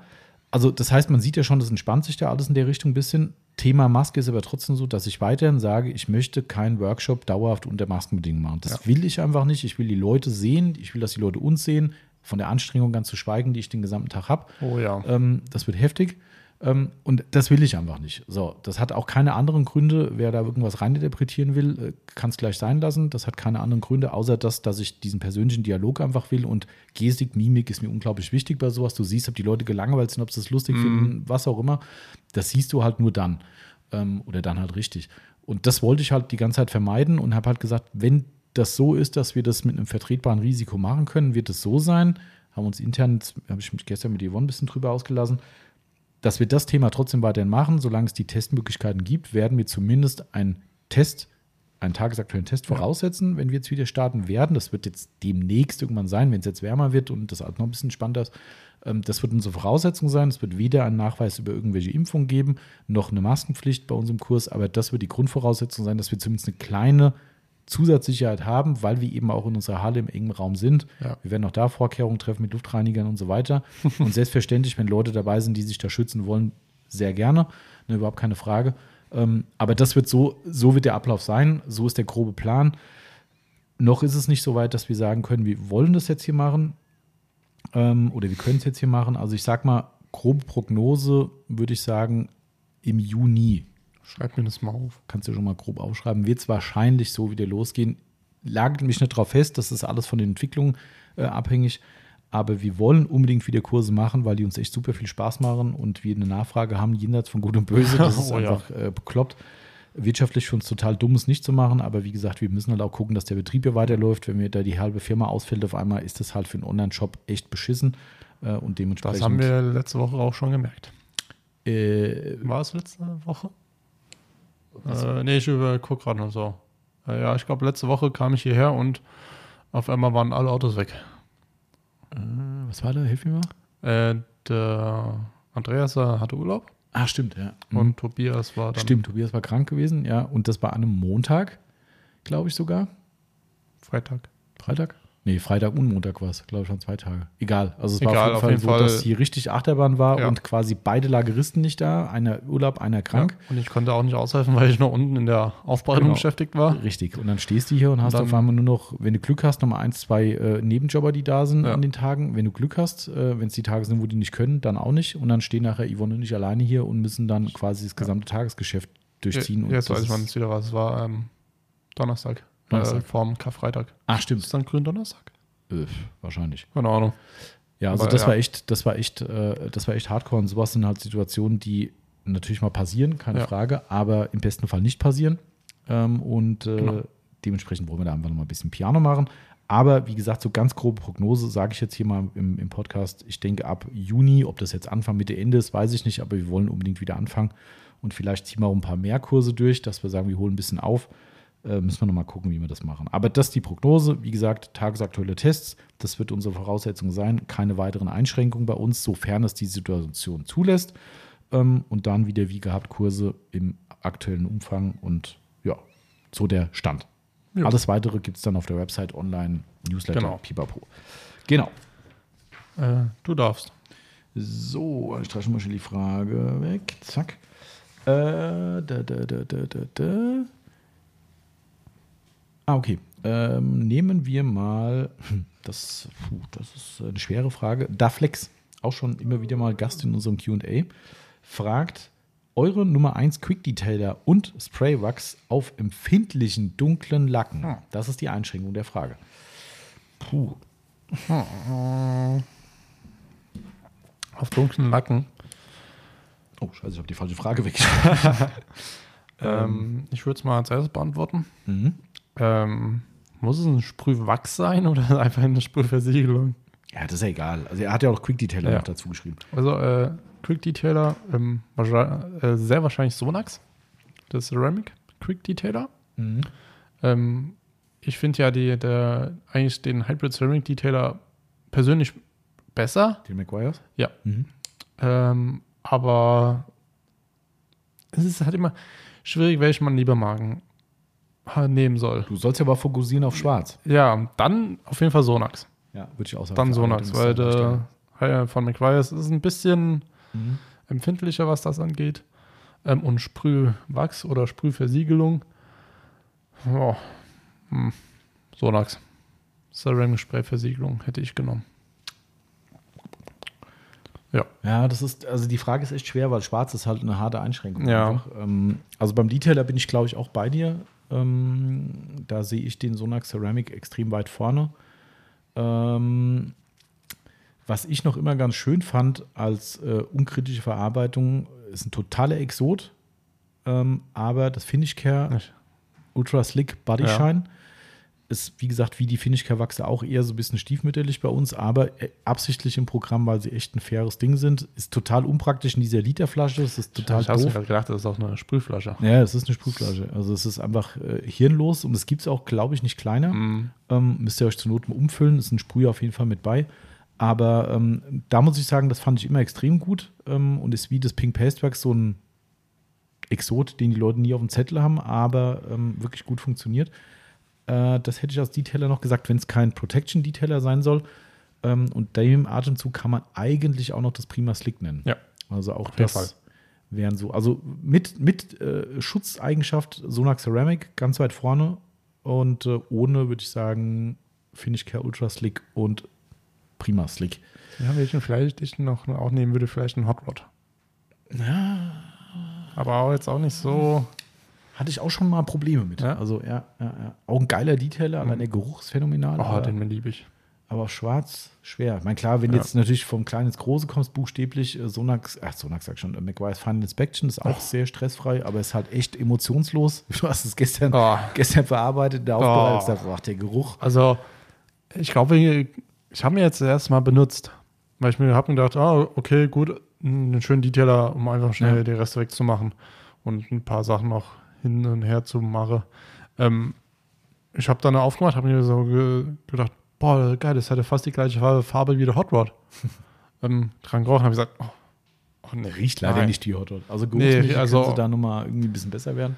Also, das heißt, man sieht ja schon, das entspannt sich da alles in der Richtung ein bisschen. Thema Maske ist aber trotzdem so, dass ich weiterhin sage, ich möchte keinen Workshop dauerhaft unter Maskenbedingungen machen. Das ja. will ich einfach nicht. Ich will die Leute sehen. Ich will, dass die Leute uns sehen. Von der Anstrengung ganz zu schweigen, die ich den gesamten Tag habe. Oh
ja. Ähm,
das wird heftig. Ähm, und das will ich einfach nicht. So, das hat auch keine anderen Gründe. Wer da irgendwas reininterpretieren will, äh, kann es gleich sein lassen. Das hat keine anderen Gründe, außer das, dass ich diesen persönlichen Dialog einfach will. Und Gestik, Mimik ist mir unglaublich wichtig bei sowas. Du siehst, ob die Leute gelangweilt sind, ob sie es lustig mhm. finden, was auch immer. Das siehst du halt nur dann. Ähm, oder dann halt richtig. Und das wollte ich halt die ganze Zeit vermeiden und habe halt gesagt, wenn das so ist, dass wir das mit einem vertretbaren Risiko machen können, wird es so sein. Haben uns intern, habe ich mich gestern mit Yvonne ein bisschen drüber ausgelassen, dass wir das Thema trotzdem weiterhin machen, solange es die Testmöglichkeiten gibt, werden wir zumindest einen Test, einen tagesaktuellen Test voraussetzen, wenn wir jetzt wieder starten werden. Das wird jetzt demnächst irgendwann sein, wenn es jetzt wärmer wird und das alles noch ein bisschen spannender ist. Ähm, das wird unsere Voraussetzung sein. Es wird weder einen Nachweis über irgendwelche Impfungen geben, noch eine Maskenpflicht bei unserem Kurs, aber das wird die Grundvoraussetzung sein, dass wir zumindest eine kleine Zusatzsicherheit haben, weil wir eben auch in unserer Halle im engen Raum sind. Ja. Wir werden auch da Vorkehrungen treffen mit Luftreinigern und so weiter. und selbstverständlich, wenn Leute dabei sind, die sich da schützen wollen, sehr gerne. Ne, überhaupt keine Frage. Ähm, aber das wird so, so wird der Ablauf sein. So ist der grobe Plan. Noch ist es nicht so weit, dass wir sagen können, wir wollen das jetzt hier machen ähm, oder wir können es jetzt hier machen. Also ich sag mal, grobe Prognose würde ich sagen, im Juni
Schreib mir das mal auf.
Kannst du schon mal grob aufschreiben. Wird es wahrscheinlich so wieder losgehen. Lagert mich nicht darauf fest, das ist alles von den Entwicklungen äh, abhängig. Aber wir wollen unbedingt wieder Kurse machen, weil die uns echt super viel Spaß machen und wir eine Nachfrage haben, jenseits von Gut und Böse. Das ist oh, einfach ja. äh, bekloppt. Wirtschaftlich für uns total dummes nicht zu machen, aber wie gesagt, wir müssen halt auch gucken, dass der Betrieb hier weiterläuft. Wenn mir da die halbe Firma ausfällt auf einmal, ist das halt für einen Online-Shop echt beschissen äh, und dementsprechend. Das
haben wir letzte Woche auch schon gemerkt. Äh, War es letzte Woche? Äh, nee, ich gucke gerade noch so. Äh, ja, ich glaube, letzte Woche kam ich hierher und auf einmal waren alle Autos weg.
Äh, was war da? Hilf mir mal. Äh,
der Andreas äh, hatte Urlaub.
Ah, stimmt, ja.
Mhm. Und Tobias war dann.
Stimmt, Tobias war krank gewesen, ja. Und das war an einem Montag, glaube ich sogar.
Freitag.
Freitag? Nee, Freitag und Montag war es, glaube ich, schon zwei Tage. Egal. Also es Egal, war auf jeden, Fall, jeden so, Fall dass hier richtig Achterbahn war ja. und quasi beide Lageristen nicht da, einer Urlaub, einer krank.
Ja. Und ich konnte auch nicht aushelfen, weil ich noch unten in der Aufbereitung genau. beschäftigt war.
Richtig. Und dann stehst du hier und hast und auf einmal nur noch, wenn du Glück hast, nochmal ein, zwei äh, Nebenjobber, die da sind ja. an den Tagen. Wenn du Glück hast, äh, wenn es die Tage sind, wo die nicht können, dann auch nicht. Und dann stehen nachher Yvonne und ich alleine hier und müssen dann quasi das gesamte Tagesgeschäft durchziehen.
Jetzt weiß ich, wann es wieder war. Es war ähm, Donnerstag. Donnerstag. Äh, vorm Karfreitag.
Ach, stimmt.
Ist dann Gründonnerstag? Öff,
wahrscheinlich.
Keine Ahnung.
Ja, also Aber, das ja. war echt, das war echt, äh, das war echt hardcore und sowas sind halt Situationen, die natürlich mal passieren, keine ja. Frage, aber im besten Fall nicht passieren. Ähm, und äh, genau. dementsprechend wollen wir da einfach nochmal ein bisschen Piano machen. Aber wie gesagt, so ganz grobe Prognose sage ich jetzt hier mal im, im, Podcast. Ich denke ab Juni, ob das jetzt Anfang, Mitte, Ende ist, weiß ich nicht, aber wir wollen unbedingt wieder anfangen. Und vielleicht ziehen wir auch ein paar mehr Kurse durch, dass wir sagen, wir holen ein bisschen auf. Äh, müssen wir nochmal gucken, wie wir das machen. Aber das ist die Prognose. Wie gesagt, tagesaktuelle Tests, das wird unsere Voraussetzung sein. Keine weiteren Einschränkungen bei uns, sofern es die Situation zulässt. Ähm, und dann wieder, wie gehabt, Kurse im aktuellen Umfang und ja, so der Stand. Ja. Alles weitere gibt es dann auf der Website online, Newsletter, genau. Pipapo. Genau.
Äh, du darfst.
So, ich streiche mal schnell die Frage weg. Zack. Äh, da, da, da, da, da, da. Ah, okay. Ähm, nehmen wir mal, hm, das, puh, das ist eine schwere Frage. Daflex, auch schon immer wieder mal Gast in unserem QA, fragt, eure Nummer 1 Quick Detailer und Spray Wax auf empfindlichen dunklen Lacken. Hm. Das ist die Einschränkung der Frage. Puh.
Auf dunklen Lacken.
Oh, scheiße, ich habe die falsche Frage weg. Ähm, ähm,
ich würde es mal als erstes beantworten. Mhm. Ähm, muss es ein Sprühwachs sein oder einfach eine Sprühversiegelung?
Ja, das ist ja egal. Also er hat ja auch Quick Detailer ja. noch dazu geschrieben.
Also äh, Quick Detailer, ähm, äh, sehr wahrscheinlich Sonax, das Ceramic Quick Detailer. Mhm. Ähm, ich finde ja die, der, eigentlich den Hybrid Ceramic Detailer persönlich besser.
Den McGuire's?
Ja. Mhm. Ähm, aber es ist halt immer schwierig, welchen man lieber mag nehmen soll.
Du sollst ja aber fokussieren auf Schwarz.
Ja, dann auf jeden Fall Sonax.
Ja, würde ich auch sagen.
Dann Sonax, weil der High äh, von McGuire ist ein bisschen mhm. empfindlicher, was das angeht. Ähm, und Sprühwachs oder Sprühversiegelung. Oh. Hm. Sonax. Ceramic Spray Versiegelung hätte ich genommen.
Ja. Ja, das ist, also die Frage ist echt schwer, weil schwarz ist halt eine harte Einschränkung.
Ja.
Ähm, also beim Detailer bin ich, glaube ich, auch bei dir. Ähm, da sehe ich den Sonax Ceramic extrem weit vorne. Ähm, was ich noch immer ganz schön fand als äh, unkritische Verarbeitung, ist ein totaler Exot, ähm, aber das Finish Care Ultra Slick Body Shine. Ja ist, wie gesagt, wie die Finnisch-Kawachse auch eher so ein bisschen stiefmütterlich bei uns, aber äh, absichtlich im Programm, weil sie echt ein faires Ding sind. Ist total unpraktisch in dieser Literflasche. Das
ist total ich
doof.
Ich habe gedacht, das ist auch eine Sprühflasche.
Ja, es ist eine Sprühflasche. Also es ist einfach äh, hirnlos und es gibt es auch, glaube ich, nicht kleiner. Mm. Ähm, müsst ihr euch zur Not mal umfüllen. Ist ein Sprüh auf jeden Fall mit bei. Aber ähm, da muss ich sagen, das fand ich immer extrem gut ähm, und ist wie das Pink Pastwerk so ein Exot, den die Leute nie auf dem Zettel haben, aber ähm, wirklich gut funktioniert. Äh, das hätte ich als Detailer noch gesagt, wenn es kein Protection Detailer sein soll. Ähm, und dem Atemzug kann man eigentlich auch noch das Prima Slick nennen. Ja. Also auch das wären so. Also mit, mit äh, Schutzeigenschaft Sonax Ceramic ganz weit vorne und äh, ohne würde ich sagen Finish Care Ultra Slick und Prima Slick.
Ja, welchen vielleicht ich noch auch nehmen würde, vielleicht ein Hot Rod. Ja. Aber auch jetzt auch nicht so.
Hatte ich auch schon mal Probleme mit. Ja? Also, ja, ja, ja. Auch ein geiler Detailer, mhm. allein der phänomenal.
Oh, den liebe
ich. Aber schwarz, schwer. Ich meine, klar, wenn ja. jetzt natürlich vom Kleinen ins Große kommst, buchstäblich, äh, Sonax, ach, Sonax sag schon, äh, McWise Final Inspection ist auch oh. sehr stressfrei, aber ist halt echt emotionslos. Du hast es gestern, oh. gestern verarbeitet, der Aufbau, oh. ach, der Geruch.
Also, ich glaube, ich, habe mir jetzt das erste Mal benutzt, weil ich mir habe gedacht, ah, okay, gut, einen schönen Detailer, um einfach schnell ja. den Rest wegzumachen und ein paar Sachen noch hin und her zu machen. Ähm, ich habe dann aufgemacht, habe mir so ge gedacht, boah, geil, das hatte fast die gleiche Farbe, Farbe wie der Hot Rod. ähm, dran gerochen, habe ich gesagt,
oh, oh nee, riecht leider nein. nicht die Hot Rod. Also gut, nee, nicht, also, könnte da nochmal irgendwie ein bisschen besser werden.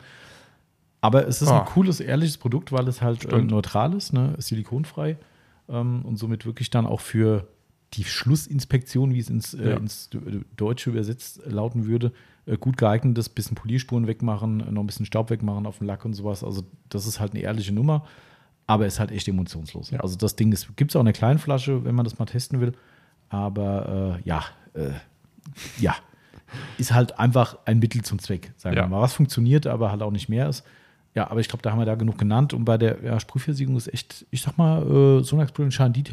Aber es ist ah. ein cooles, ehrliches Produkt, weil es halt äh, neutral ist, ne? silikonfrei ähm, und somit wirklich dann auch für die Schlussinspektion, wie es ins, äh, ja. äh, ins Deutsche übersetzt äh, lauten würde, äh, gut geeignetes, bisschen Polierspuren wegmachen, äh, noch ein bisschen Staub wegmachen auf dem Lack und sowas. Also das ist halt eine ehrliche Nummer, aber ist halt echt emotionslos. Ja. Also das Ding gibt es auch in der kleinen Flasche, wenn man das mal testen will. Aber äh, ja, ja, ist halt einfach ein Mittel zum Zweck, sagen ja. wir mal. Was funktioniert, aber halt auch nicht mehr ist. Ja, aber ich glaube, da haben wir da genug genannt. Und bei der ja, Sprühversiegelung ist echt, ich sag mal, äh, Sonax-Brillen scheinen die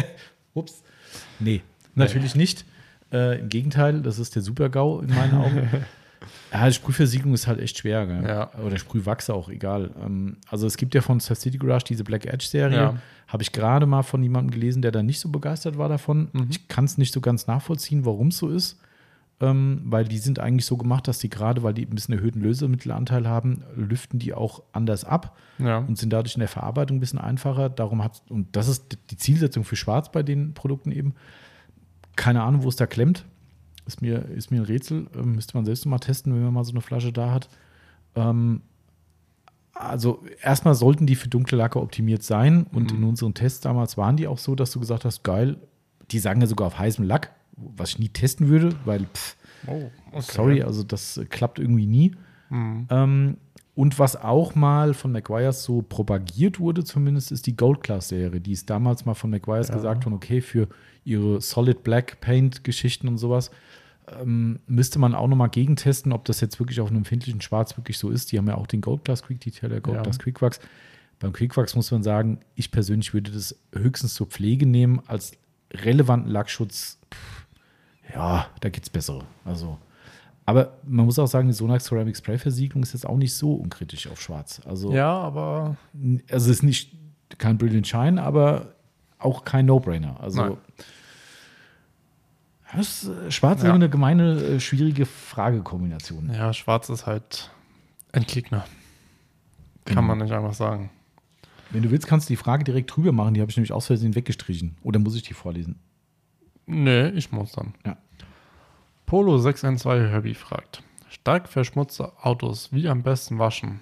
Ups. Nee, natürlich nicht. Äh, Im Gegenteil, das ist der Super-GAU in meinen Augen. ja, Sprühversiegelung ist halt echt schwer. Gell? Ja. Oder Sprühwachs auch, egal. Ähm, also es gibt ja von Star City Garage diese Black Edge-Serie. Ja. Habe ich gerade mal von jemandem gelesen, der da nicht so begeistert war davon. Mhm. Ich kann es nicht so ganz nachvollziehen, warum es so ist. Ähm, weil die sind eigentlich so gemacht, dass die gerade, weil die ein bisschen erhöhten Lösemittelanteil haben, lüften die auch anders ab ja. und sind dadurch in der Verarbeitung ein bisschen einfacher. Darum hat und das ist die Zielsetzung für Schwarz bei den Produkten eben. Keine Ahnung, wo es da klemmt. Ist mir, ist mir ein Rätsel. Ähm, müsste man selbst mal testen, wenn man mal so eine Flasche da hat. Ähm, also erstmal sollten die für dunkle Lacke optimiert sein. Und mhm. in unseren Tests damals waren die auch so, dass du gesagt hast, geil, die sagen ja sogar auf heißem Lack, was ich nie testen würde, weil, pff, oh, okay. sorry, also das äh, klappt irgendwie nie. Mhm. Ähm, und was auch mal von McGuire's so propagiert wurde, zumindest, ist die Gold Class Serie. Die ist damals mal von McGuire's ja. gesagt worden, okay, für ihre Solid Black Paint Geschichten und sowas ähm, müsste man auch nochmal gegentesten, ob das jetzt wirklich auf einem empfindlichen Schwarz wirklich so ist. Die haben ja auch den Gold Class Quick Detail, der Gold ja. Class Quick Wax. Beim Quick Wax muss man sagen, ich persönlich würde das höchstens zur Pflege nehmen, als relevanten Lackschutz. Pff, ja, da es bessere. Also, aber man muss auch sagen, die Sonax Ceramic Spray Versiegelung ist jetzt auch nicht so unkritisch auf Schwarz. Also,
ja, aber.
Also, es ist nicht kein Brilliant Shine, aber auch kein No-Brainer. Also. Nein. Das, äh, schwarz ist eine gemeine, äh, schwierige Fragekombination.
Ja, schwarz ist halt ein Gegner. Kann genau. man nicht einfach sagen.
Wenn du willst, kannst du die Frage direkt drüber machen. Die habe ich nämlich aus Versehen weggestrichen. Oder muss ich die vorlesen?
Nee, ich muss dann. Ja. Polo 612 Herbie fragt: Stark verschmutzte Autos, wie am besten waschen?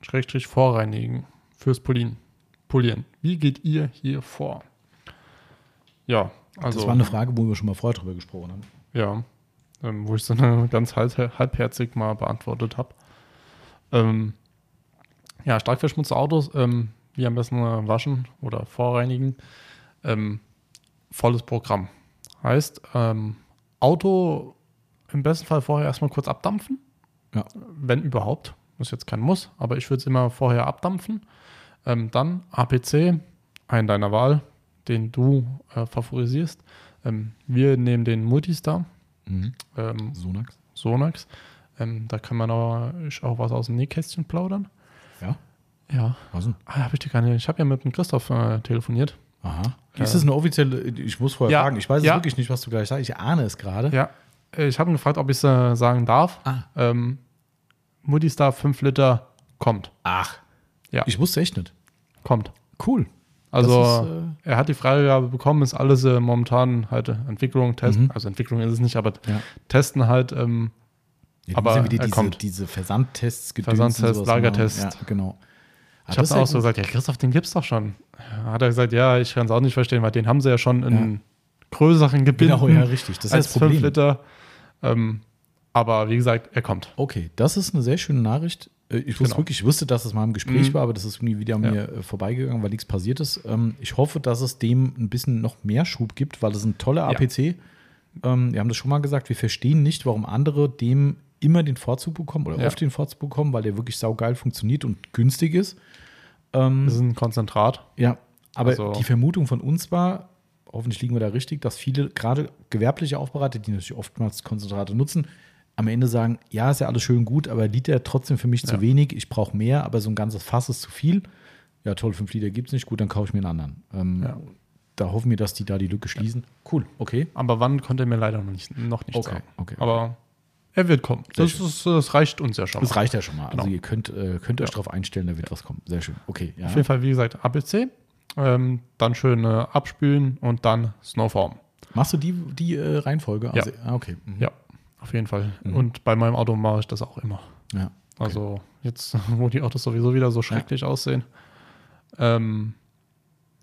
Schrägstrich vorreinigen fürs Polieren. Polieren. Wie geht ihr hier vor?
Ja, also. Das war eine Frage, wo wir schon mal vorher drüber gesprochen haben.
Ja, ähm, wo ich so eine ganz halb, halbherzig mal beantwortet habe. Ähm, ja, stark verschmutzte Autos, ähm, wie am besten waschen oder vorreinigen. Ähm, volles Programm. Heißt, ähm, Auto im besten Fall vorher erstmal kurz abdampfen. Ja. Wenn überhaupt. Ist jetzt kein Muss, aber ich würde es immer vorher abdampfen. Ähm, dann APC, einen deiner Wahl, den du äh, favorisierst. Ähm, wir nehmen den Multistar. Mhm. Ähm, Sonax. Sonax. Ähm, da kann man auch, auch was aus dem Nähkästchen plaudern.
Ja.
Ja. Was denn? Ah, hab ich dir gar Ich habe ja mit dem Christoph äh, telefoniert.
Aha. Ähm. Ist das eine offizielle? Ich muss vorher ja. fragen. Ich weiß ja. wirklich nicht, was du gleich sagst. Ich ahne es gerade.
Ja. Ich habe ihn gefragt, ob ich es äh, sagen darf. Ah. Ähm, Mutti Star 5 Liter kommt.
Ach. Ja. Ich wusste echt nicht.
Kommt. Cool. Also ist, äh, er hat die Freigabe bekommen, ist alles äh, momentan halt äh, Entwicklung, Testen, mhm. also Entwicklung ist es nicht, aber ja. Testen halt. Ähm, ja, aber er
diese,
kommt.
diese Versandtests, Gedöns
Versandtest, genau. Lagertest. Ja,
genau.
ich ah, habe auch so gesagt, ja Christoph, den gibt es doch schon. Hat er gesagt, ja, ich kann es auch nicht verstehen, weil den haben sie ja schon in größeren Gebinden. Genau, ja,
richtig. Das ist als das Problem. 5
Liter. Ähm, aber wie gesagt, er kommt.
Okay, das ist eine sehr schöne Nachricht. Äh, ich, genau. wusste wirklich, ich wusste, dass es mal im Gespräch mhm. war, aber das ist nie wieder an ja. mir äh, vorbeigegangen, weil nichts passiert ist. Ähm, ich hoffe, dass es dem ein bisschen noch mehr Schub gibt, weil das ist ein toller APC. Ja. Ähm, wir haben das schon mal gesagt, wir verstehen nicht, warum andere dem immer den Vorzug bekommen oder ja. oft den Vorzug bekommen, weil der wirklich saugeil funktioniert und günstig ist.
Ähm, das ist ein Konzentrat.
Ja, aber also. die Vermutung von uns war, hoffentlich liegen wir da richtig, dass viele, gerade gewerbliche Aufbereiter, die natürlich oftmals Konzentrate nutzen, am Ende sagen, ja, ist ja alles schön gut, aber Liter trotzdem für mich ja. zu wenig, ich brauche mehr, aber so ein ganzes Fass ist zu viel. Ja, toll, fünf Liter gibt es nicht, gut, dann kaufe ich mir einen anderen. Ähm, ja. Da hoffen wir, dass die da die Lücke schließen. Ja. Cool, okay.
Aber wann konnte er mir leider noch nicht, noch nicht okay. sagen. Okay, okay. Aber er wird kommen. Das, ist, das, reicht uns ja schon.
Das reicht ja schon mal. Also genau. Also ihr könnt, äh, könnt euch darauf einstellen, da wird was kommen. Sehr schön. Okay. Auf
jeden Fall, wie gesagt, ABC ähm, dann schön äh, abspülen und dann Snowform.
Machst du die, die äh, Reihenfolge?
Also, ja. Ah, okay. Mhm. Ja, auf jeden Fall. Mhm. Und bei meinem Auto mache ich das auch immer.
Ja. Okay.
Also jetzt, wo die Autos sowieso wieder so schrecklich ja. aussehen. Ähm,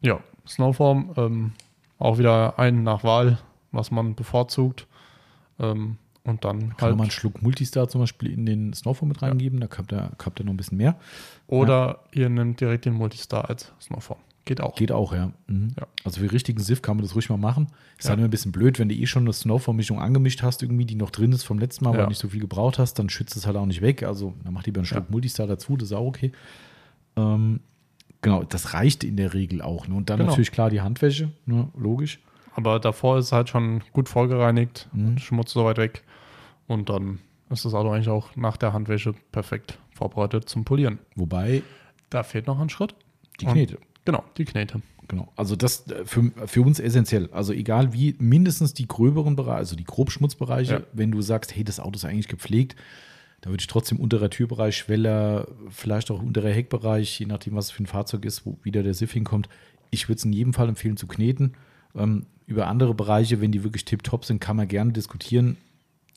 ja, Snowform, ähm, auch wieder ein nach Wahl, was man bevorzugt. Ähm, und dann
kann
halt man
einen Schluck Multistar zum Beispiel in den Snowform mit reingeben, ja. da klappt er, klappt er noch ein bisschen mehr.
Oder ja. ihr nehmt direkt den Multistar als Snowform. Geht auch.
Geht auch, ja. Mhm. ja. Also für richtigen Siff kann man das ruhig mal machen. Ist ja. halt immer ein bisschen blöd, wenn du eh schon eine Snowform-Mischung angemischt hast, irgendwie, die noch drin ist vom letzten Mal, ja. weil du nicht so viel gebraucht hast, dann schützt es halt auch nicht weg. Also dann mach lieber einen Schluck Multistar dazu, das ist auch okay. Ähm, genau, das reicht in der Regel auch. Ne? Und dann genau. natürlich klar die Handwäsche, ne? logisch.
Aber davor ist es halt schon gut vorgereinigt, mhm. Schmutz weit weg. Und dann ist das Auto eigentlich auch nach der Handwäsche perfekt vorbereitet zum Polieren.
Wobei.
Da fehlt noch ein Schritt.
Die Knete. Und
Genau, die Knete.
Genau. Also das äh, für, für uns essentiell. Also egal wie, mindestens die gröberen Bereiche, also die Grobschmutzbereiche, ja. wenn du sagst, hey, das Auto ist eigentlich gepflegt, da würde ich trotzdem unterer Türbereich, Schweller, vielleicht auch unterer Heckbereich, je nachdem, was für ein Fahrzeug ist, wo wieder der Siff hinkommt. Ich würde es in jedem Fall empfehlen zu kneten. Ähm, über andere Bereiche, wenn die wirklich tiptop sind, kann man gerne diskutieren.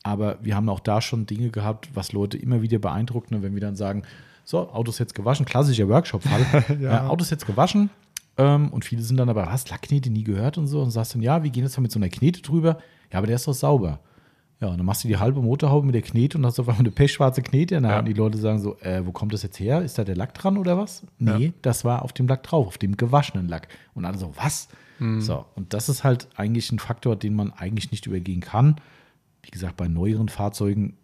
Aber wir haben auch da schon Dinge gehabt, was Leute immer wieder beeindruckt, ne, wenn wir dann sagen, so, Autos jetzt gewaschen, klassischer Workshop-Fall. ja. äh, Autos jetzt gewaschen ähm, und viele sind dann aber, was, Lackknete nie gehört und so und sagst dann, ja, wir gehen jetzt mal mit so einer Knete drüber. Ja, aber der ist doch sauber. Ja, und dann machst du die halbe Motorhaube mit der Knete und hast auf einmal eine pechschwarze Knete in der Hand. Die Leute sagen so, äh, wo kommt das jetzt her? Ist da der Lack dran oder was? Nee, ja. das war auf dem Lack drauf, auf dem gewaschenen Lack. Und alle so, was? Mhm. So, und das ist halt eigentlich ein Faktor, den man eigentlich nicht übergehen kann. Wie gesagt, bei neueren Fahrzeugen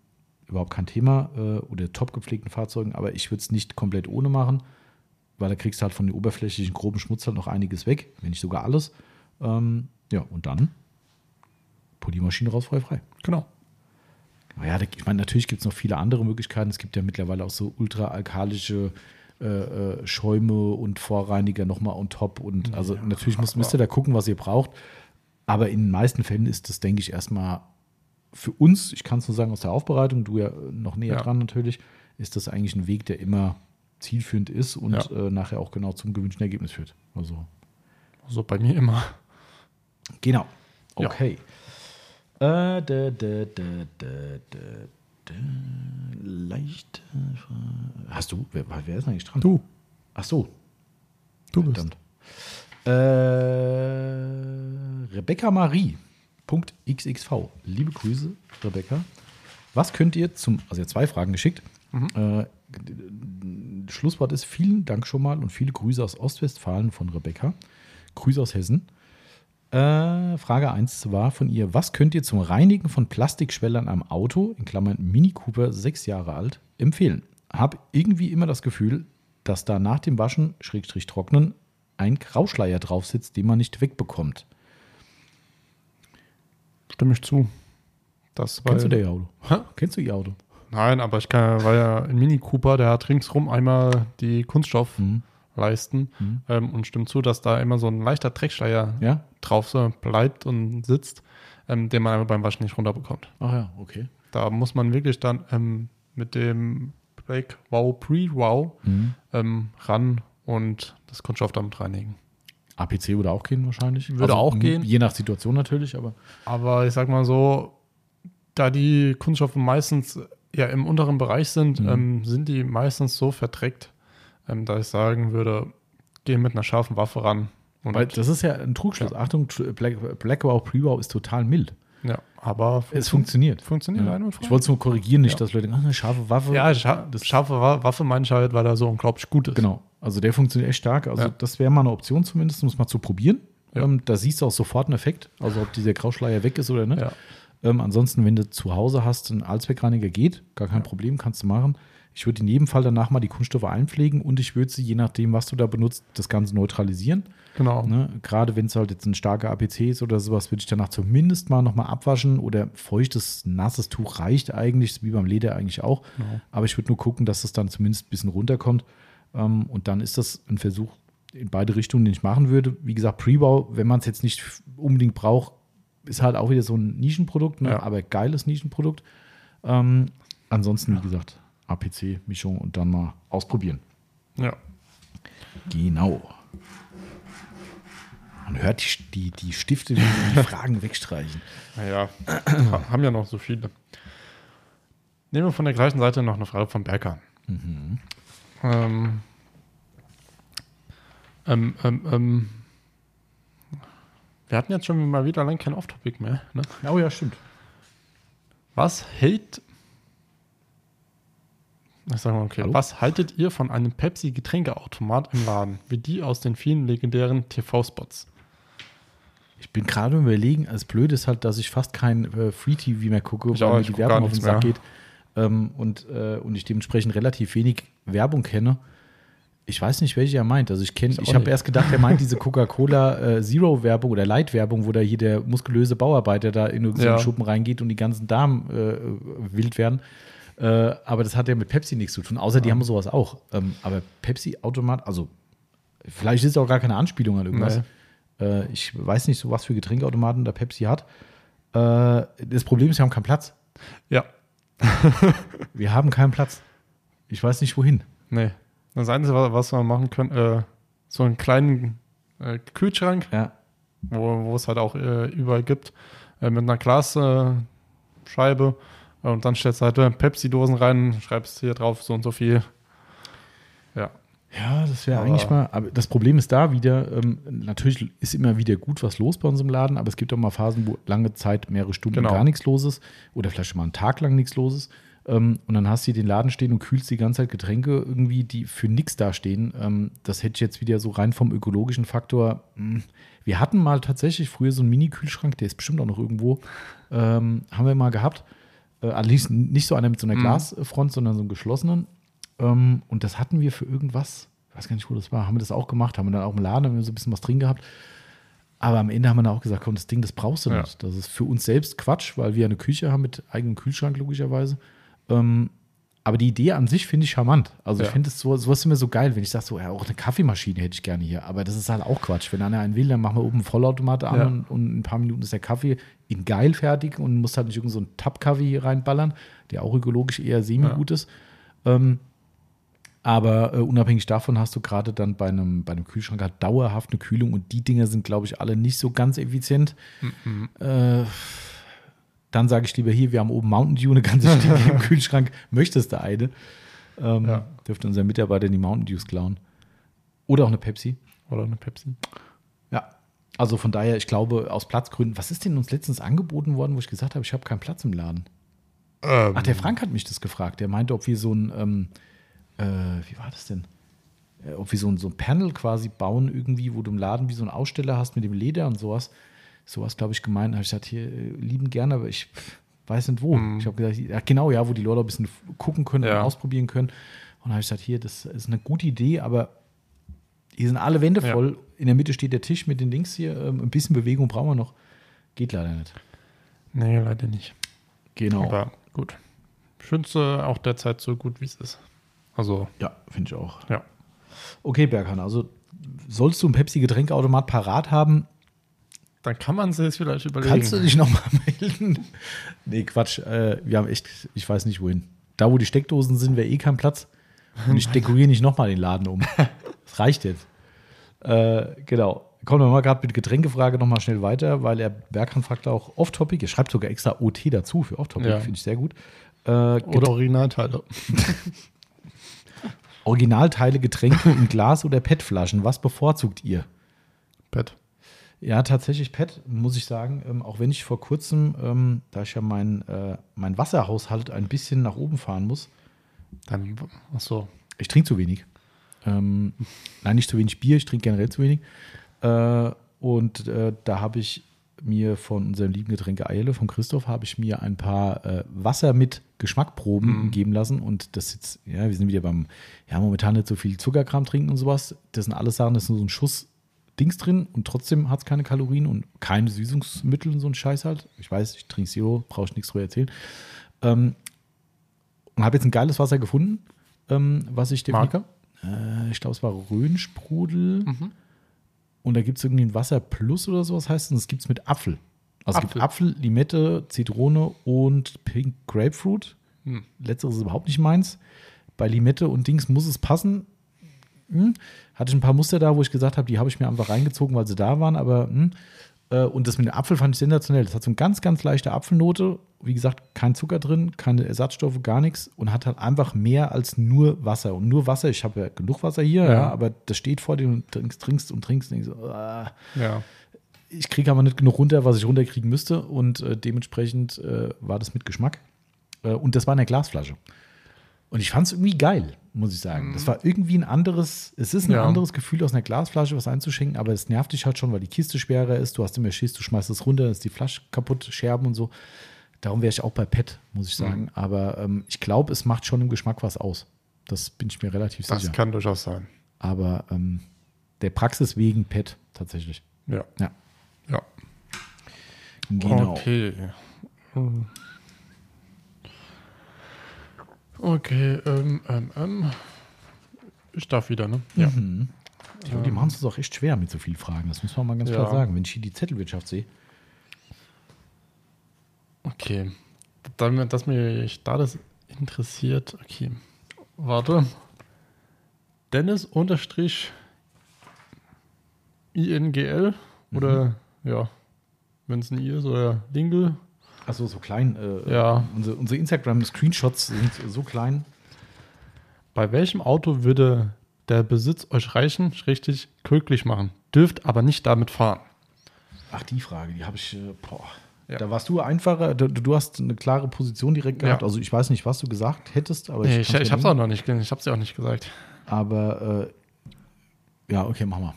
überhaupt kein Thema äh, oder top gepflegten Fahrzeugen, aber ich würde es nicht komplett ohne machen, weil da kriegst du halt von den oberflächlichen groben Schmutz halt noch einiges weg, wenn nicht sogar alles. Ähm, ja, und dann Polymaschine raus, frei, frei. Genau. Naja, ich meine, natürlich gibt es noch viele andere Möglichkeiten. Es gibt ja mittlerweile auch so ultraalkalische äh, äh, Schäume und Vorreiniger nochmal on top. Und also ja, natürlich müsst, müsst ihr da gucken, was ihr braucht. Aber in den meisten Fällen ist das, denke ich, erstmal für uns, ich kann es nur sagen aus der Aufbereitung, du ja äh, noch näher ja. dran natürlich, ist das eigentlich ein Weg, der immer zielführend ist und ja. äh, nachher auch genau zum gewünschten Ergebnis führt. Also
so bei mir immer.
Genau. Okay. Ja. Äh, de, de, de, de, de, leicht. Äh, hast du? Wer, wer ist eigentlich dran?
Du.
Ach so.
Du
Verdammt. bist. Äh, Rebecca Marie xxv. Liebe Grüße, Rebecca. Was könnt ihr zum, also ihr habt zwei Fragen geschickt. Mhm. Äh, Schlusswort ist vielen Dank schon mal und viele Grüße aus Ostwestfalen von Rebecca. Grüße aus Hessen. Äh, Frage 1 war von ihr, was könnt ihr zum Reinigen von Plastikschwellern am Auto, in Klammern Mini Cooper, sechs Jahre alt, empfehlen? Hab irgendwie immer das Gefühl, dass da nach dem Waschen, Schrägstrich trocknen, ein Grauschleier drauf sitzt, den man nicht wegbekommt
stimme ich zu. Das
Kennst du der Auto? Ha? Kennst du ihr Auto?
Nein, aber ich kann, weil ja ein Mini Cooper, der hat ringsrum einmal die Kunststoffleisten mhm. mhm. ähm, und stimmt zu, dass da immer so ein leichter Dreckschleier
ja?
drauf so bleibt und sitzt, ähm, den man einfach beim Waschen nicht runterbekommt.
Ach ja, okay.
Da muss man wirklich dann ähm, mit dem Break Wow Pre Wow mhm. Ähm, ran und das Kunststoff damit reinigen.
APC würde auch gehen wahrscheinlich.
Würde also, auch gehen.
Je nach Situation natürlich, aber.
Aber ich sag mal so, da die Kunststoffe meistens ja im unteren Bereich sind, mhm. ähm, sind die meistens so verträgt, ähm, da ich sagen würde, gehen mit einer scharfen Waffe ran.
Weil das ist ja ein Trugschluss. Ja. Achtung, Black, Blackout Pre-Wow ist total mild.
Ja, aber
funktio es funktioniert.
Funktioniert ja.
einwandfrei. Ich wollte es nur korrigieren, nicht, ja. dass Leute denken, ach, eine
scharfe
Waffe.
Ja, scha scharfe Waffe meine ich halt, weil er so unglaublich gut ist.
Genau. Also der funktioniert echt stark. Also ja. das wäre mal eine Option zumindest, um es mal zu probieren. Ja. Ähm, da siehst du auch sofort einen Effekt, also ob dieser Grauschleier weg ist oder nicht. Ja. Ähm, ansonsten, wenn du zu Hause hast, ein Allzweckreiniger geht, gar kein Problem, kannst du machen. Ich würde in jedem Fall danach mal die Kunststoffe einpflegen und ich würde sie, je nachdem, was du da benutzt, das Ganze neutralisieren.
Genau.
Ne? Gerade wenn es halt jetzt ein starker APC ist oder sowas, würde ich danach zumindest mal nochmal abwaschen oder feuchtes, nasses Tuch reicht eigentlich, wie beim Leder eigentlich auch. Genau. Aber ich würde nur gucken, dass es das dann zumindest ein bisschen runterkommt. Ähm, und dann ist das ein Versuch in beide Richtungen, den ich machen würde. Wie gesagt, Prebau, wenn man es jetzt nicht unbedingt braucht, ist halt auch wieder so ein Nischenprodukt, ne? ja. aber geiles Nischenprodukt. Ähm, ansonsten, ja. wie gesagt, APC-Mischung und dann mal ausprobieren.
Ja.
Genau. Man hört die, die, die Stifte, die, die Fragen wegstreichen.
Naja, haben ja noch so viele. Nehmen wir von der gleichen Seite noch eine Frage von Berger. Mhm. Ähm, ähm, ähm, ähm, wir hatten jetzt schon mal wieder lange kein Off-Topic mehr. Ne?
Oh ja, stimmt.
Was hält. Ich sag mal, okay. Hallo? Was haltet ihr von einem Pepsi-Getränkeautomat im Laden, wie die aus den vielen legendären TV-Spots?
Ich bin gerade überlegen, als blöd ist halt, dass ich fast kein äh, Free-TV mehr gucke,
ich weil mir die Werbung auf den Sack geht.
Ähm, und, äh, und ich dementsprechend relativ wenig Werbung kenne. Ich weiß nicht, welche er meint. Also ich kenne, ich, ich habe erst gedacht, er meint diese Coca-Cola äh, Zero-Werbung oder Light-Werbung, wo da hier der muskulöse Bauarbeiter da in so ja. Schuppen reingeht und die ganzen Damen äh, wild werden. Äh, aber das hat ja mit Pepsi nichts zu tun, außer ja. die haben sowas auch. Ähm, aber Pepsi-Automat, also vielleicht ist es auch gar keine Anspielung an irgendwas. Nee. Äh, ich weiß nicht so, was für Getränkautomaten da Pepsi hat. Äh, das Problem ist, wir haben keinen Platz.
Ja.
wir haben keinen Platz ich weiß nicht wohin.
Nee. Das Einzige, was man machen können, äh, so einen kleinen äh, Kühlschrank,
ja.
wo, wo es halt auch äh, überall gibt, äh, mit einer Glasscheibe. Äh, und dann stellst du halt äh, Pepsi-Dosen rein, schreibst hier drauf so und so viel.
Ja. Ja, das wäre eigentlich mal. Aber das Problem ist da wieder, ähm, natürlich ist immer wieder gut was los bei uns im Laden, aber es gibt auch mal Phasen, wo lange Zeit mehrere Stunden genau. gar nichts los ist oder vielleicht schon mal einen Tag lang nichts los ist. Ähm, und dann hast du hier den Laden stehen und kühlst die ganze Zeit Getränke irgendwie, die für nichts dastehen. Ähm, das hätte ich jetzt wieder so rein vom ökologischen Faktor. Hm, wir hatten mal tatsächlich früher so einen Mini-Kühlschrank, der ist bestimmt auch noch irgendwo, ähm, haben wir mal gehabt. Äh, allerdings nicht so einer mit so einer mhm. Glasfront, sondern so einen geschlossenen. Ähm, und das hatten wir für irgendwas. Ich weiß gar nicht, wo das war. Haben wir das auch gemacht, haben wir dann auch im Laden, haben wir so ein bisschen was drin gehabt. Aber am Ende haben wir dann auch gesagt, komm, das Ding, das brauchst du ja. nicht. Das ist für uns selbst Quatsch, weil wir eine Küche haben mit eigenem Kühlschrank logischerweise. Ähm, aber die Idee an sich finde ich charmant. Also ja. ich finde es so, so immer so geil, wenn ich sage so, ja, auch eine Kaffeemaschine hätte ich gerne hier. Aber das ist halt auch Quatsch. Wenn einer einen will, dann machen wir oben Vollautomat an ja. und, und, in ein paar Minuten ist der Kaffee in geil fertig und muss halt nicht irgendeinen so Tab-Kaffee reinballern, der auch ökologisch eher semi-gut ja. ist. Ähm, aber äh, unabhängig davon hast du gerade dann bei einem, bei einem Kühlschrank halt dauerhaft eine Kühlung und die Dinger sind, glaube ich, alle nicht so ganz effizient. Mhm. Äh, dann sage ich lieber hier, wir haben oben Mountain Dew, eine ganze Stiege im Kühlschrank. Möchtest du eine? Ähm, ja. Dürfte unser Mitarbeiter die Mountain Dews klauen. Oder auch eine Pepsi. Oder eine Pepsi. Ja. Also von daher, ich glaube, aus Platzgründen, was ist denn uns letztens angeboten worden, wo ich gesagt habe, ich habe keinen Platz im Laden? Ähm. Ach, der Frank hat mich das gefragt. Der meinte, ob wir so ein, ähm, äh, wie war das denn? Äh, ob wir so ein, so ein Panel quasi bauen, irgendwie, wo du im Laden wie so einen Aussteller hast mit dem Leder und sowas sowas, glaube ich, gemeint. Da habe ich gesagt, hier, äh, lieben gerne, aber ich weiß nicht wo. Mhm. Ich habe gesagt, ja, genau, ja, wo die Leute ein bisschen gucken können ja. und ausprobieren können. Und habe ich gesagt, hier, das ist eine gute Idee, aber hier sind alle Wände voll. Ja. In der Mitte steht der Tisch mit den Links hier. Ähm, ein bisschen Bewegung brauchen wir noch. Geht leider nicht.
Nee, leider nicht.
Genau.
Aber gut. Schönste auch derzeit so gut, wie es ist. Also.
Ja, finde ich auch.
Ja.
Okay, Berghahn, also sollst du ein Pepsi-Getränkeautomat parat haben,
dann kann man sich vielleicht überlegen.
Kannst du dich nochmal melden? nee, Quatsch. Äh, wir haben echt, ich weiß nicht wohin. Da, wo die Steckdosen sind, wäre eh kein Platz. Und ich dekoriere nicht nochmal den Laden um. Das reicht jetzt. Äh, genau. Kommen wir mal gerade mit Getränkefrage nochmal schnell weiter, weil er Berghahn fragt auch off-topic. Er schreibt sogar extra OT dazu für off-topic. Ja. Finde ich sehr gut.
Äh, Oder Originalteile.
Originalteile, Getränke in Glas oder PET-Flaschen. Was bevorzugt ihr?
PET.
Ja, tatsächlich, Pat, muss ich sagen, ähm, auch wenn ich vor kurzem, ähm, da ich ja meinen äh, mein Wasserhaushalt ein bisschen nach oben fahren muss.
Dann, ach so.
Ich trinke zu wenig. Ähm, nein, nicht zu wenig Bier, ich trinke generell zu wenig. Äh, und äh, da habe ich mir von unserem lieben Getränke Eile, von Christoph, habe ich mir ein paar äh, Wasser mit Geschmackproben mhm. geben lassen. Und das jetzt, ja, wir sind wieder beim, ja, momentan nicht so viel Zuckerkram trinken und sowas. Das sind alles Sachen, das ist nur so ein Schuss Dings drin und trotzdem hat es keine Kalorien und keine Süßungsmittel und so ein Scheiß halt. Ich weiß, ich trinke Zero, brauche ich nichts drüber erzählen. Ähm, und habe jetzt ein geiles Wasser gefunden, ähm, was ich dem. Äh, ich glaube, es war Rhönsprudel. Mhm. Und da gibt es irgendwie ein Wasser Plus oder sowas heißt es. Und es gibt es mit Apfel. Also Apfel. es gibt Apfel, Limette, Zitrone und Pink Grapefruit. Hm. Letzteres ist überhaupt nicht meins. Bei Limette und Dings muss es passen hm, hatte ich ein paar Muster da, wo ich gesagt habe, die habe ich mir einfach reingezogen, weil sie da waren, aber hm, äh, und das mit dem Apfel fand ich sensationell. Das hat so eine ganz, ganz leichte Apfelnote. Wie gesagt, kein Zucker drin, keine Ersatzstoffe, gar nichts und hat halt einfach mehr als nur Wasser. Und nur Wasser, ich habe ja genug Wasser hier, ja. ja. aber das steht vor dir und trinkst, trinkst und trinkst. Und ich so,
ah. ja
ich kriege aber nicht genug runter, was ich runterkriegen müsste. Und äh, dementsprechend äh, war das mit Geschmack. Äh, und das war in der Glasflasche. Und ich fand es irgendwie geil, muss ich sagen. Mhm. Das war irgendwie ein anderes, es ist ein ja. anderes Gefühl, aus einer Glasflasche was einzuschenken, aber es nervt dich halt schon, weil die Kiste schwerer ist. Du hast immer Schiss, du schmeißt es runter, dann ist die Flasche kaputt, Scherben und so. Darum wäre ich auch bei Pet, muss ich mhm. sagen. Mhm. Aber ähm, ich glaube, es macht schon im Geschmack was aus. Das bin ich mir relativ
das
sicher.
Das kann durchaus sein.
Aber ähm, der Praxis wegen Pet tatsächlich.
Ja. Ja.
ja. Genau. Okay. Mhm.
Okay, ähm, ähm, ähm. Ich darf wieder, ne?
Ja. Mhm. Die, ähm. die machen es uns auch echt schwer mit so vielen Fragen. Das muss man mal ganz ja. klar sagen. Wenn ich hier die Zettelwirtschaft sehe.
Okay. Damit, dass mich da das interessiert. Okay. Warte. Dennis unterstrich INGL oder mhm. ja, wenn es ein I ist oder Dingle
Achso, so klein. Äh, äh,
ja.
Unsere, unsere Instagram-Screenshots sind so klein.
Bei welchem Auto würde der Besitz euch reichen, richtig glücklich machen? Dürft aber nicht damit fahren.
Ach, die Frage, die habe ich. Äh, ja. Da warst du einfacher, du, du, hast eine klare Position direkt gehabt. Ja. Also ich weiß nicht, was du gesagt hättest, aber
Nee, ich, ich habe es auch noch nicht, gesehen. ich habe es ja auch nicht gesagt.
Aber äh, ja, okay, mach mal.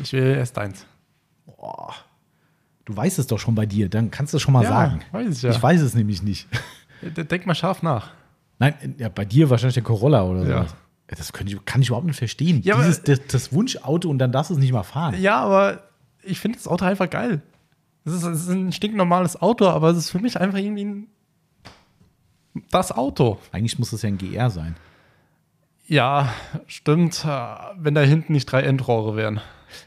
Ich will erst eins.
Boah. Du weißt es doch schon bei dir, dann kannst du es schon mal ja, sagen. Weiß ich, ja. ich weiß es nämlich nicht.
Denk mal scharf nach.
Nein, ja, bei dir wahrscheinlich der Corolla oder ja. so. Das ich, kann ich überhaupt nicht verstehen. Ja, Dieses, das, das, Wunschauto und dann darfst du es nicht mal fahren.
Ja, aber ich finde das Auto einfach geil. Es ist, ist, ein stinknormales Auto, aber es ist für mich einfach irgendwie ein, das Auto.
Eigentlich muss es ja ein GR sein.
Ja, stimmt, äh, wenn da hinten nicht drei Endrohre wären.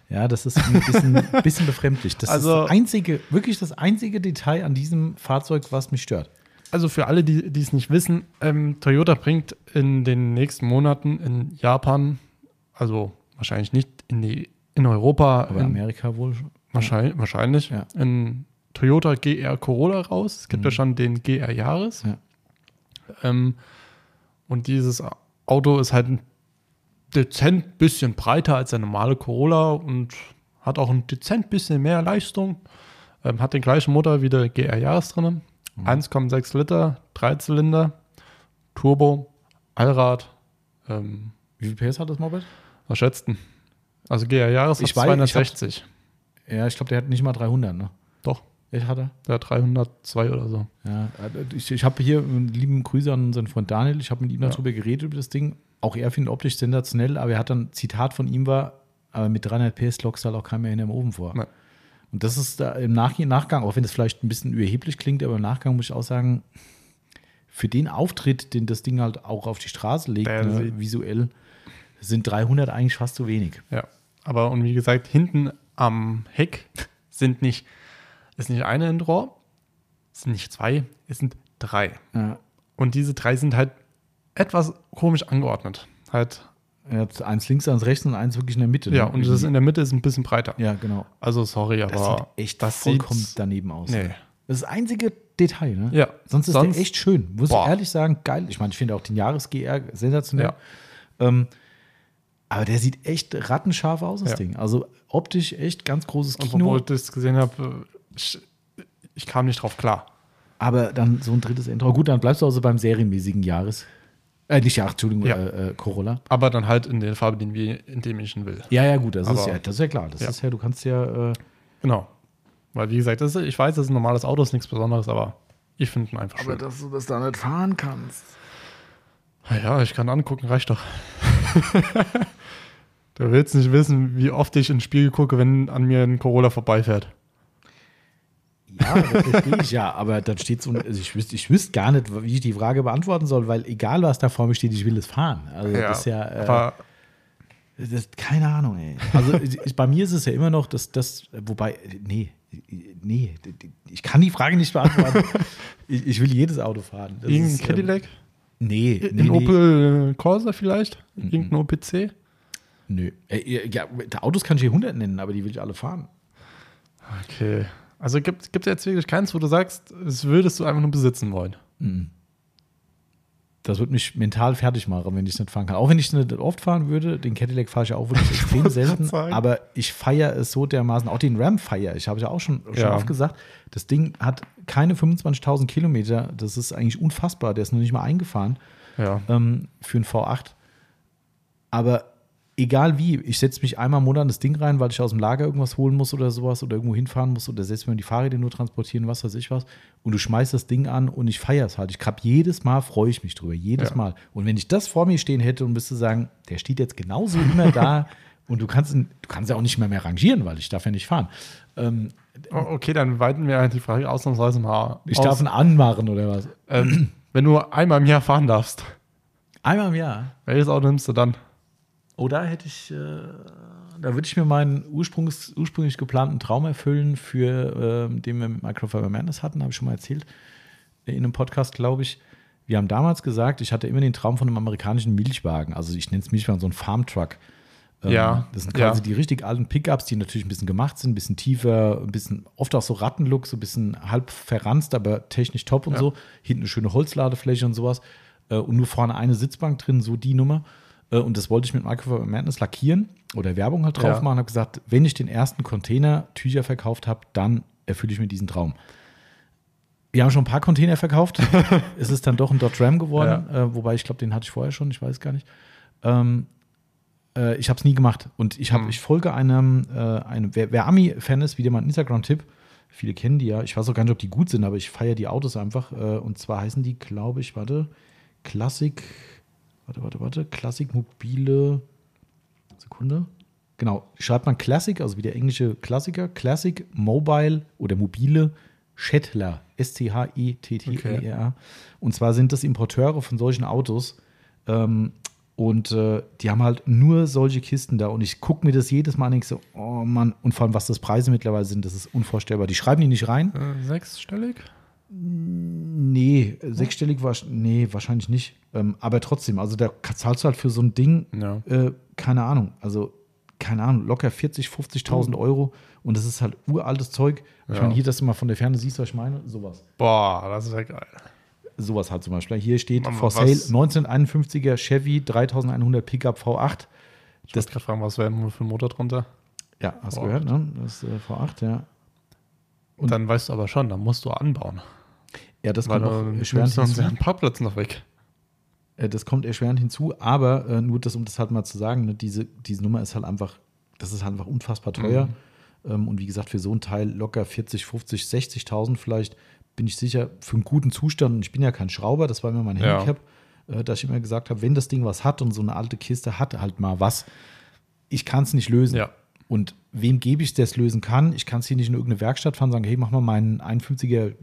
Ja, das ist ein bisschen, bisschen befremdlich. Das also, ist das einzige, wirklich das einzige Detail an diesem Fahrzeug, was mich stört.
Also für alle, die, die es nicht wissen, ähm, Toyota bringt in den nächsten Monaten in Japan, also wahrscheinlich nicht in, die, in Europa.
Aber
in,
Amerika wohl schon.
Wahrscheinlich, wahrscheinlich ja. in Toyota GR Corolla raus. Es gibt mhm. ja schon den GR Jahres. Ja. Ähm, und dieses Auto ist halt ein dezent bisschen breiter als der normale Corolla und hat auch ein dezent bisschen mehr Leistung. Ähm, hat den gleichen Motor wie der GR Jahres drin. Mhm. 1,6 Liter, Dreizylinder, Turbo, Allrad. Ähm,
wie viel PS hat das Moped?
Was schätzt denn? Also GR Jahres hat 260.
Ich hab, ja, ich glaube, der hat nicht mal 300, ne?
Doch. Ich hatte?
Ja, 302 oder so. Ja, äh, ich, ich habe hier einen lieben Grüße an unseren Freund Daniel. Ich habe mit ihm ja. darüber geredet, über das Ding auch er findet optisch sensationell, aber er hat dann, Zitat von ihm war, aber mit 300 PS lockst du halt auch keinen mehr in hinterm Ofen vor. Nein. Und das ist da im Nach Nachgang, auch wenn das vielleicht ein bisschen überheblich klingt, aber im Nachgang muss ich auch sagen, für den Auftritt, den das Ding halt auch auf die Straße legt, ne, visuell, sind 300 eigentlich fast zu wenig.
Ja, aber und wie gesagt, hinten am Heck sind nicht, ist nicht eine Endrohr, es sind nicht zwei, es sind drei. Ja. Und diese drei sind halt etwas komisch angeordnet. Halt.
Er hat eins links, eins rechts und eins wirklich in der Mitte.
Ne? Ja, und das in der Mitte ist ein bisschen breiter.
Ja, genau.
Also sorry, aber.
Das
sieht
echt das vollkommen sieht's. daneben aus. Nee. Ne? Das ist das einzige Detail, ne?
Ja.
Sonst ist Sonst, der echt schön. Muss boah. ich ehrlich sagen, geil. Ich meine, ich finde auch den Jahres-GR sensationell. Ja. Ähm, aber der sieht echt rattenscharf aus, das ja. Ding. Also optisch echt ganz großes
also, Kino. Und obwohl ich das gesehen habe, äh, ich, ich kam nicht drauf klar.
Aber dann so ein drittes Intro. Gut, dann bleibst du also beim serienmäßigen Jahres. Äh, nicht Yacht, Entschuldigung, ja. Äh, äh, Corolla.
Aber dann halt in der Farbe, den wir, in dem ich ihn will.
Ja, ja, gut, das, ist, ja, das ist ja klar. Das ja. ist ja, du kannst ja. Äh
genau. Weil, wie gesagt, ist, ich weiß, das ist ein normales Auto, ist nichts Besonderes, aber ich finde ihn einfach aber
schön.
Aber
dass du das da nicht fahren kannst.
Ja, ich kann angucken, reicht doch. du willst nicht wissen, wie oft ich ins Spiegel gucke, wenn an mir ein Corolla vorbeifährt.
Ja, verstehe ich ja, aber dann steht es um, also ich wüsste ich wüsst gar nicht, wie ich die Frage beantworten soll, weil egal was da vor mir steht, ich will es fahren. Also ja, das ist ja. Äh, das, keine Ahnung, ey. Also ich, bei mir ist es ja immer noch, dass das, wobei, nee, nee, ich kann die Frage nicht beantworten. ich, ich will jedes Auto fahren.
Irgendein ähm, Cadillac? Ähm,
nee,
nee.
Ein
Opel Corsa vielleicht? Irgendein OPC?
Nö. Äh, ja, Autos kann ich hier eh 100 nennen, aber die will ich alle fahren.
Okay. Also gibt es jetzt wirklich keins, wo du sagst, es würdest du einfach nur besitzen wollen. Mhm.
Das würde mich mental fertig machen, wenn ich nicht fahren kann. Auch wenn ich nicht oft fahren würde, den Cadillac fahre ich ja auch wirklich extrem selten. Aber ich feiere es so dermaßen. Auch den Ram feiere ich. Habe ich ja auch schon, schon ja. oft gesagt. Das Ding hat keine 25.000 Kilometer. Das ist eigentlich unfassbar. Der ist noch nicht mal eingefahren ja. ähm, für einen V8. Aber egal wie, ich setze mich einmal im Monat in das Ding rein, weil ich aus dem Lager irgendwas holen muss oder sowas oder irgendwo hinfahren muss oder setze mir die Fahrräder nur transportieren, was weiß ich was. Und du schmeißt das Ding an und ich feiere es halt. Ich hab jedes Mal freue ich mich drüber, jedes ja. Mal. Und wenn ich das vor mir stehen hätte und müsste sagen, der steht jetzt genauso immer da und du kannst, du kannst ja auch nicht mehr mehr rangieren, weil ich darf ja nicht fahren. Ähm,
oh, okay, dann weiten wir halt die Frage ausnahmsweise mal aus. Ich
darf ihn anmachen oder was?
Ähm, wenn du einmal im Jahr fahren darfst.
Einmal im Jahr.
Welches Auto nimmst du dann?
Oh, da hätte ich, äh, da würde ich mir meinen Ursprungs, ursprünglich geplanten Traum erfüllen, für äh, den wir mit Microfiber Madness hatten, habe ich schon mal erzählt, äh, in einem Podcast, glaube ich. Wir haben damals gesagt, ich hatte immer den Traum von einem amerikanischen Milchwagen, also ich nenne es Milchwagen, so ein Farmtruck. Ähm, ja. Das sind quasi ja. die richtig alten Pickups, die natürlich ein bisschen gemacht sind, ein bisschen tiefer, ein bisschen, oft auch so Rattenlook, so ein bisschen halb verranzt, aber technisch top und ja. so. Hinten eine schöne Holzladefläche und sowas. Äh, und nur vorne eine Sitzbank drin, so die Nummer. Äh, und das wollte ich mit Microfiber Madness lackieren oder Werbung halt drauf ja. machen. Habe gesagt, wenn ich den ersten Container Tücher verkauft habe, dann erfülle ich mir diesen Traum. Wir haben schon ein paar Container verkauft. es ist dann doch ein Dot Ram geworden, ja. äh, wobei ich glaube, den hatte ich vorher schon, ich weiß gar nicht. Ähm, äh, ich habe es nie gemacht und ich, hab, mhm. ich folge einem, äh, einem wer, wer Ami-Fan ist, wieder mal einen Instagram-Tipp. Viele kennen die ja. Ich weiß auch gar nicht, ob die gut sind, aber ich feiere die Autos einfach. Äh, und zwar heißen die, glaube ich, warte, Classic Warte, warte, warte. Klassik mobile. Sekunde. Genau. Schreibt man Classic, also wie der englische Klassiker. Classic Mobile oder mobile Schettler. S-T-H-E-T-T-E-R. Und zwar sind das Importeure von solchen Autos. Ähm, und äh, die haben halt nur solche Kisten da. Und ich gucke mir das jedes Mal an und so, oh Mann. Und vor allem, was das Preise mittlerweile sind, das ist unvorstellbar. Die schreiben die nicht rein.
Äh, sechsstellig?
Nee, sechsstellig war nee, wahrscheinlich nicht. Ähm, aber trotzdem, also da zahlst du halt für so ein Ding, ja. äh, keine Ahnung, also keine Ahnung, locker 40, 50.000 mhm. Euro und das ist halt uraltes Zeug. Ich ja. meine, hier, dass du mal von der Ferne siehst, was ich meine, sowas.
Boah, das ist ja geil.
Sowas halt zum Beispiel. Hier steht Mann, for sale 1951er Chevy 3100 Pickup
V8. Ich das gerade fragen, was wäre denn für ein Motor drunter?
Ja, hast du gehört, ne? Das ist äh, V8,
ja. Und dann weißt du aber schon, da musst du anbauen.
Ja, das Weil kommt noch erschwerend hinzu.
Einen Parkplatz noch weg.
Äh, das kommt erschwerend hinzu, aber äh, nur das, um das halt mal zu sagen, ne, diese, diese Nummer ist halt einfach, das ist halt einfach unfassbar teuer. Mhm. Ähm, und wie gesagt, für so einen Teil locker 40, 50, 60.000 vielleicht, bin ich sicher, für einen guten Zustand, und ich bin ja kein Schrauber, das war immer mein ja. Handicap, äh, dass ich immer gesagt habe, wenn das Ding was hat und so eine alte Kiste hat halt mal was, ich kann es nicht lösen.
Ja.
Und wem gebe ich, der es lösen kann? Ich kann es hier nicht in irgendeine Werkstatt fahren und sagen, hey, mach mal meinen 51er,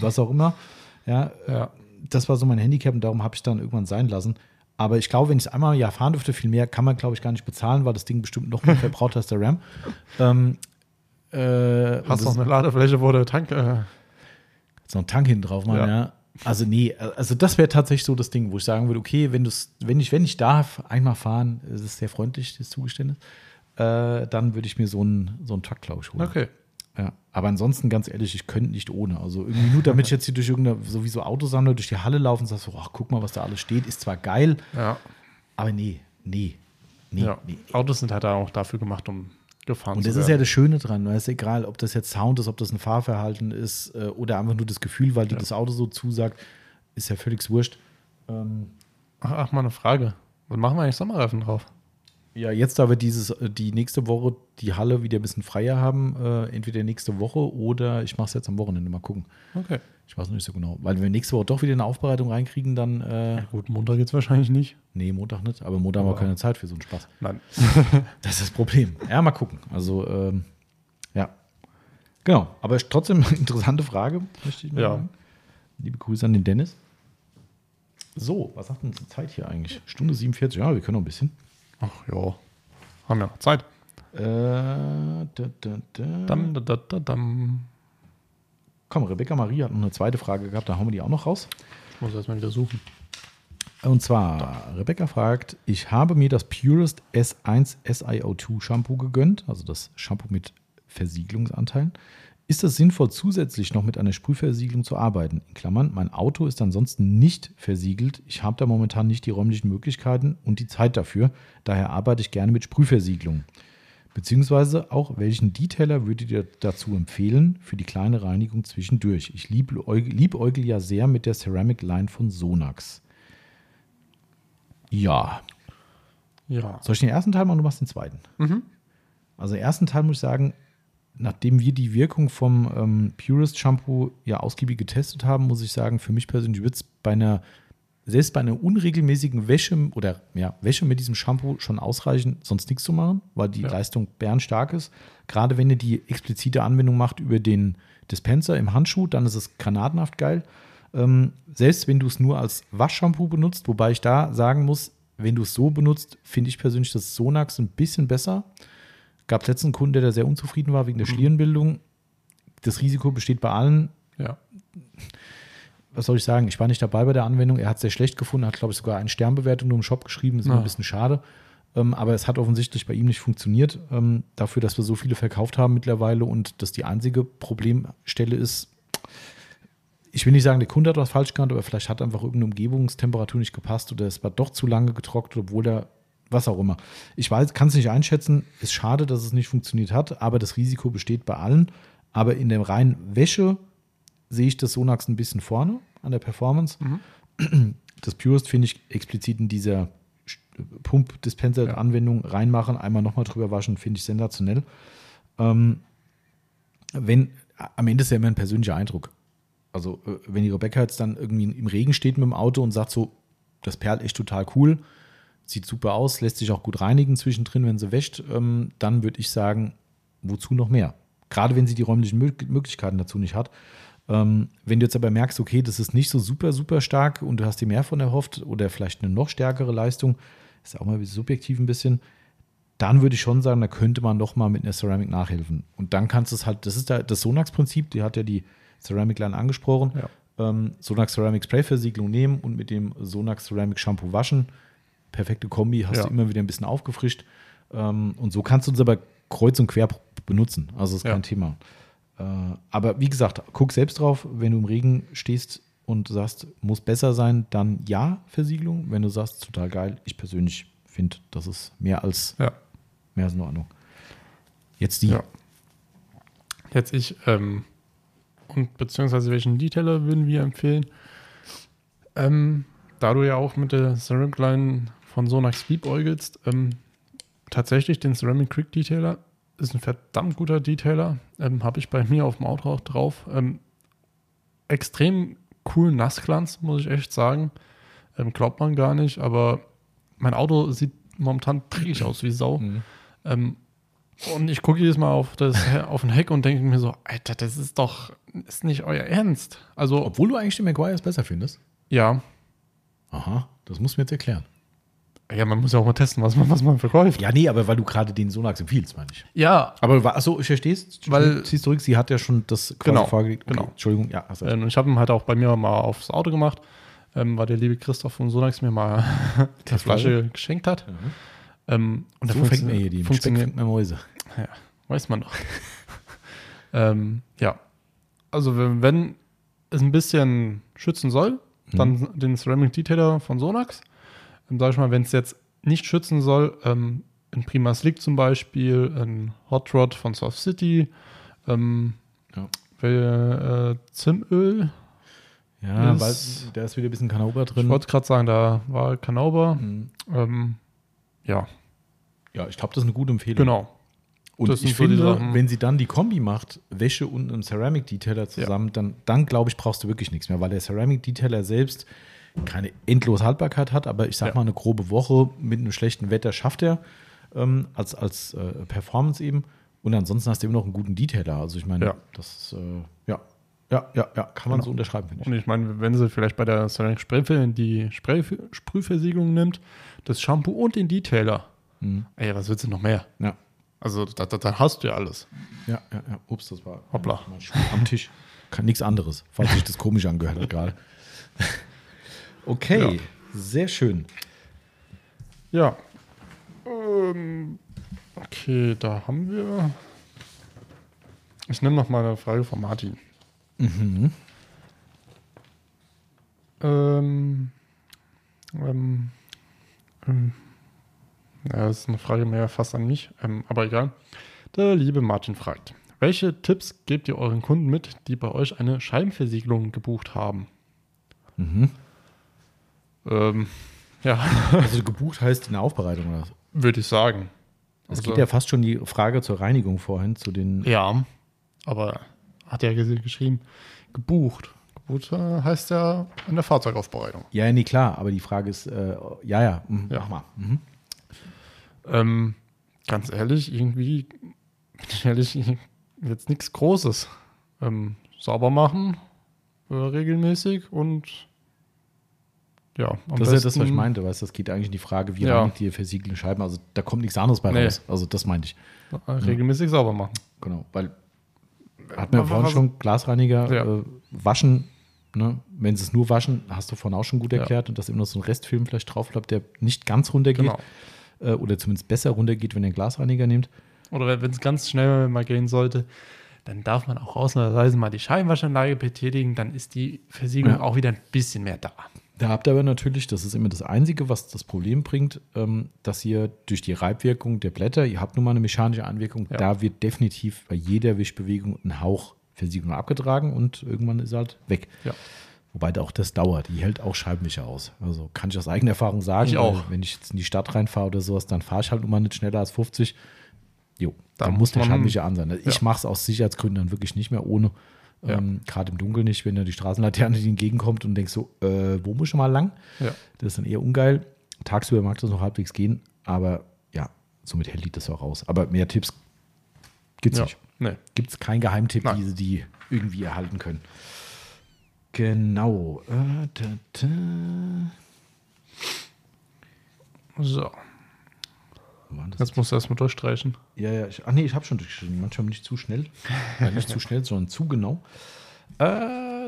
was auch immer. Ja, ja. Das war so mein Handicap und darum habe ich dann irgendwann sein lassen. Aber ich glaube, wenn ich es einmal im Jahr fahren dürfte, viel mehr kann man, glaube ich, gar nicht bezahlen, weil das Ding bestimmt noch mehr verbraucht als der RAM. Ähm, äh,
Hast noch eine Ladefläche, wo der Tank. Äh jetzt
noch einen Tank hinten drauf machen, ja. ja. Also, nee, äh, also das wäre tatsächlich so das Ding, wo ich sagen würde, okay, wenn, wenn, ich, wenn ich darf, einmal fahren, das ist sehr freundlich, das Zugeständnis äh, dann würde ich mir so einen, so einen Takt, glaube ich,
holen. Okay.
Ja, aber ansonsten, ganz ehrlich, ich könnte nicht ohne. Also irgendwie nur, damit ich jetzt hier durch irgendeine, sowieso Autosammler durch die Halle laufe und sage so, ach, guck mal, was da alles steht, ist zwar geil, ja. aber nee, nee, nee, ja. nee.
Autos sind halt auch dafür gemacht, um gefahren und zu
werden. Und das ist ja das Schöne dran, weil ne? es egal, ob das jetzt Sound ist, ob das ein Fahrverhalten ist äh, oder einfach nur das Gefühl, weil dir ja. das Auto so zusagt, ist ja völlig wurscht.
Ähm, ach, ach, mal eine Frage. Was machen wir eigentlich Sommerreifen drauf?
Ja, jetzt, da wir dieses, äh, die nächste Woche die Halle wieder ein bisschen freier haben, äh, entweder nächste Woche oder ich mache es jetzt am Wochenende, mal gucken.
Okay.
Ich weiß noch nicht so genau. Weil wenn wir nächste Woche doch wieder eine Aufbereitung reinkriegen, dann. Äh, ja,
gut, Montag jetzt wahrscheinlich nicht.
Nee, Montag nicht. Aber Montag haben wir keine Zeit für so einen Spaß.
Nein.
das ist das Problem. Ja, mal gucken. Also, ähm, ja. Genau. Aber trotzdem eine interessante Frage, möchte ich mal ja. sagen. Liebe Grüße an den Dennis. So, was sagt denn die Zeit hier eigentlich? Stunde 47, ja, wir können noch ein bisschen.
Ach ja, haben wir noch Zeit. Äh,
da, da, da. Dam, da, da, Komm, Rebecca Marie hat noch eine zweite Frage gehabt, da haben wir die auch noch raus.
Ich muss erstmal wieder suchen.
Und zwar, Rebecca fragt, ich habe mir das Purest S1 SiO2 Shampoo gegönnt, also das Shampoo mit Versiegelungsanteilen. Ist es sinnvoll, zusätzlich noch mit einer Sprühversiegelung zu arbeiten? In Klammern, mein Auto ist ansonsten nicht versiegelt. Ich habe da momentan nicht die räumlichen Möglichkeiten und die Zeit dafür. Daher arbeite ich gerne mit Sprühversiegelung. Beziehungsweise auch, welchen Detailer würdet ihr dazu empfehlen für die kleine Reinigung zwischendurch? Ich liebäugel lieb ja sehr mit der Ceramic Line von Sonax. Ja. Ja. Soll ich den ersten Teil machen und du machst den zweiten? Mhm. Also, den ersten Teil muss ich sagen, nachdem wir die Wirkung vom ähm, Purist Shampoo ja ausgiebig getestet haben, muss ich sagen, für mich persönlich wird es bei einer, selbst bei einer unregelmäßigen Wäsche oder ja, Wäsche mit diesem Shampoo schon ausreichen, sonst nichts zu machen, weil die ja. Leistung bärenstark ist. Gerade wenn ihr die explizite Anwendung macht über den Dispenser im Handschuh, dann ist es granatenhaft geil. Ähm, selbst wenn du es nur als Waschshampoo benutzt, wobei ich da sagen muss, wenn du es so benutzt, finde ich persönlich das Sonax ein bisschen besser. Gab es letzten Kunden, der da sehr unzufrieden war wegen der mhm. Schlierenbildung. Das Risiko besteht bei allen. Ja. Was soll ich sagen? Ich war nicht dabei bei der Anwendung. Er hat es sehr schlecht gefunden, hat, glaube ich, sogar eine Sternbewertung nur im Shop geschrieben. Ist ja. ein bisschen schade. Ähm, aber es hat offensichtlich bei ihm nicht funktioniert. Ähm, dafür, dass wir so viele verkauft haben mittlerweile und dass die einzige Problemstelle ist, ich will nicht sagen, der Kunde hat was falsch gemacht, aber vielleicht hat einfach irgendeine Umgebungstemperatur nicht gepasst oder es war doch zu lange getrocknet, obwohl er was auch immer. Ich weiß, kann es nicht einschätzen. Ist schade, dass es nicht funktioniert hat, aber das Risiko besteht bei allen. Aber in der reinen Wäsche sehe ich das Sonax ein bisschen vorne an der Performance. Mhm. Das Purest finde ich explizit in dieser Pump-Dispenser-Anwendung ja. reinmachen, einmal nochmal drüber waschen, finde ich sensationell. Ähm, wenn, am Ende ist ja immer ein persönlicher Eindruck. Also, äh, wenn die Rebecca jetzt dann irgendwie im Regen steht mit dem Auto und sagt so, das Perl echt total cool, sieht super aus, lässt sich auch gut reinigen zwischendrin, wenn sie wäscht, ähm, dann würde ich sagen, wozu noch mehr? Gerade wenn sie die räumlichen Möglichkeiten dazu nicht hat. Ähm, wenn du jetzt aber merkst, okay, das ist nicht so super, super stark und du hast dir mehr von erhofft oder vielleicht eine noch stärkere Leistung, ist ja auch mal subjektiv ein bisschen, dann würde ich schon sagen, da könnte man noch mal mit einer Ceramic nachhelfen. Und dann kannst du es halt, das ist da, das Sonax-Prinzip, die hat ja die Ceramic Line angesprochen. Ja. Ähm, Sonax Ceramic Spray-Versiegelung nehmen und mit dem Sonax Ceramic Shampoo waschen perfekte Kombi, hast ja. du immer wieder ein bisschen aufgefrischt. Ähm, und so kannst du uns aber kreuz und quer benutzen. Also ist ja. kein Thema. Äh, aber wie gesagt, guck selbst drauf, wenn du im Regen stehst und sagst, muss besser sein, dann ja, Versiegelung. Wenn du sagst, total geil, ich persönlich finde, das ist mehr als, ja. mehr als in Ordnung. Jetzt die. Ja.
Jetzt ich, ähm, und beziehungsweise welchen Detailer würden wir empfehlen? Ähm, da du ja auch mit der Ceramic Line von Sonax liebäugelst, ähm, tatsächlich den Ceramic Creek Detailer ist ein verdammt guter Detailer. Ähm, Habe ich bei mir auf dem Auto auch drauf. Ähm, extrem cool Nassglanz, muss ich echt sagen. Ähm, glaubt man gar nicht, aber mein Auto sieht momentan dreckig aus wie Sau. Mhm. Ähm, und ich gucke jedes Mal auf, das, auf den Heck und denke mir so, Alter, das ist doch ist nicht euer Ernst. Also,
Obwohl du eigentlich den McGuire's besser findest?
Ja.
Aha, das muss mir jetzt erklären.
Ja, man muss ja auch mal testen, was man, was man verkauft.
Ja, nee, aber weil du gerade den Sonax empfiehlst, meine ich.
Ja.
Aber achso, ich verstehe es. Weil
ziehst zurück, sie hat ja schon das
quasi genau, okay, genau. Entschuldigung, ja.
Hast ähm, ich habe ihn halt auch bei mir mal aufs Auto gemacht, ähm, weil der liebe Christoph von Sonax mir mal die Flasche geschenkt hat. Mhm.
Ähm, und
so fängt mir hier die
funktioniert mir Mäuse.
Ja, weiß man doch. ähm, ja. Also wenn, wenn es ein bisschen schützen soll, dann mhm. den Ceramic Detailer von Sonax ähm, sag ich mal, wenn es jetzt nicht schützen soll, ähm, in Prima Slick zum Beispiel, ein Hot Rod von Soft City, ähm, ja. äh, Zimöl.
Ja, ist, weil, da ist wieder ein bisschen Kanauber drin. Ich
wollte gerade sagen, da war Kanauber. Mhm. Ähm, ja.
Ja, ich glaube, das ist eine gute Empfehlung.
Genau.
Und das ich finde, so wenn sie dann die Kombi macht, Wäsche und einen Ceramic Detailer zusammen, ja. dann, dann glaube ich, brauchst du wirklich nichts mehr, weil der Ceramic Detailer selbst keine endlose Haltbarkeit hat, aber ich sag ja. mal, eine grobe Woche mit einem schlechten Wetter schafft er ähm, als, als äh, Performance eben. Und ansonsten hast du immer noch einen guten Detailer. Also ich meine, ja. das ist, äh, ja. Ja, ja, ja, kann man genau. so unterschreiben,
finde ich. Und ich meine, wenn sie vielleicht bei der Ceramic Spray die Spray Sprühversiegelung nimmt, das Shampoo und den Detailer, mhm. ey, was willst du noch mehr?
Ja.
Also da, da, da, hast du ja alles.
Ja, ja, ja. Ups, das war Hoppla. am Tisch. Kann nichts anderes, falls sich das komisch angehört hat gerade. Okay, ja. sehr schön.
Ja. Ähm, okay, da haben wir. Ich nehme noch mal eine Frage von Martin. Mhm. Ähm, ähm, ähm, ja, das ist eine Frage mehr fast an mich, ähm, aber egal. Der liebe Martin fragt: Welche Tipps gebt ihr euren Kunden mit, die bei euch eine Scheibenversiegelung gebucht haben? Mhm. Ähm, ja.
Also gebucht heißt eine Aufbereitung oder
was? Würde ich sagen.
Es also, geht ja fast schon die Frage zur Reinigung vorhin, zu den.
Ja, aber hat er ja geschrieben, gebucht. Gebucht äh, heißt ja in der Fahrzeugaufbereitung.
Ja, nee, klar, aber die Frage ist, äh, ja, ja, mh, ja, mach mal.
Mhm. Ähm, ganz ehrlich, irgendwie, ehrlich, jetzt nichts Großes. Ähm, sauber machen, äh, regelmäßig und
ja, das besten, ist ja das, was ich meinte, weißt das geht eigentlich in die Frage, wie ja. die ihr versiegelte Scheiben? Also da kommt nichts anderes bei nee. raus. Also das meinte ich. Äh, ja,
regelmäßig sauber machen.
Genau, weil hat man vorhin schon Glasreiniger ja. äh, waschen. Ne? Wenn sie es nur waschen, hast du vorhin auch schon gut erklärt und dass immer noch so ein Restfilm vielleicht drauf bleibt, der nicht ganz runtergeht genau. äh, oder zumindest besser runtergeht, wenn ihr einen Glasreiniger nehmt.
Oder wenn es ganz schnell mal gehen sollte, dann darf man auch ausnahmsweise mal die Scheibenwaschanlage betätigen, dann ist die Versiegelung ja. auch wieder ein bisschen mehr da.
Da habt ihr aber natürlich, das ist immer das Einzige, was das Problem bringt, ähm, dass ihr durch die Reibwirkung der Blätter, ihr habt nun mal eine mechanische Anwirkung, ja. da wird definitiv bei jeder Wischbewegung ein Hauch Versiegelung abgetragen und irgendwann ist er halt weg. Ja. Wobei auch das dauert. Die hält auch Scheibenwischer aus. Also kann ich aus eigener Erfahrung sagen. Ich auch. Wenn ich jetzt in die Stadt reinfahre oder sowas, dann fahre ich halt nun mal nicht schneller als 50. Jo, dann, dann muss der Scheibenwischer an sein. Ich ja. mache es aus Sicherheitsgründen dann wirklich nicht mehr ohne. Ja. Ähm, Gerade im Dunkeln nicht, wenn da die Straßenlaterne die entgegenkommt und denkst so, äh, wo muss ich mal lang? Ja. Das ist dann eher ungeil. Tagsüber mag das noch halbwegs gehen, aber ja, somit hält das auch raus. Aber mehr Tipps gibt's ja. nicht. Nee. Gibt es keinen Geheimtipp, Nein. die, die irgendwie erhalten können. Genau. Äh, da, da.
So. Waren das Jetzt musst du erstmal durchstreichen.
Ja, ja. Ich, ach nee, ich habe schon durchgestrichen. Manchmal nicht zu schnell. nicht zu schnell, sondern zu genau. Äh,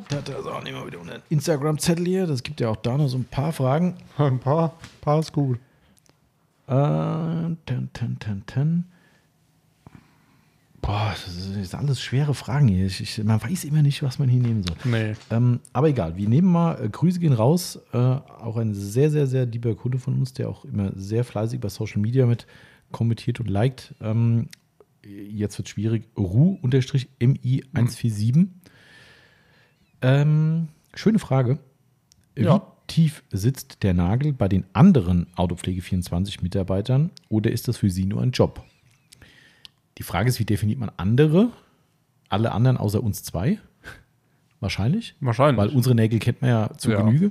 da, hat er auch nicht mal wieder ein Instagram-Zettel hier. Das gibt ja auch da noch so ein paar Fragen.
Ein paar. Ein paar ist gut.
Äh, ten, ten, ten, ten. Boah, das sind alles schwere Fragen hier. Ich, ich, man weiß immer nicht, was man hier nehmen soll. Nee. Ähm, aber egal, wir nehmen mal, äh, Grüße gehen raus. Äh, auch ein sehr, sehr, sehr lieber Kunde von uns, der auch immer sehr fleißig bei Social Media mit kommentiert und liked. Ähm, jetzt wird schwierig. Ru-MI147. Mhm. Ähm, schöne Frage. Ja. Wie tief sitzt der Nagel bei den anderen Autopflege24-Mitarbeitern oder ist das für Sie nur ein Job? Die Frage ist, wie definiert man andere? Alle anderen außer uns zwei? Wahrscheinlich.
Wahrscheinlich.
Weil unsere Nägel kennt man ja zu ja. Genüge.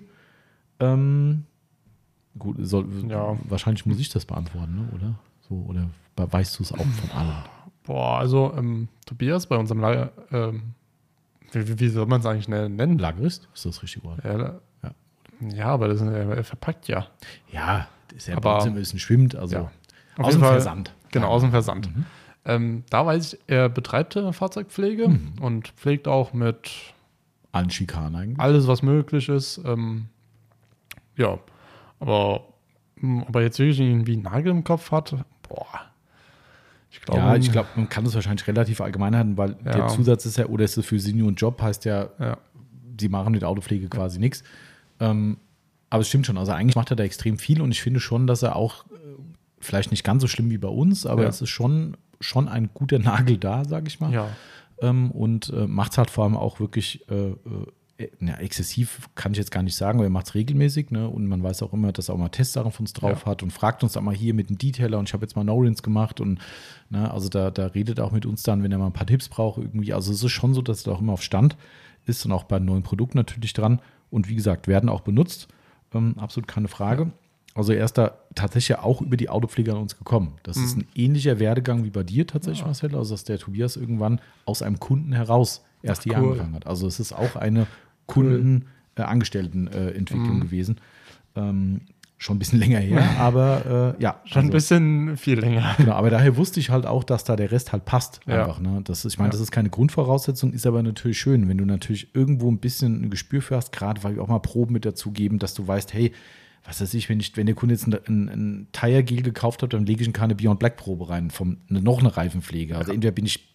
Ähm, gut, soll, ja. wahrscheinlich muss ich das beantworten, ne, oder? So, oder weißt du es auch von allen?
Boah, also ähm, Tobias bei unserem Lager, ähm, wie, wie, soll man es eigentlich nennen?
Lagerist? Ist das das richtige Wort? Ja,
ja. ja aber das ist, äh, er verpackt ja.
Ja, das ist ja aber, ein bisschen schwimmt, also
aus dem Versand. Genau, aus dem Versand. Mhm. Ähm, da weiß ich, er betreibt äh, Fahrzeugpflege mhm. und pflegt auch mit
allen Schikanen eigentlich.
Alles, was möglich ist. Ähm, ja, aber hm, ob er jetzt wirklich irgendwie einen Nagel im Kopf hat, boah.
Ich glaube, ja, ich hm. glaube, man kann das wahrscheinlich relativ allgemein halten, weil ja. der Zusatz ist ja, oder oh, ist es für Senior und Job, heißt ja, ja, sie machen mit Autopflege quasi ja. nichts. Ähm, aber es stimmt schon, also eigentlich macht er da extrem viel und ich finde schon, dass er auch, äh, vielleicht nicht ganz so schlimm wie bei uns, aber es ist schon schon ein guter Nagel da, sage ich mal. Ja. Ähm, und äh, macht es halt vor allem auch wirklich, äh, äh, ja, e-, exzessiv kann ich jetzt gar nicht sagen, aber er macht es regelmäßig. Ne? Und man weiß auch immer, dass er auch mal Testsachen von uns drauf ja. hat und fragt uns dann mal hier mit dem Detailer und ich habe jetzt mal Norins gemacht. Und ne, also da, da redet auch mit uns dann, wenn er mal ein paar Tipps braucht irgendwie. Also es ist schon so, dass er auch immer auf Stand ist und auch bei neuen Produkten natürlich dran. Und wie gesagt, werden auch benutzt. Ähm, absolut keine Frage. Ja. Also er ist da tatsächlich auch über die Autopflege an uns gekommen. Das mhm. ist ein ähnlicher Werdegang wie bei dir tatsächlich, ja. Marcel. Also dass der Tobias irgendwann aus einem Kunden heraus erst hier cool. angefangen hat. Also es ist auch eine Kunden-Angestellten-Entwicklung cool. äh, mhm. gewesen. Ähm, schon ein bisschen länger her, aber äh, ja.
Schon also, ein bisschen viel länger.
Genau, aber daher wusste ich halt auch, dass da der Rest halt passt. Ja. Einfach, ne? das, ich meine, ja. das ist keine Grundvoraussetzung, ist aber natürlich schön, wenn du natürlich irgendwo ein bisschen ein Gespür für hast, gerade weil wir auch mal Proben mit dazugeben, dass du weißt, hey, was weiß ich, wenn, ich, wenn der Kunde jetzt ein, ein, ein Tire-Gel gekauft hat, dann lege ich in keine Beyond Black Probe rein, vom, eine, noch eine Reifenpflege. Also entweder bin ich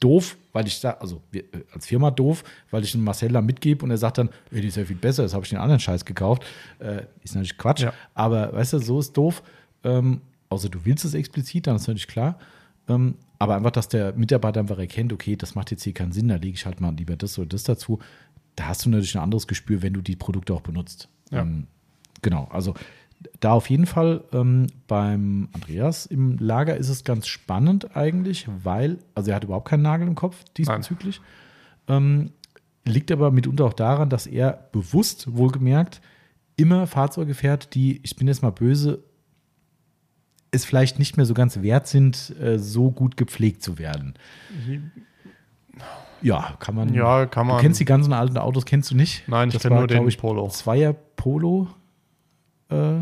doof, weil ich da, also wir, äh, als Firma doof, weil ich einen Marcel da mitgebe und er sagt dann, ey, die ist ja viel besser, das habe ich den anderen Scheiß gekauft. Äh, ist natürlich Quatsch, ja. aber weißt du, so ist doof. Ähm, außer du willst es explizit, dann ist natürlich klar. Ähm, aber einfach, dass der Mitarbeiter einfach erkennt, okay, das macht jetzt hier keinen Sinn, da lege ich halt mal lieber das oder das dazu. Da hast du natürlich ein anderes Gespür, wenn du die Produkte auch benutzt.
Ja. Ähm,
Genau, also da auf jeden Fall ähm, beim Andreas im Lager ist es ganz spannend eigentlich, weil, also er hat überhaupt keinen Nagel im Kopf diesbezüglich. Ähm, liegt aber mitunter auch daran, dass er bewusst, wohlgemerkt, immer Fahrzeuge fährt, die, ich bin jetzt mal böse, es vielleicht nicht mehr so ganz wert sind, äh, so gut gepflegt zu werden. Mhm. Ja, kann man.
Ja, kann man.
Du kennst die ganzen alten Autos, kennst du nicht?
Nein, ich kenne nur den Polo.
Zweier Polo,
äh,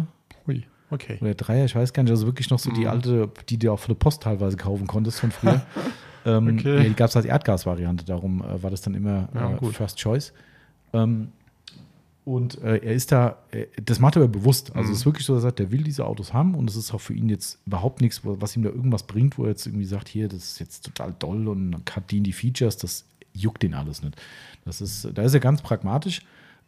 Ui, okay.
Oder Dreier, ich weiß gar nicht. Also wirklich noch so die mhm. alte, die du auch für der Post teilweise kaufen konntest von früher. ähm, okay. Die gab es als Erdgasvariante, darum äh, war das dann immer ja, äh, First Choice. Ähm, und äh, er ist da, äh, das macht er aber bewusst. Also mhm. es ist wirklich so, dass er sagt, der will diese Autos haben und es ist auch für ihn jetzt überhaupt nichts, was ihm da irgendwas bringt, wo er jetzt irgendwie sagt, hier, das ist jetzt total doll und hat die in die Features, das juckt ihn alles nicht. Das ist, da ist er ganz pragmatisch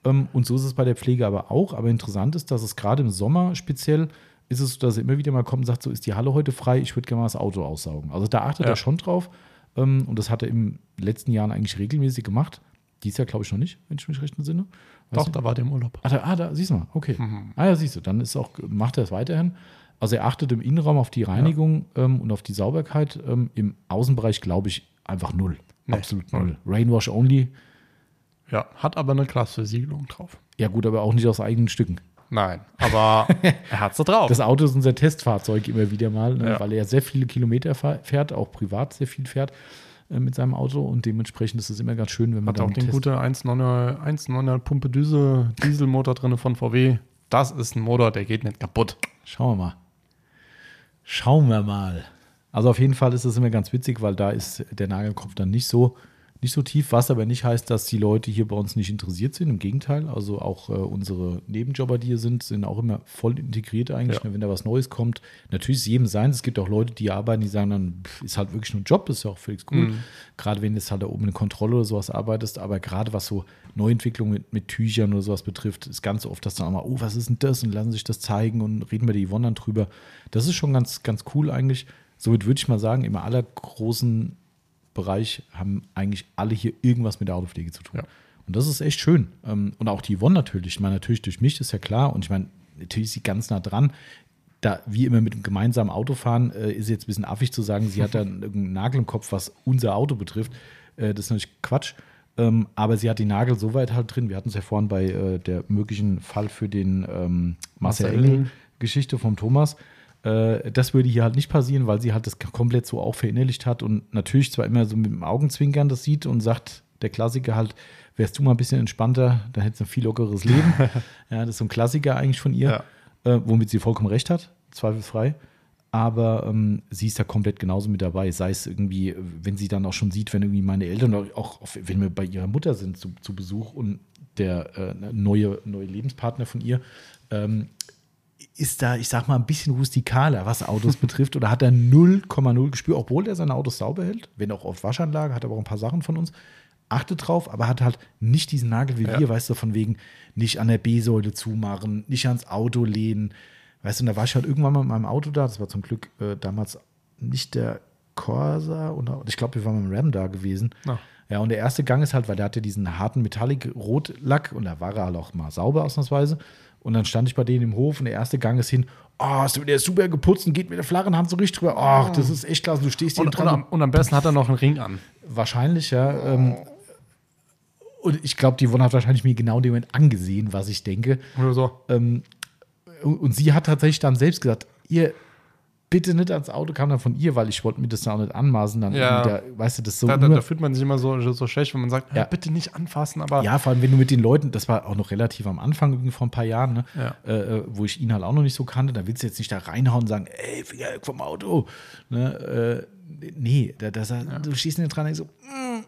ähm, und so ist es bei der Pflege aber auch. Aber interessant ist, dass es gerade im Sommer speziell ist es so, dass er immer wieder mal kommt und sagt, so ist die Halle heute frei, ich würde gerne mal das Auto aussaugen. Also da achtet ja. er schon drauf. Ähm, und das hat er in den letzten Jahren eigentlich regelmäßig gemacht. Dies Jahr glaube ich noch nicht, wenn ich mich recht entsinne.
Doch, nicht? da war der im Urlaub.
Ah, da, ah, da siehst du mal, okay. Mhm. Ah ja, siehst du, dann ist auch, macht er es weiterhin. Also er achtet im Innenraum auf die Reinigung ja. ähm, und auf die Sauberkeit. Ähm, Im Außenbereich glaube ich einfach null. Nee. Absolut null. Rainwash only
ja, hat aber eine klasse Siegelung drauf.
Ja, gut, aber auch nicht aus eigenen Stücken.
Nein, aber er hat sie drauf.
Das Auto ist unser Testfahrzeug immer wieder mal, ne, ja. weil er sehr viele Kilometer fährt, auch privat sehr viel fährt äh, mit seinem Auto und dementsprechend ist es immer ganz schön, wenn man
hat auch den gute 1,9er Pumpe Düse Dieselmotor drin von VW. Das ist ein Motor, der geht nicht kaputt.
Schauen wir mal. Schauen wir mal. Also auf jeden Fall ist es immer ganz witzig, weil da ist der Nagelkopf dann nicht so nicht so tief, was aber nicht heißt, dass die Leute hier bei uns nicht interessiert sind. Im Gegenteil, also auch äh, unsere Nebenjobber, die hier sind, sind auch immer voll integriert eigentlich, ja. Ne, wenn da was Neues kommt. Natürlich ist jedem sein. Es gibt auch Leute, die hier arbeiten, die sagen dann, pff, ist halt wirklich nur ein Job, ist ja auch völlig cool. Mhm. Gerade wenn du jetzt halt da oben eine Kontrolle oder sowas arbeitest, aber gerade was so Neuentwicklungen mit, mit, Tüchern oder sowas betrifft, ist ganz oft, dass dann auch mal, oh, was ist denn das? Und lassen sich das zeigen und reden wir die Yvonne dann drüber. Das ist schon ganz, ganz cool eigentlich. Somit würde ich mal sagen, immer aller großen Bereich haben eigentlich alle hier irgendwas mit der Autopflege zu tun. Ja. Und das ist echt schön. Ähm, und auch die Yvonne natürlich. Ich meine, natürlich durch mich ist ja klar. Und ich meine, natürlich ist sie ganz nah dran. Da, wie immer mit dem gemeinsamen Autofahren, äh, ist jetzt ein bisschen affig zu sagen, sie hat da einen Nagel im Kopf, was unser Auto betrifft. Äh, das ist natürlich Quatsch. Ähm, aber sie hat die Nagel so weit halt drin. Wir hatten es ja vorhin bei äh, der möglichen Fall für den ähm, Marcel Engel-Geschichte vom Thomas. Äh, das würde hier halt nicht passieren, weil sie halt das komplett so auch verinnerlicht hat und natürlich zwar immer so mit dem Augenzwinkern das sieht und sagt, der Klassiker halt, wärst du mal ein bisschen entspannter, dann hättest du ein viel lockeres Leben. ja, das ist so ein Klassiker eigentlich von ihr, ja. äh, womit sie vollkommen recht hat, zweifelsfrei. Aber ähm, sie ist da komplett genauso mit dabei. Sei es irgendwie, wenn sie dann auch schon sieht, wenn irgendwie meine Eltern oder auch wenn wir bei ihrer Mutter sind zu, zu Besuch und der äh, neue, neue Lebenspartner von ihr ähm, ist da, ich sag mal, ein bisschen rustikaler, was Autos betrifft. Oder hat er 0,0 Gespür, obwohl er seine Autos sauber hält, wenn auch auf Waschanlage, hat aber auch ein paar Sachen von uns. Achtet drauf, aber hat halt nicht diesen Nagel wie ja. wir, weißt du, von wegen nicht an der B-Säule zumachen, nicht ans Auto lehnen. Weißt du, und da war ich halt irgendwann mal mit meinem Auto da. Das war zum Glück äh, damals nicht der Corsa. oder ich glaube, wir waren mit dem Ram da gewesen. Ja. ja, und der erste Gang ist halt, weil der hatte diesen harten Metallic-Rotlack und da war er halt auch mal sauber ausnahmsweise. Und dann stand ich bei denen im Hof und der erste Gang ist hin. Oh, hast du super geputzt und geht mit der flachen Hand so richtig drüber. Oh, das ist echt klasse. Du stehst hier und, dran.
Und am, und am besten hat er noch einen Ring an.
Wahrscheinlich, ja. Oh. Ähm, und ich glaube, die Yvonne hat wahrscheinlich mir genau in dem Moment angesehen, was ich denke.
Oder so.
Ähm, und sie hat tatsächlich dann selbst gesagt, ihr bitte nicht ans Auto kam dann von ihr, weil ich wollte mir das dann auch nicht anmaßen.
Dann ja. wieder, weißt du, das so. Da, da, da, fühlt man sich immer so, so schlecht, wenn man sagt, ja. bitte nicht anfassen, aber.
Ja, vor allem, wenn du mit den Leuten, das war auch noch relativ am Anfang vor ein paar Jahren, ne, ja. Äh, äh, wo ich ihn halt auch noch nicht so kannte, da willst du jetzt nicht da reinhauen und sagen, ey, Finger vom Auto. Ne, äh, nee, da, da das, du schießt ihn dran und so, mm.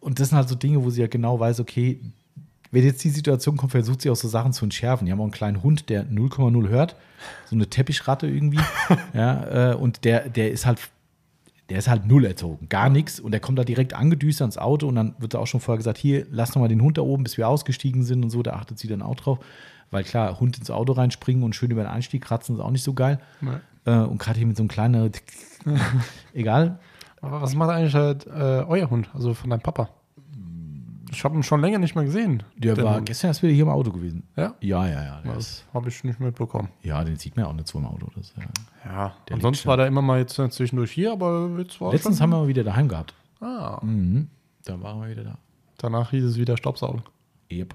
Und das sind halt so Dinge, wo sie ja genau weiß, okay, wenn jetzt die Situation kommt, versucht sie auch so Sachen zu entschärfen. Die haben auch einen kleinen Hund, der 0,0 hört, so eine Teppichratte irgendwie. ja, äh, und der, der ist halt der ist halt null erzogen, gar nichts. Und der kommt da direkt angedüst ans Auto und dann wird da auch schon vorher gesagt, hier, lass doch mal den Hund da oben, bis wir ausgestiegen sind und so, da achtet sie dann auch drauf. Weil klar, Hund ins Auto reinspringen und schön über den Anstieg kratzen ist auch nicht so geil. Nee. Äh, und gerade hier mit so einem kleinen, egal.
Aber was macht eigentlich halt, äh, euer Hund, also von deinem Papa? Ich habe ihn schon länger nicht mehr gesehen.
Der den war gestern erst wieder hier im Auto gewesen.
Ja? Ja, ja, ja. Das habe ich nicht mitbekommen.
Ja, den sieht man auch nicht so im Auto. Das,
ja, ja. Der ansonsten war der immer mal jetzt zwischendurch hier, aber jetzt war
Letztens haben wir wieder daheim gehabt.
Ah. Mhm. Dann waren wir wieder da. Danach hieß es wieder Staubsaugen. Yep.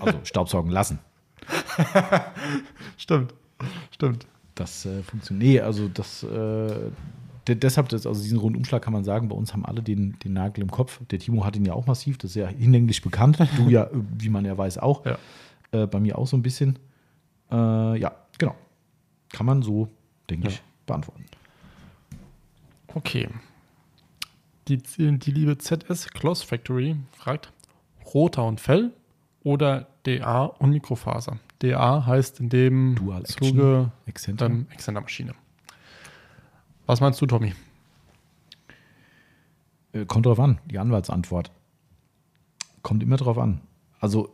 Also Staubsaugen lassen.
stimmt, stimmt.
Das äh, funktioniert. Nee, also das, äh, deshalb, das, also diesen Rundumschlag kann man sagen, bei uns haben alle den, den Nagel im Kopf. Der Timo hat ihn ja auch massiv, das ist ja hinlänglich bekannt. Du ja, äh, wie man ja weiß, auch. Ja. Äh, bei mir auch so ein bisschen. Äh, ja, genau. Kann man so, denke ja. ich, beantworten.
Okay. Die, die liebe ZS Close Factory fragt: Roter und Fell oder DA und Mikrofaser? DA heißt in dem Dual Zuge Action, Exzenter. Ähm, Exzentermaschine. Was meinst du, Tommy?
Äh, kommt drauf an, die Anwaltsantwort. Kommt immer drauf an. Also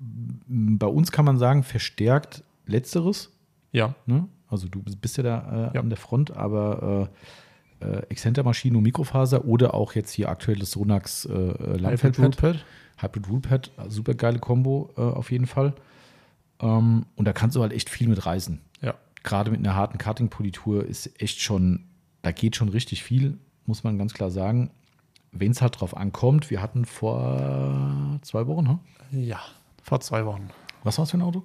bei uns kann man sagen, verstärkt Letzteres.
Ja. Ne?
Also du bist ja da äh, ja. an der Front, aber äh, äh, und Mikrofaser oder auch jetzt hier aktuelles Sonax äh,
äh Hybrid Rulepad.
Hybrid Rulepad, äh, super geile Kombo auf jeden Fall. Ähm, und da kannst du halt echt viel mit reisen gerade mit einer harten Cutting-Politur ist echt schon, da geht schon richtig viel, muss man ganz klar sagen. Wenn es halt drauf ankommt, wir hatten vor zwei Wochen, hm?
Ja, vor zwei Wochen.
Was war es für ein Auto?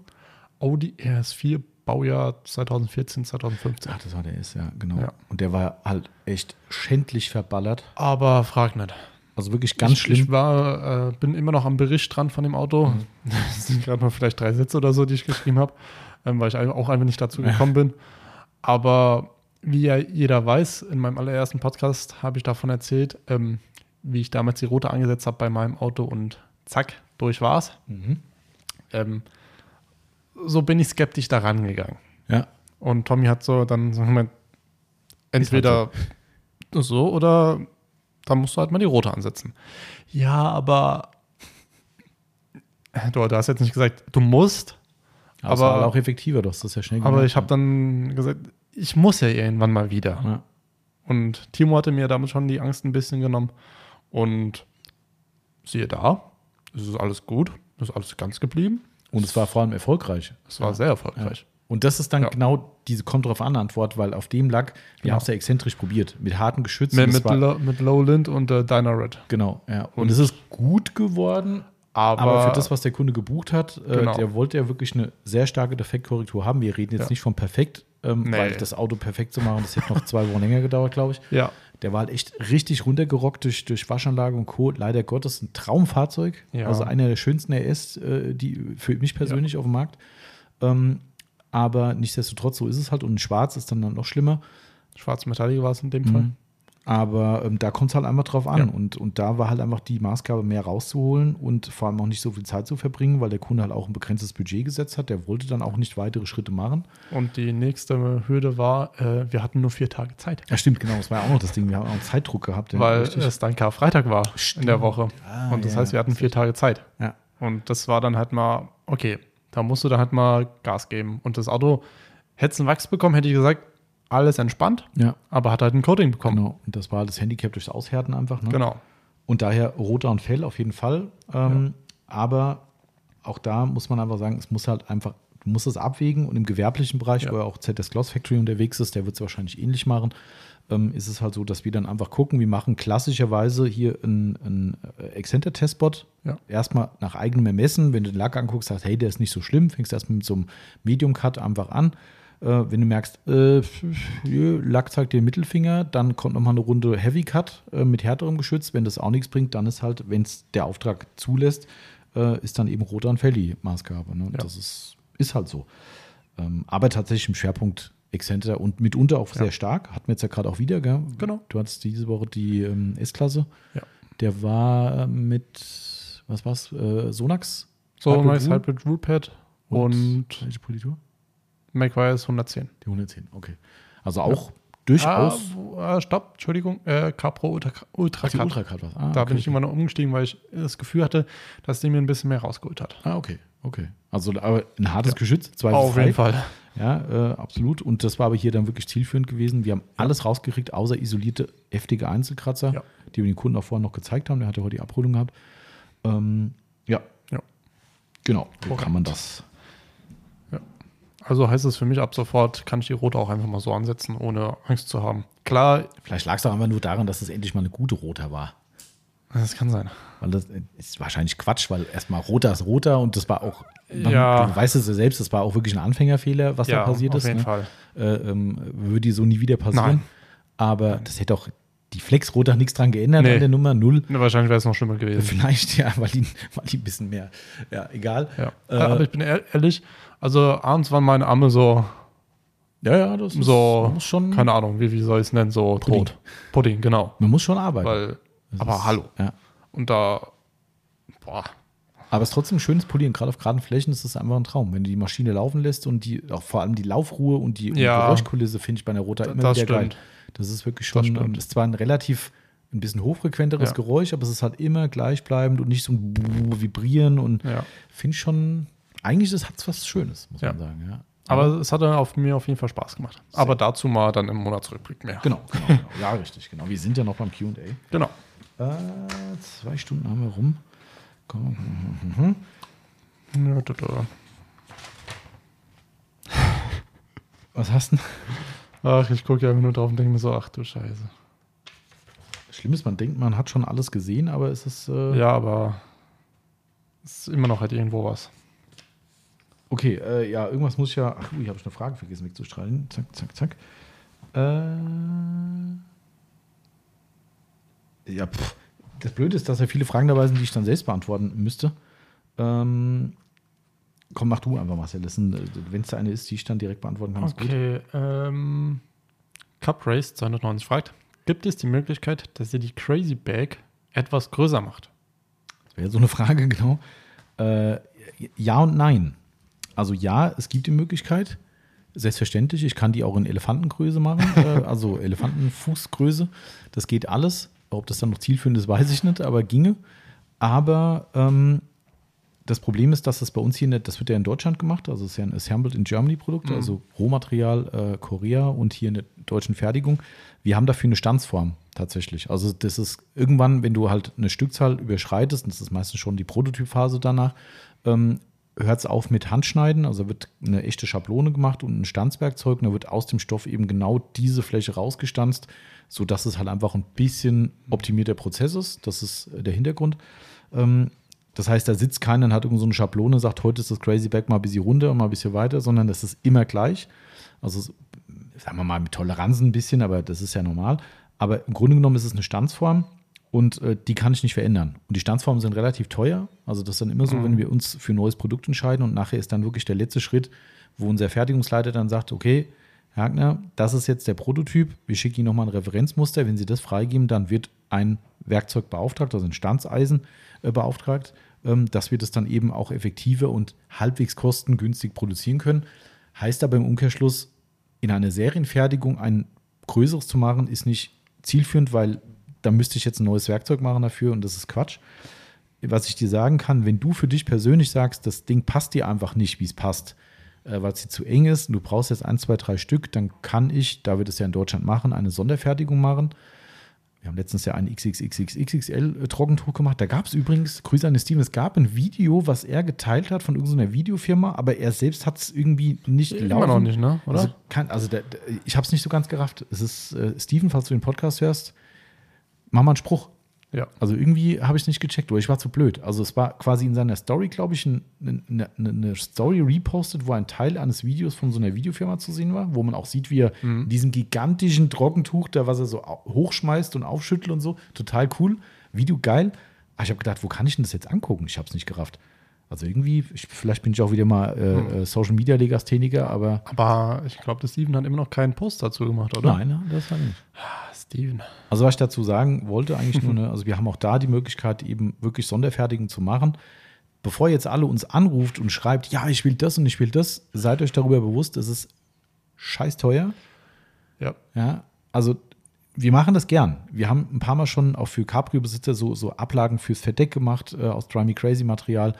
Audi RS4 Baujahr 2014, 2015.
Ach, das war der S, ja, genau. Ja. Und der war halt echt schändlich verballert.
Aber frag nicht.
Also wirklich ganz ich, schlimm.
Ich war, äh, bin immer noch am Bericht dran von dem Auto. Mhm. Das sind gerade mal vielleicht drei Sätze oder so, die ich geschrieben habe. Ähm, weil ich auch einfach nicht dazu gekommen bin. Aber wie ja jeder weiß, in meinem allerersten Podcast habe ich davon erzählt, ähm, wie ich damals die Rote angesetzt habe bei meinem Auto und zack, durch war's. Mhm. Ähm, so bin ich skeptisch daran gegangen.
Ja.
Und Tommy hat so dann so gemeint, entweder halt so. so oder dann musst du halt mal die rote ansetzen.
Ja, aber
du, du hast jetzt nicht gesagt, du musst,
aber, aber halt auch effektiver, das ja schnell gemacht.
Aber ich habe dann gesagt, ich muss ja irgendwann mal wieder. Ja. Und Timo hatte mir damit schon die Angst ein bisschen genommen. Und siehe da, es ist alles gut, es ist alles ganz geblieben.
Und es war vor allem erfolgreich.
Es war ja. sehr erfolgreich. Ja.
Und das ist dann ja. genau diese kommt drauf an Antwort, weil auf dem Lack, wir genau. haben es ja exzentrisch probiert, mit harten Geschützen.
Mit, mit, Lo mit Lowland und äh, Dynared.
Genau, ja. Und, und, es ist gut geworden, aber, Aber, für das, was der Kunde gebucht hat, äh, genau. der wollte ja wirklich eine sehr starke Defektkorrektur haben. Wir reden jetzt ja. nicht von perfekt, ähm, nee. weil das Auto perfekt zu machen, das hätte noch zwei Wochen länger gedauert, glaube ich.
Ja.
Der war halt echt richtig runtergerockt durch, durch Waschanlage und Co. Leider Gottes ein Traumfahrzeug. Ja. Also einer der schönsten RS, äh, die für mich persönlich ja. auf dem Markt. Ähm, aber nichtsdestotrotz, so ist es halt. Und ein schwarz ist dann, dann noch schlimmer.
Schwarz Metallic war es in dem mhm. Fall.
Aber ähm, da kommt es halt einfach drauf an. Ja. Und, und da war halt einfach die Maßgabe, mehr rauszuholen und vor allem auch nicht so viel Zeit zu verbringen, weil der Kunde halt auch ein begrenztes Budget gesetzt hat. Der wollte dann auch nicht weitere Schritte machen.
Und die nächste Hürde war, äh, wir hatten nur vier Tage Zeit.
Ja, stimmt, genau. Das war ja auch noch das Ding. Wir haben auch Zeitdruck gehabt. Ja,
weil richtig. es dann Karfreitag war stimmt. in der Woche. Ah, und das heißt, wir hatten vier Tage Zeit.
Ja.
Und das war dann halt mal, okay, da musst du dann halt mal Gas geben. Und das Auto, hätte es einen Wachs bekommen, hätte ich gesagt, alles entspannt,
ja.
aber hat halt ein Coating bekommen. Genau,
und das war das Handicap durchs Aushärten einfach. Ne?
Genau.
Und daher roter und Fell auf jeden Fall. Ähm, ja. Aber auch da muss man einfach sagen, es muss halt einfach, du musst es abwägen und im gewerblichen Bereich, ja. wo ja auch ZS Gloss Factory unterwegs ist, der wird es wahrscheinlich ähnlich machen, ähm, ist es halt so, dass wir dann einfach gucken, wir machen klassischerweise hier einen äh, Exzenter-Testbot. Ja. Erstmal nach eigenem Ermessen, wenn du den Lack anguckst, sagst, hey, der ist nicht so schlimm, fängst erstmal mit so einem Medium-Cut einfach an äh, wenn du merkst, äh, Lack zeigt den Mittelfinger, dann kommt nochmal eine Runde Heavy Cut äh, mit härterem Geschütz. Wenn das auch nichts bringt, dann ist halt, wenn es der Auftrag zulässt, äh, ist dann eben Rotan Felly Maßgabe. Ne? Ja. Das ist, ist halt so. Ähm, aber tatsächlich im Schwerpunkt Exzenter und mitunter auch sehr stark. Hatten wir jetzt ja gerade auch wieder, gell? Genau. Du hattest diese Woche die ähm, S-Klasse. Ja. Der war äh, mit, was war's, äh, Sonax? Sonax
Hybrid Rule Pad und welche Politur? McGuire ist 110.
Die 110, okay. Also auch ja. durchaus.
Ah, ah, stopp, Entschuldigung, äh, Capro Ultra, Ultra Cut. Ultra Cut Ah, da okay, bin ich okay. immer noch umgestiegen, weil ich das Gefühl hatte, dass der mir ein bisschen mehr rausgeholt hat.
Ah, okay, okay. Also aber ein hartes ja. Geschütz,
zwei Auf jeden Fall.
Ja, äh, absolut. Und das war aber hier dann wirklich zielführend gewesen. Wir haben alles rausgekriegt, außer isolierte, heftige Einzelkratzer, ja. die wir den Kunden auch vorher noch gezeigt haben. Der hatte heute die Abholung gehabt. Ähm, ja. ja. Genau, so kann man das
also heißt es für mich ab sofort, kann ich die Rote auch einfach mal so ansetzen, ohne Angst zu haben. Klar.
Vielleicht lag es doch einfach nur daran, dass es endlich mal eine gute Roter war.
Das kann sein.
Weil das ist wahrscheinlich Quatsch, weil erstmal Roter ist Roter und das war auch,
man, ja.
du weißt es ja selbst, das war auch wirklich ein Anfängerfehler, was ja, da passiert auf ist. Auf jeden ne? Fall. Äh, ähm, würde so nie wieder passieren. Nein. Aber das hätte auch die Flexrot hat nichts dran geändert nee. an der Nummer, null.
Na, wahrscheinlich wäre es noch schlimmer gewesen.
Vielleicht, ja, weil die, weil die ein bisschen mehr, ja, egal.
Ja. Äh, Aber ich bin ehrlich, also abends waren meine Arme so. Ja, ja, das ist schon. Keine Ahnung, wie, wie soll ich es nennen? So
Pudding. Tot. Pudding, genau.
Man muss schon arbeiten. Weil, aber ist, hallo. Ja. Und da.
Boah. Aber es ist trotzdem ein schönes Polieren. Gerade auf geraden Flächen ist das einfach ein Traum. Wenn du die Maschine laufen lässt und die, auch vor allem die Laufruhe und die, ja. die Geräuschkulisse finde ich bei einer Rota immer das wieder stimmt. geil. Das ist wirklich schon, das ähm, ist zwar ein relativ ein bisschen hochfrequenteres ja. Geräusch, aber es ist halt immer gleichbleibend und nicht so ein Vibrieren und ja. finde schon, eigentlich hat es was Schönes, muss ja. man sagen.
Ja. Aber ja. es hat dann auf mir auf jeden Fall Spaß gemacht. Sehr. Aber dazu mal dann im Monatsrückblick
mehr. Genau, genau, genau. ja, richtig, genau. Wir sind ja noch beim QA.
Genau.
Äh, zwei Stunden haben wir rum. Komm. Mhm. Was hast du? denn?
Ach, ich gucke ja einfach nur drauf und denke mir so, ach du Scheiße.
Schlimm ist, man denkt, man hat schon alles gesehen, aber es ist.
Äh ja, aber es ist immer noch halt irgendwo was.
Okay, äh, ja, irgendwas muss ich ja. Ach, ich habe schon eine Frage vergessen wegzustrahlen. Zack, zack, zack. Äh ja, pff. das Blöde ist, dass ja viele Fragen dabei sind, die ich dann selbst beantworten müsste. Ähm, Komm, mach du einfach, Marcel. Wenn es da eine ist, die ich dann direkt beantworten kann,
okay, ist gut. Ähm, Cup Race 290 fragt, gibt es die Möglichkeit, dass ihr die Crazy Bag etwas größer macht?
Das wäre so eine Frage, genau. Äh, ja und nein. Also ja, es gibt die Möglichkeit. Selbstverständlich, ich kann die auch in Elefantengröße machen, äh, also Elefantenfußgröße. Das geht alles. Ob das dann noch zielführend ist, weiß ich nicht, aber ginge. Aber ähm, das Problem ist, dass das bei uns hier nicht, das wird ja in Deutschland gemacht, also es ist ja ein Assembled in Germany Produkt, mhm. also Rohmaterial äh, Korea und hier in der deutschen Fertigung. Wir haben dafür eine Stanzform tatsächlich. Also das ist irgendwann, wenn du halt eine Stückzahl überschreitest, und das ist meistens schon die Prototypphase danach, ähm, hört es auf mit Handschneiden, also wird eine echte Schablone gemacht und ein Stanzwerkzeug und da wird aus dem Stoff eben genau diese Fläche rausgestanzt, sodass es halt einfach ein bisschen optimierter Prozess ist. Das ist der Hintergrund. Ähm, das heißt, da sitzt keiner und hat irgend so eine Schablone, sagt, heute ist das Crazy Back mal ein bisschen runter und mal ein bisschen weiter, sondern das ist immer gleich. Also, sagen wir mal, mit Toleranzen ein bisschen, aber das ist ja normal. Aber im Grunde genommen ist es eine Standsform und äh, die kann ich nicht verändern. Und die Standsformen sind relativ teuer. Also, das ist dann immer so, mhm. wenn wir uns für ein neues Produkt entscheiden und nachher ist dann wirklich der letzte Schritt, wo unser Fertigungsleiter dann sagt, okay, Herr Hagner, das ist jetzt der Prototyp, wir schicken Ihnen nochmal ein Referenzmuster. Wenn Sie das freigeben, dann wird ein Werkzeug beauftragt, also ein Standseisen äh, beauftragt, ähm, dass wir das dann eben auch effektiver und halbwegs kostengünstig produzieren können. Heißt aber im Umkehrschluss, in einer Serienfertigung ein größeres zu machen, ist nicht zielführend, weil da müsste ich jetzt ein neues Werkzeug machen dafür und das ist Quatsch. Was ich dir sagen kann, wenn du für dich persönlich sagst, das Ding passt dir einfach nicht, wie es passt, äh, weil sie zu eng ist und du brauchst jetzt ein, zwei, drei Stück, dann kann ich, da wir das ja in Deutschland machen, eine Sonderfertigung machen wir haben letztens ja einen XXXXXL äh, Trockentuch gemacht. Da gab es übrigens, Grüße an den Steven, es gab ein Video, was er geteilt hat von irgendeiner Videofirma, aber er selbst hat es irgendwie nicht
Immer laufen. Immer noch nicht, ne?
Oder? Also, kann, also der, der, ich habe es nicht so ganz gerafft. Es ist, äh, Steven, falls du den Podcast hörst, mach mal einen Spruch. Ja. Also irgendwie habe ich es nicht gecheckt, oder ich war zu blöd. Also es war quasi in seiner Story, glaube ich, eine, eine, eine Story repostet, wo ein Teil eines Videos von so einer Videofirma zu sehen war, wo man auch sieht, wie er mhm. in gigantischen Trockentuch, da was er so hochschmeißt und aufschüttelt und so. Total cool. Video geil. Aber ah, ich habe gedacht, wo kann ich denn das jetzt angucken? Ich habe es nicht gerafft. Also irgendwie, ich, vielleicht bin ich auch wieder mal äh, hm. Social Media Legastheniker, aber.
Aber ich glaube, der Steven hat immer noch keinen Post dazu gemacht, oder? Nein, das hat er nicht. Ah,
Steven. Also was ich dazu sagen wollte eigentlich nur, ne, also wir haben auch da die Möglichkeit eben wirklich Sonderfertigen zu machen. Bevor jetzt alle uns anruft und schreibt, ja, ich will das und ich will das, seid euch darüber bewusst, es ist scheiß teuer. Ja. Ja, also wir machen das gern. Wir haben ein paar Mal schon auch für capri besitzer so, so Ablagen fürs Verdeck gemacht äh, aus Drive Me Crazy Material.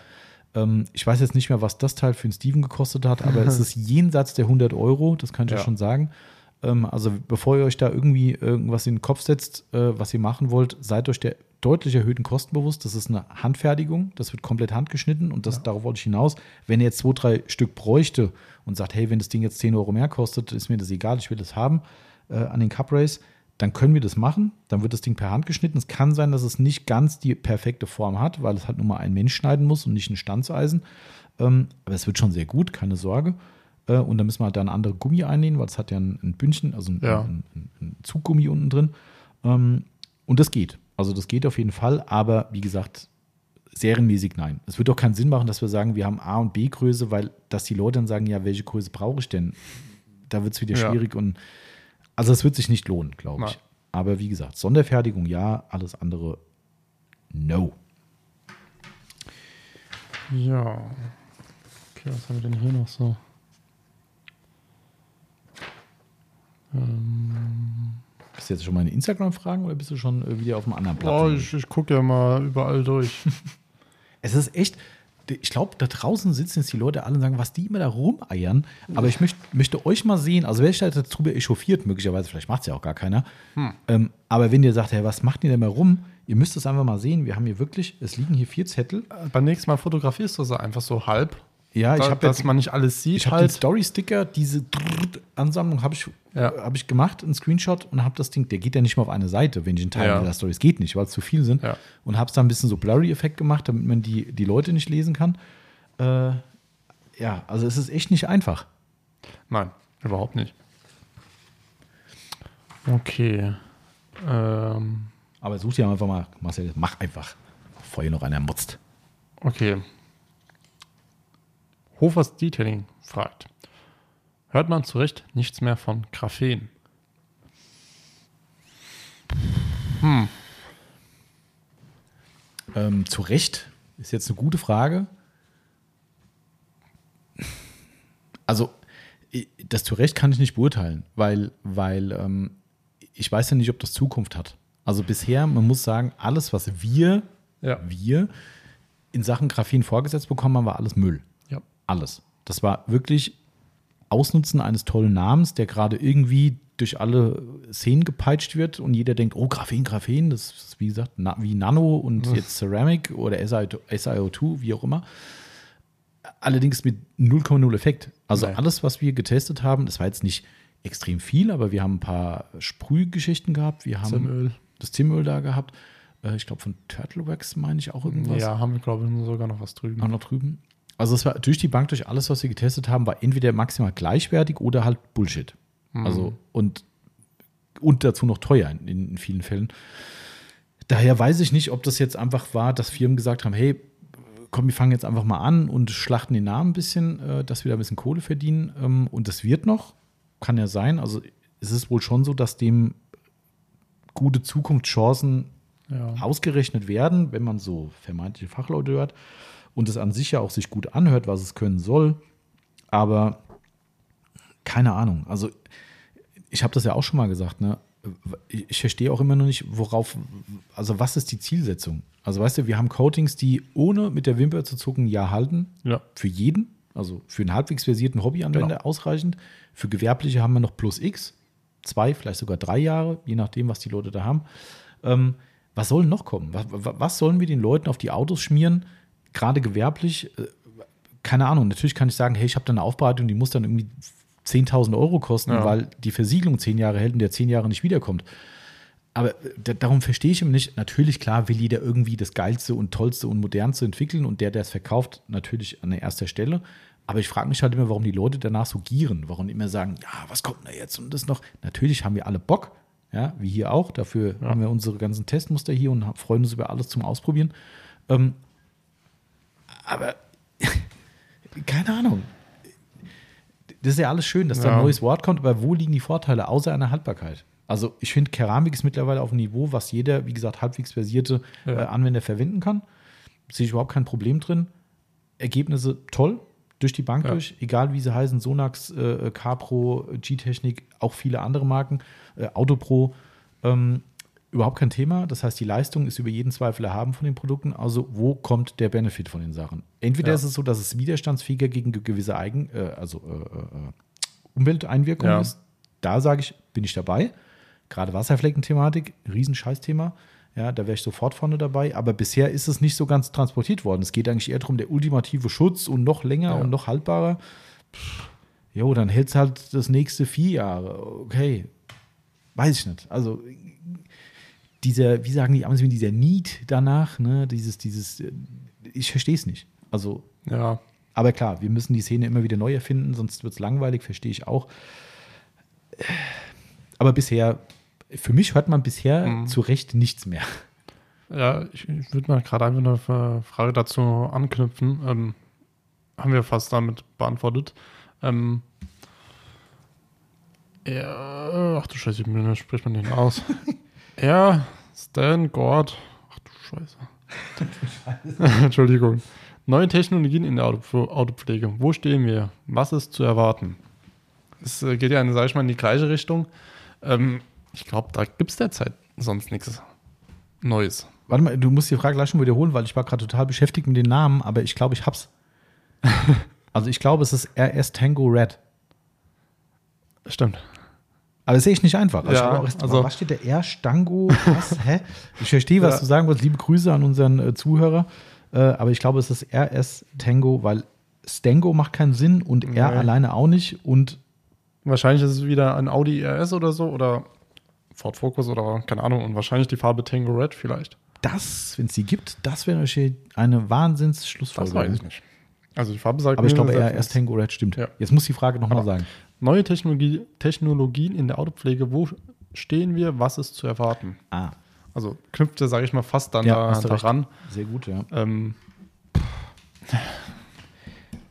Ähm, ich weiß jetzt nicht mehr, was das Teil für den Steven gekostet hat, aber es ist jenseits der 100 Euro, das kann ich ja schon sagen. Ähm, also bevor ihr euch da irgendwie irgendwas in den Kopf setzt, äh, was ihr machen wollt, seid euch der deutlich erhöhten Kosten bewusst. Das ist eine Handfertigung, das wird komplett handgeschnitten und das, ja. darauf wollte ich hinaus. Wenn ihr jetzt zwei, drei Stück bräuchte und sagt, hey, wenn das Ding jetzt 10 Euro mehr kostet, ist mir das egal, ich will das haben äh, an den Cup Race, dann können wir das machen. Dann wird das Ding per Hand geschnitten. Es kann sein, dass es nicht ganz die perfekte Form hat, weil es halt nur mal ein Mensch schneiden muss und nicht ein Stanzeisen. Ähm, aber es wird schon sehr gut, keine Sorge. Äh, und da müssen wir halt dann andere Gummi einnehmen, weil es hat ja ein, ein Bündchen, also ein, ja. ein, ein Zuggummi unten drin. Ähm, und das geht. Also das geht auf jeden Fall, aber wie gesagt, serienmäßig nein. Es wird doch keinen Sinn machen, dass wir sagen, wir haben A und B Größe, weil dass die Leute dann sagen, ja, welche Größe brauche ich denn? Da wird es wieder ja. schwierig und also es wird sich nicht lohnen, glaube ich. Aber wie gesagt, Sonderfertigung ja, alles andere no.
Ja. Okay, was haben wir denn hier noch so?
Ähm, bist du jetzt schon mal in Instagram-Fragen oder bist du schon äh, wieder auf einem anderen
Platz? Oh, ich, ich gucke ja mal überall durch.
es ist echt, ich glaube, da draußen sitzen jetzt die Leute alle und sagen, was die immer da rumeiern. Aber ich möcht, möchte euch mal sehen, also wer sich halt darüber echauffiert, möglicherweise, vielleicht macht es ja auch gar keiner. Hm. Ähm, aber wenn ihr sagt, hey, was macht ihr denn mal rum? Ihr müsst es einfach mal sehen. Wir haben hier wirklich, es liegen hier vier Zettel.
Äh, beim nächsten Mal fotografierst du sie einfach so halb
ja, da, ich habe jetzt mal nicht alles sieht. Ich habe halt. Story-Sticker, diese Ansammlung habe ich, ja. hab ich gemacht, einen Screenshot und habe das Ding, der geht ja nicht mehr auf eine Seite, wenn ich einen Teil ja. der Stories geht nicht, weil es zu viel sind. Ja. Und habe es da ein bisschen so Blurry-Effekt gemacht, damit man die, die Leute nicht lesen kann. Äh, ja, also es ist echt nicht einfach.
Nein, überhaupt nicht. Okay. Ähm.
Aber such dir einfach mal, Marcel, mach einfach. Vorher noch einer mutzt.
Okay, Hofers Detailing fragt, hört man zu Recht nichts mehr von Graphen?
Hm. Ähm, zu Recht ist jetzt eine gute Frage. Also, das zu Recht kann ich nicht beurteilen, weil, weil ähm, ich weiß ja nicht, ob das Zukunft hat. Also bisher, man muss sagen, alles, was wir, ja. wir in Sachen Graphen vorgesetzt bekommen haben, war alles Müll alles. Das war wirklich Ausnutzen eines tollen Namens, der gerade irgendwie durch alle Szenen gepeitscht wird und jeder denkt, oh, Graphen, Graphen, das ist wie gesagt na, wie Nano und Uff. Hm. jetzt Ceramic oder SiO2, wie auch immer. Allerdings mit 0,0 Effekt. Also Nein. alles, was wir getestet haben, das war jetzt nicht extrem viel, aber wir haben ein paar Sprühgeschichten gehabt. Wir haben Zimöl. das Zimöl da gehabt. Äh, ich glaube, von Turtle Wax meine ich auch irgendwas.
Ja, haben wir, glaube ich, sogar noch was drüben.
Auch noch drüben. Also es war durch die Bank, durch alles, was sie getestet haben, war entweder maximal gleichwertig oder halt Bullshit. Mhm. Also und, und dazu noch teuer in, in vielen Fällen. Daher weiß ich nicht, ob das jetzt einfach war, dass Firmen gesagt haben, hey, komm, wir fangen jetzt einfach mal an und schlachten den Namen ein bisschen, äh, dass wir da ein bisschen Kohle verdienen. Ähm, und das wird noch, kann ja sein. Also es ist wohl schon so, dass dem gute Zukunftschancen ja. ausgerechnet werden, wenn man so vermeintliche Fachleute hört und es an sich ja auch sich gut anhört, was es können soll. Aber keine Ahnung. Also ich habe das ja auch schon mal gesagt, ne? Ich verstehe auch immer noch nicht, worauf, also was ist die Zielsetzung? Also weißt du, wir haben Coatings, die ohne mit der Wimper zu zucken ja halten. Ja. Für jeden, also für einen halbwegs versierten Hobbyanwender genau. ausreichend. Für Gewerbliche haben wir noch plus X, zwei, vielleicht sogar drei Jahre, je nachdem, was die Leute da haben. Ähm, was soll noch kommen? Was, was sollen wir den Leuten auf die Autos schmieren, gerade gewerblich, äh, keine Ahnung, natürlich kann ich sagen, hey, ich habe da eine Aufbereitung, die muss dann irgendwie 10.000 Euro kosten, ja. weil die Versiegelung zehn Jahre hält und der zehn Jahre nicht wiederkommt. Aber äh, darum verstehe ich immer nicht. Natürlich, klar, will jeder irgendwie das Geilste und Tollste und Modernste entwickeln und der, der es verkauft, natürlich an erster Stelle. Aber ich frage mich halt immer, warum die Leute danach so gieren, warum immer sagen, ja, was kommt denn da jetzt und das noch. Natürlich haben wir alle Bock, ja, wie hier auch. Dafür ja. haben wir unsere ganzen Testmuster hier und freuen uns über alles zum Ausprobieren. Ähm, aber keine Ahnung. Das ist ja alles schön, dass ja. da ein neues Wort kommt, aber wo liegen die Vorteile außer einer Haltbarkeit? Also ich finde, Keramik ist mittlerweile auf einem Niveau, was jeder, wie gesagt, halbwegs versierte ja. äh, Anwender verwenden kann. Sehe ich überhaupt kein Problem drin. Ergebnisse toll, durch die Bank ja. durch, egal wie sie heißen, Sonax, äh, Capro, G-Technik, auch viele andere Marken, äh, Autopro. Ähm, überhaupt kein Thema. Das heißt, die Leistung ist über jeden Zweifel erhaben von den Produkten. Also wo kommt der Benefit von den Sachen? Entweder ja. ist es so, dass es widerstandsfähiger gegen gewisse Eigen, äh, also äh, äh Umwelteinwirkungen ja. ist. Da sage ich, bin ich dabei. Gerade Wasserflecken-Thematik, Wasserfleckenthematik, Riesenscheißthema. Ja, da wäre ich sofort vorne dabei. Aber bisher ist es nicht so ganz transportiert worden. Es geht eigentlich eher darum, der ultimative Schutz und noch länger ja. und noch haltbarer. jo, dann hält es halt das nächste vier Jahre. Okay. Weiß ich nicht. Also dieser, wie sagen die Amis, dieser Need danach, ne? dieses, dieses, äh, ich verstehe es nicht. Also, ja. aber klar, wir müssen die Szene immer wieder neu erfinden, sonst wird es langweilig, verstehe ich auch. Aber bisher, für mich hört man bisher mhm. zu Recht nichts mehr.
Ja, ich, ich würde mal gerade einfach eine Frage dazu anknüpfen. Ähm, haben wir fast damit beantwortet. Ähm, ja, ach du Scheiße, wie spricht man den aus? Er, Stan Gord. Ach du Scheiße. Entschuldigung. Neue Technologien in der Autopflege. Wo stehen wir? Was ist zu erwarten? Es äh, geht ja, sag ich mal, in die gleiche Richtung. Ähm, ich glaube, da gibt es derzeit sonst nichts Neues.
Warte mal, du musst die Frage gleich schon wiederholen, weil ich war gerade total beschäftigt mit den Namen, aber ich glaube, ich hab's. also ich glaube, es ist RS Tango Red.
Stimmt.
Aber es ist nicht einfach. Also ja, auch, also, was steht der R? Stango? Was? Hä? Ich verstehe, was ja. du sagen wolltest. Liebe Grüße an unseren äh, Zuhörer. Äh, aber ich glaube, es ist RS Tango, weil Stango macht keinen Sinn und R okay. alleine auch nicht. Und
wahrscheinlich ist es wieder ein Audi RS oder so oder Ford Focus oder keine Ahnung. Und wahrscheinlich die Farbe Tango Red vielleicht.
Das, wenn es die gibt, das wäre eine wahnsinns Das weiß ich nicht. Also die Farbe sagt Aber ich glaube, RS Tango Red stimmt. Ja. Jetzt muss die Frage nochmal sagen.
Neue Technologie, Technologien in der Autopflege, wo stehen wir, was ist zu erwarten? Ah. Also knüpft er, sage ich mal, fast dann
ja, da, daran.
Sehr gut, ja. Ähm,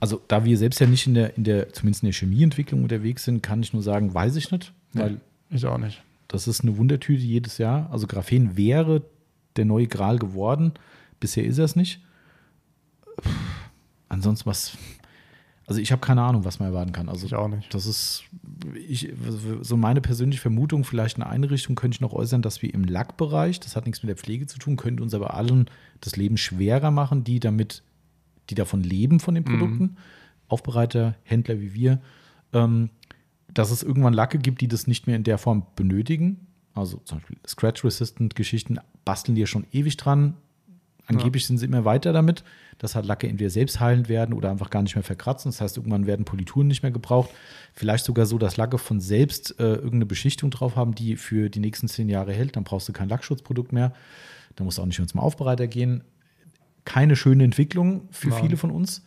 also da wir selbst ja nicht in der, in der, zumindest in der Chemieentwicklung unterwegs sind, kann ich nur sagen, weiß ich nicht.
Weil nee, ich auch nicht.
Das ist eine Wundertüte jedes Jahr. Also Graphen wäre der neue Gral geworden. Bisher ist er es nicht. Ansonsten, was, also ich habe keine Ahnung, was man erwarten kann. Also ich auch nicht. Das ist ich, so meine persönliche Vermutung, vielleicht eine Einrichtung könnte ich noch äußern, dass wir im Lackbereich, das hat nichts mit der Pflege zu tun, könnte uns aber allen das Leben schwerer machen, die damit, die davon leben von den mhm. Produkten, mhm. Aufbereiter, Händler wie wir, ähm, dass es irgendwann Lacke gibt, die das nicht mehr in der Form benötigen. Also zum Beispiel Scratch-Resistant-Geschichten basteln die ja schon ewig dran, Angeblich ja. sind sie immer weiter damit, dass halt Lacke entweder selbst heilend werden oder einfach gar nicht mehr verkratzen. Das heißt, irgendwann werden Polituren nicht mehr gebraucht. Vielleicht sogar so, dass Lacke von selbst äh, irgendeine Beschichtung drauf haben, die für die nächsten zehn Jahre hält. Dann brauchst du kein Lackschutzprodukt mehr. Dann musst du auch nicht mehr zum Aufbereiter gehen. Keine schöne Entwicklung für ja. viele von uns.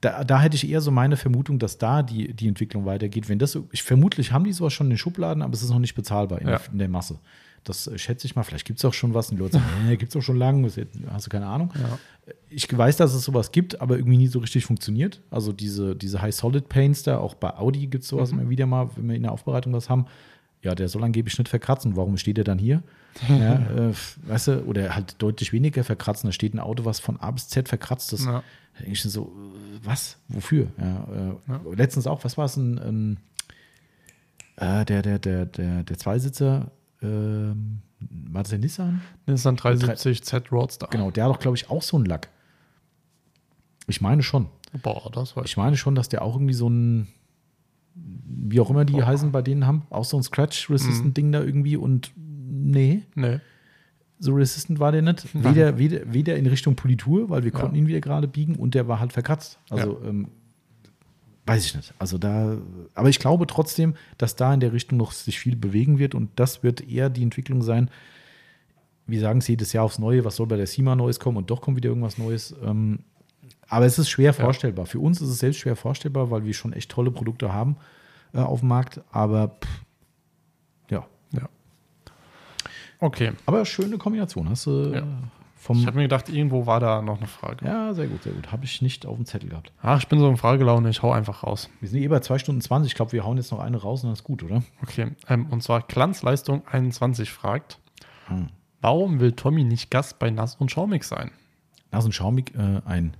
Da, da, hätte ich eher so meine Vermutung, dass da die, die Entwicklung weitergeht. Wenn das, ich, vermutlich haben die sowas schon in den Schubladen, aber es ist noch nicht bezahlbar in, ja. der, in der Masse. Das schätze ich mal. Vielleicht gibt es auch schon was. Und die Leute sagen, nee, gibt es auch schon lange. Hast du keine Ahnung? Ja. Ich weiß, dass es sowas gibt, aber irgendwie nie so richtig funktioniert. Also diese, diese High-Solid-Paints da, auch bei Audi gibt es sowas mhm. immer wieder mal, wenn wir in der Aufbereitung was haben. Ja, der soll angeblich nicht verkratzen. Warum steht er dann hier? ja, äh, weißt du, oder halt deutlich weniger verkratzen. Da steht ein Auto, was von A bis Z verkratzt ist. Ja. Da denke ich so, äh, was? Wofür? Ja, äh, ja. Letztens auch, was war es? Ein, ein ähm, äh, der, der, der, der, der Zweisitzer, ähm, war
das
der Nissan?
Nissan 370 Z Roadster.
Genau, der hat doch, glaube ich, auch so einen Lack. Ich meine schon.
Boah, das war.
Ich meine schon, dass der auch irgendwie so ein, wie auch immer die Boah. heißen bei denen haben, auch so ein Scratch-Resistant-Ding mhm. da irgendwie und nee. Nee. So resistant war der nicht. Weder, weder, weder in Richtung Politur, weil wir ja. ihn wieder gerade biegen und der war halt verkratzt. Also ja. ähm, weiß ich nicht. Also da, aber ich glaube trotzdem, dass da in der Richtung noch sich viel bewegen wird und das wird eher die Entwicklung sein. Wir sagen es jedes Jahr aufs Neue, was soll bei der CIMA Neues kommen und doch kommt wieder irgendwas Neues. Ähm, aber es ist schwer vorstellbar. Ja. Für uns ist es selbst schwer vorstellbar, weil wir schon echt tolle Produkte haben äh, auf dem Markt. Aber
pff, ja.
Ja. Okay. Aber schöne Kombination. Hast du. Ja
ich habe mir gedacht, irgendwo war da noch eine Frage.
Ja, sehr gut, sehr gut. Habe ich nicht auf dem Zettel gehabt.
Ach, ich bin so im Fragelaune, ich hau einfach raus.
Wir sind eh bei 2 Stunden 20. Ich glaube, wir hauen jetzt noch eine raus und dann ist gut, oder?
Okay, ähm, und zwar Glanzleistung 21 fragt, hm. warum will Tommy nicht Gast bei Nass und Schaumig sein?
Nass und Schaumig, äh, ein,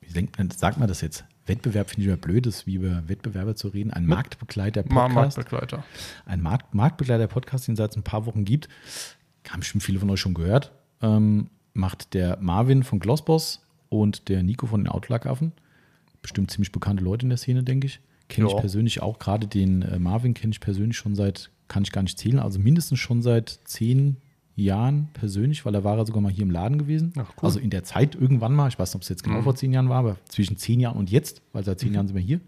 wie denkt man, sagt man das jetzt? Wettbewerb finde ich ja blöd, ist wie über Wettbewerber zu reden. Ein Marktbegleiter-Podcast.
Marktbegleiter.
Ein Markt, Marktbegleiter-Podcast, den es seit ein paar Wochen gibt. Haben schon viele von euch schon gehört ähm, macht der Marvin von Glossboss und der Nico von den outlaw Bestimmt ziemlich bekannte Leute in der Szene, denke ich. Kenne ich persönlich auch. Gerade den äh, Marvin kenne ich persönlich schon seit, kann ich gar nicht zählen, also mindestens schon seit zehn Jahren persönlich, weil er war ja sogar mal hier im Laden gewesen. Ach, cool. Also in der Zeit irgendwann mal, ich weiß nicht, ob es jetzt genau mhm. vor zehn Jahren war, aber zwischen zehn Jahren und jetzt, weil seit zehn mhm. Jahren sind wir hier.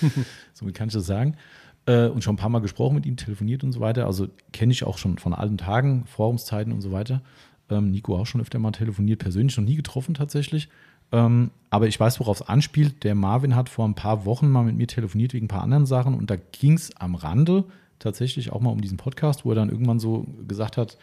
Somit kann ich das sagen. Äh, und schon ein paar Mal gesprochen mit ihm, telefoniert und so weiter. Also kenne ich auch schon von alten Tagen, Forumszeiten und so weiter. Ähm, Nico auch schon öfter mal telefoniert, persönlich noch nie getroffen tatsächlich. Ähm, aber ich weiß, worauf es anspielt. Der Marvin hat vor ein paar Wochen mal mit mir telefoniert wegen ein paar anderen Sachen und da ging es am Rande tatsächlich auch mal um diesen Podcast, wo er dann irgendwann so gesagt hat,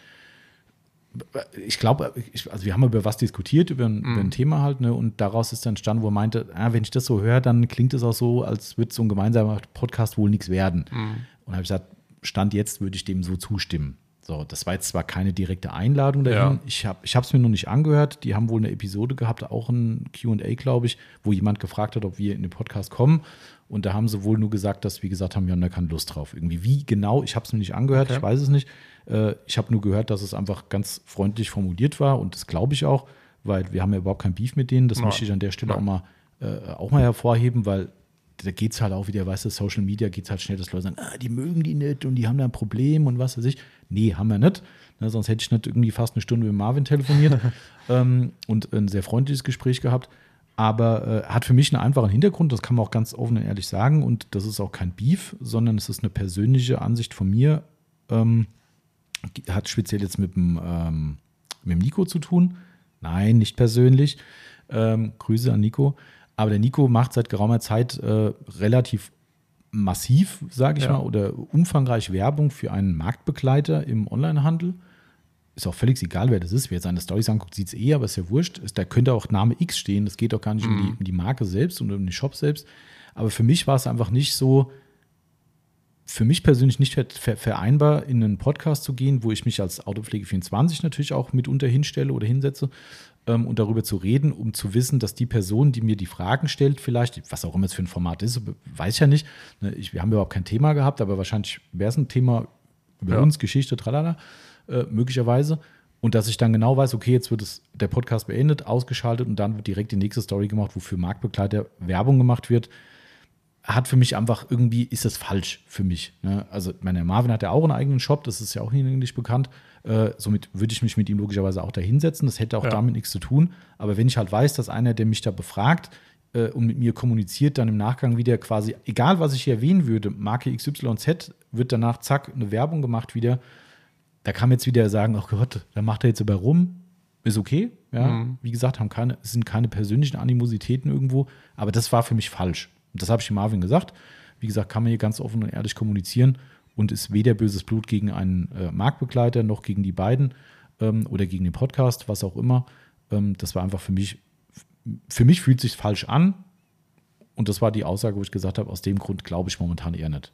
ich glaube, also wir haben über was diskutiert, über ein, mm. über ein mhm. Thema halt, ne? Und daraus ist dann entstanden, wo er meinte, ah, wenn ich das so höre, dann klingt es auch so, als würde so ein gemeinsamer Podcast wohl nichts werden. Mm. Und habe ich gesagt, Stand jetzt würde ich dem so zustimmen. So, das war jetzt zwar keine direkte Einladung dahin. Ja. Ich habe es mir noch nicht angehört. Die haben wohl eine Episode gehabt, auch ein QA, glaube ich, wo jemand gefragt hat, ob wir in den Podcast kommen. Und da haben sie wohl nur gesagt, dass wir gesagt haben, wir haben da keine Lust drauf. Irgendwie, wie genau, ich habe es mir nicht angehört, okay. ich weiß es nicht. Äh, ich habe nur gehört, dass es einfach ganz freundlich formuliert war und das glaube ich auch, weil wir haben ja überhaupt kein Beef mit denen. Das ja. möchte ich an der Stelle auch mal äh, auch mal hervorheben, weil da geht es halt auch wieder, weißt du, Social Media geht es halt schnell, dass Leute sagen, ah, die mögen die nicht und die haben da ein Problem und was weiß ich. Nee, haben wir nicht. Ne, sonst hätte ich nicht irgendwie fast eine Stunde mit Marvin telefoniert ähm, und ein sehr freundliches Gespräch gehabt. Aber äh, hat für mich einen einfachen Hintergrund, das kann man auch ganz offen und ehrlich sagen. Und das ist auch kein Beef, sondern es ist eine persönliche Ansicht von mir. Ähm, hat speziell jetzt mit dem, ähm, mit dem Nico zu tun. Nein, nicht persönlich. Ähm, Grüße an Nico. Aber der Nico macht seit geraumer Zeit äh, relativ massiv, sage ich ja. mal, oder umfangreich Werbung für einen Marktbegleiter im Onlinehandel. Ist auch völlig egal, wer das ist. Wer seine Storys anguckt, sieht es eh, aber ist ja wurscht. Da könnte auch Name X stehen. Das geht doch gar nicht mhm. um, die, mhm. um die Marke selbst und um den Shop selbst. Aber für mich war es einfach nicht so, für mich persönlich nicht vereinbar, in einen Podcast zu gehen, wo ich mich als Autopflege 24 natürlich auch mitunter hinstelle oder hinsetze, ähm, und darüber zu reden, um zu wissen, dass die Person, die mir die Fragen stellt, vielleicht, was auch immer es für ein Format ist, weiß ich ja nicht. Ne, ich, wir haben überhaupt kein Thema gehabt, aber wahrscheinlich wäre es ein Thema über ja. uns, Geschichte, tralala, äh, möglicherweise. Und dass ich dann genau weiß, okay, jetzt wird es, der Podcast beendet, ausgeschaltet und dann wird direkt die nächste Story gemacht, wofür Marktbegleiter Werbung gemacht wird, hat für mich einfach irgendwie, ist das falsch für mich. Ne? Also, meine Marvin hat ja auch einen eigenen Shop, das ist ja auch hinlänglich bekannt. Äh, somit würde ich mich mit ihm logischerweise auch da hinsetzen. Das hätte auch ja. damit nichts zu tun. Aber wenn ich halt weiß, dass einer, der mich da befragt äh, und mit mir kommuniziert, dann im Nachgang wieder quasi, egal was ich hier erwähnen würde, Marke XYZ, wird danach zack eine Werbung gemacht wieder. Da kann man jetzt wieder sagen, ach Gott, da macht er jetzt aber rum. Ist okay, ja. Mhm. Wie gesagt, haben keine, sind keine persönlichen Animositäten irgendwo, aber das war für mich falsch. Und das habe ich dem Marvin gesagt. Wie gesagt, kann man hier ganz offen und ehrlich kommunizieren und ist weder böses Blut gegen einen äh, Marktbegleiter noch gegen die beiden ähm, oder gegen den Podcast, was auch immer. Ähm, das war einfach für mich, für mich fühlt sich falsch an. Und das war die Aussage, wo ich gesagt habe, aus dem Grund glaube ich momentan eher nicht.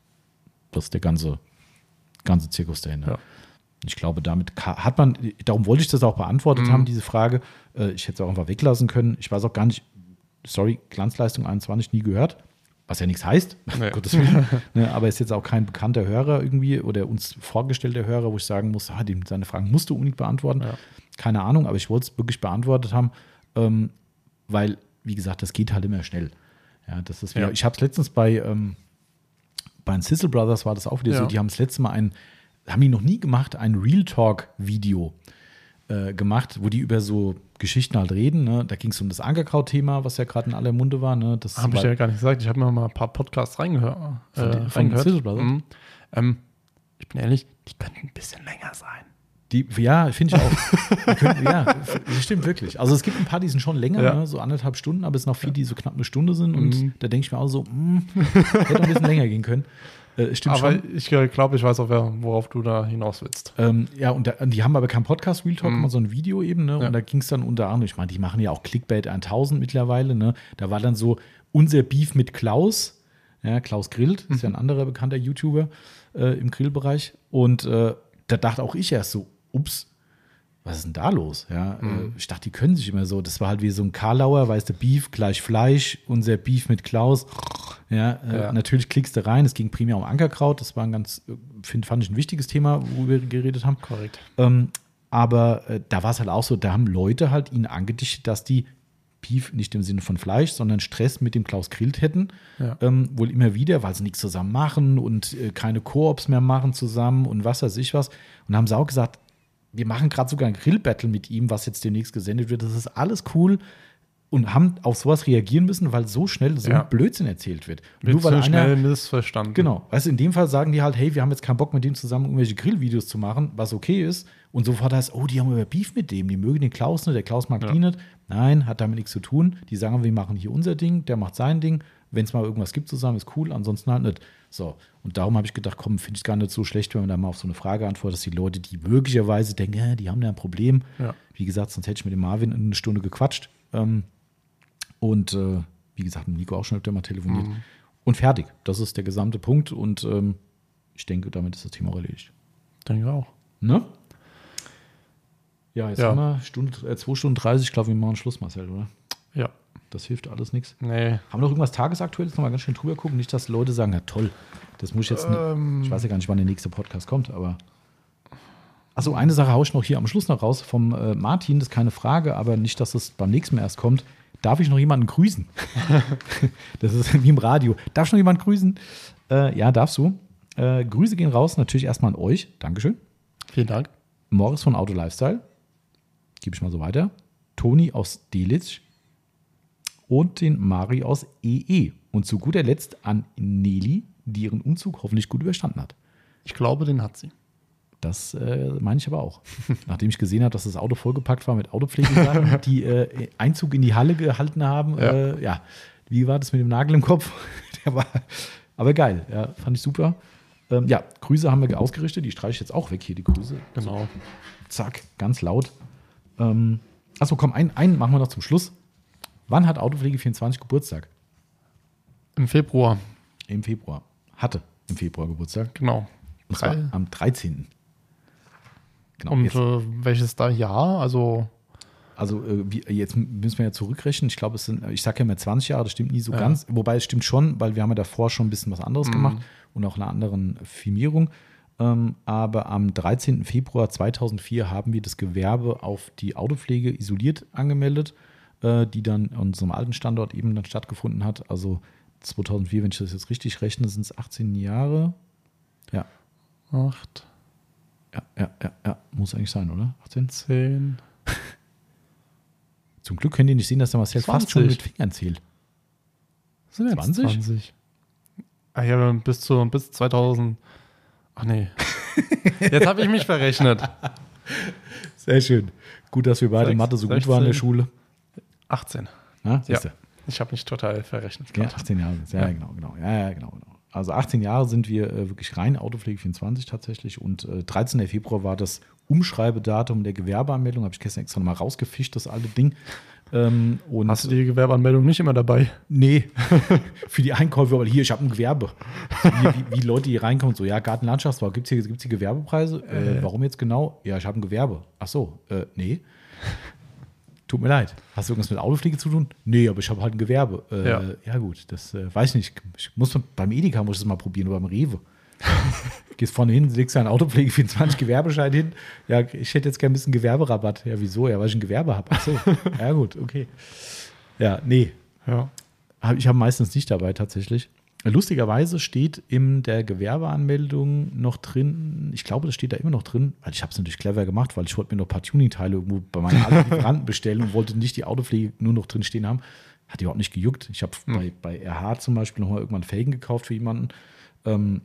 Das ist der ganze, ganze Zirkus dahinter. Ja. Ich glaube, damit hat man, darum wollte ich das auch beantwortet mhm. haben, diese Frage. Äh, ich hätte es auch einfach weglassen können. Ich weiß auch gar nicht, sorry, Glanzleistung 21 nie gehört was ja nichts heißt, naja. Gottes Willen. ne, aber ist jetzt auch kein bekannter Hörer irgendwie oder uns vorgestellter Hörer, wo ich sagen muss, ah, die, seine Fragen musst du unbedingt beantworten. Ja. Keine Ahnung, aber ich wollte es wirklich beantwortet haben, ähm, weil, wie gesagt, das geht halt immer schnell. Ja, das ist wieder, ja. Ich habe es letztens bei, ähm, bei den Sizzle Brothers war das auch wieder ja. so, die haben das letzte Mal ein, haben die noch nie gemacht, ein Real Talk-Video äh, gemacht, wo die über so Geschichten halt reden. Ne? Da ging es um das Ankerkraut-Thema, was ja gerade in aller Munde war. Ne? Das
habe ich ja gar nicht gesagt. Ich habe mir mal ein paar Podcasts reingehört. Äh, von, von reingehört. Mhm.
Ähm, ich bin ehrlich, die könnten ein bisschen länger sein. Die, ja, finde ich auch. können, ja, stimmt wirklich. Also es gibt ein paar, die sind schon länger, ja. ne? so anderthalb Stunden, aber es sind noch viele, die so knapp eine Stunde sind. Und mhm. da denke ich mir auch so, mh, mm, hätte ein bisschen länger gehen können.
Äh, stimmt aber schon. ich äh, glaube, ich weiß auch, worauf du da hinaus willst.
Ähm, ja, und da, äh, die haben aber kein Podcast, Real Talk, mhm. immer so ein Video eben. Ne? Ja. Und da ging es dann unter anderem, ich meine, die machen ja auch Clickbait 1000 mittlerweile. Ne? Da war dann so unser Beef mit Klaus. Ja, Klaus grillt, ist ja ein mhm. anderer bekannter YouTuber äh, im Grillbereich. Und äh, da dachte auch ich erst so, ups, was ist denn da los? Ja, äh, mhm. Ich dachte, die können sich immer so. Das war halt wie so ein Karlauer, weißt du, Beef gleich Fleisch, unser Beef mit Klaus. Ja, äh, ja. Äh, natürlich klickst du rein. Es ging primär um Ankerkraut. Das war ein ganz, äh, find, fand ich ein wichtiges Thema, wo wir geredet haben.
Korrekt.
Ähm, aber äh, da war es halt auch so, da haben Leute halt ihnen angedichtet, dass die Beef nicht im Sinne von Fleisch, sondern Stress mit dem Klaus grillt hätten. Ja. Ähm, wohl immer wieder, weil sie nichts zusammen machen und äh, keine Koops mehr machen zusammen und was weiß ich was. Und haben sie auch gesagt, wir machen gerade sogar ein Grill-Battle mit ihm, was jetzt demnächst gesendet wird. Das ist alles cool und haben auf sowas reagieren müssen, weil so schnell so ja. ein Blödsinn erzählt wird. wird
Nur weil so schnell einer, missverstanden.
Genau. Weißt du, in dem Fall sagen die halt, hey, wir haben jetzt keinen Bock mit dem zusammen irgendwelche Grill-Videos zu machen, was okay ist. Und sofort heißt, oh, die haben über Beef mit dem, die mögen den Klaus nicht, der Klaus mag ja. die nicht. Nein, hat damit nichts zu tun. Die sagen, wir machen hier unser Ding, der macht sein Ding. Wenn es mal irgendwas gibt zusammen, ist cool, ansonsten halt nicht. So. Und darum habe ich gedacht, komm, finde ich gar nicht so schlecht, wenn man da mal auf so eine Frage antwortet, dass die Leute, die möglicherweise denken, äh, die haben da ein Problem. Ja. Wie gesagt, sonst hätte ich mit dem Marvin eine Stunde gequatscht. Ähm, und äh, wie gesagt, mit Nico auch schon öfter mal telefoniert. Mhm. Und fertig. Das ist der gesamte Punkt. Und ähm, ich denke, damit ist das Thema auch erledigt.
Denke auch. Ne?
Ja, jetzt ja. haben wir Stunde, äh, 2 Stunden 30. Ich glaube, wir machen Schluss, Marcel, oder?
Ja.
Das hilft alles nichts.
Nee.
Haben wir noch irgendwas Tagesaktuelles? Nochmal ganz schön drüber gucken. Nicht, dass Leute sagen, ja toll, das muss ich jetzt. Ähm, ich weiß ja gar nicht, wann der nächste Podcast kommt, aber. Achso, eine Sache haue ich noch hier am Schluss noch raus vom äh, Martin, das ist keine Frage, aber nicht, dass es beim nächsten Mal erst kommt. Darf ich noch jemanden grüßen? das ist wie im Radio. Darf ich noch jemanden grüßen? Äh, ja, darfst du. Äh, Grüße gehen raus, natürlich erstmal an euch. Dankeschön.
Vielen Dank.
Morris von Auto Lifestyle. Gebe ich mal so weiter. Toni aus Delitzsch. Und den Mari aus EE. E. Und zu guter Letzt an Nelly, die ihren Umzug hoffentlich gut überstanden hat.
Ich glaube, den hat sie.
Das äh, meine ich aber auch. Nachdem ich gesehen habe, dass das Auto vollgepackt war mit Autopflegesachen, die äh, Einzug in die Halle gehalten haben. Ja. Äh, ja. wie war das mit dem Nagel im Kopf? Der war aber geil. Ja, fand ich super. Ähm, ja, Grüße haben wir ausgerichtet. Die streiche ich jetzt auch weg hier, die Grüße.
Genau.
Zack, ganz laut. Ähm, achso, komm, einen, einen machen wir noch zum Schluss. Wann hat Autopflege 24 Geburtstag?
Im Februar.
Im Februar hatte im Februar Geburtstag.
Genau. Und
zwar am 13.
Genau, Und äh, welches da Jahr? Also.
Also äh, wie, jetzt müssen wir ja zurückrechnen. Ich glaube, es sind, ich sage ja immer 20 Jahre, das stimmt nie so ja. ganz. Wobei es stimmt schon, weil wir haben ja davor schon ein bisschen was anderes mhm. gemacht und auch einer anderen Firmierung. Ähm, aber am 13. Februar 2004 haben wir das Gewerbe auf die Autopflege isoliert angemeldet, äh, die dann an unserem alten Standort eben dann stattgefunden hat. Also 2004, wenn ich das jetzt richtig rechne, sind es 18 Jahre.
Ja.
Acht. Ja, ja, ja, ja. Muss eigentlich sein, oder?
18? 10.
Zum Glück können die nicht sehen, dass der Marcel 20. fast schon mit Fingern zählt.
Was sind 20? 20? Ah ja, bis, zu, bis 2000. Ach nee. Jetzt habe ich mich verrechnet.
Sehr schön. Gut, dass wir beide 6, Mathe so 16, gut waren in der Schule.
18.
Na, ja.
Ich habe mich total verrechnet. Ja, 18 Jahre. Ja, ja, genau, genau.
Ja, genau, genau. Also 18 Jahre sind wir äh, wirklich rein Autopflege 24 tatsächlich und äh, 13. Februar war das Umschreibedatum der Gewerbeanmeldung. Habe ich gestern extra nochmal rausgefischt, das alte Ding. Ähm,
Hast du die Gewerbeanmeldung nicht immer dabei?
Nee, für die Einkäufe, aber hier, ich habe ein Gewerbe. So, wie, wie, Leute hier reinkommen, so, ja, Gartenlandschaftsbau, gibt es hier, gibt's hier Gewerbepreise? Äh, äh, warum jetzt genau? Ja, ich habe ein Gewerbe. Ach so, äh, nee. Tut mir leid. Hast du irgendwas mit Autopflege zu tun? Nee, aber ich habe halt ein Gewerbe. Äh, ja. ja. gut, das äh, weiß ich nicht. Ich muss, beim Edeka muss ich es mal probieren oder beim Rewe. Gehst vorne hin, legst deinen Autopflege 24 Gewerbeschein hin. Ja, ich hätte jetzt gerne ein bisschen Gewerberabatt. Ja, wieso? Ja, weil ich ein Gewerbe habe. Ach so. ja, gut, okay. Ja, nee. Ja. Ich habe meistens nicht dabei tatsächlich. Äh, lustigerweise steht in der Gewerbeanmeldung noch drin, ich glaube, das steht da immer noch drin, weil ich habe es natürlich clever gemacht, weil ich wollte mir noch ein paar Tuning-Teile irgendwo bei meinen Lieferanten bestellen und wollte nicht die Autopflege nur noch drin stehen haben. Hat überhaupt nicht gejuckt. Ich habe hm. bei, bei RH zum Beispiel nochmal irgendwann Felgen gekauft für jemanden. Ähm,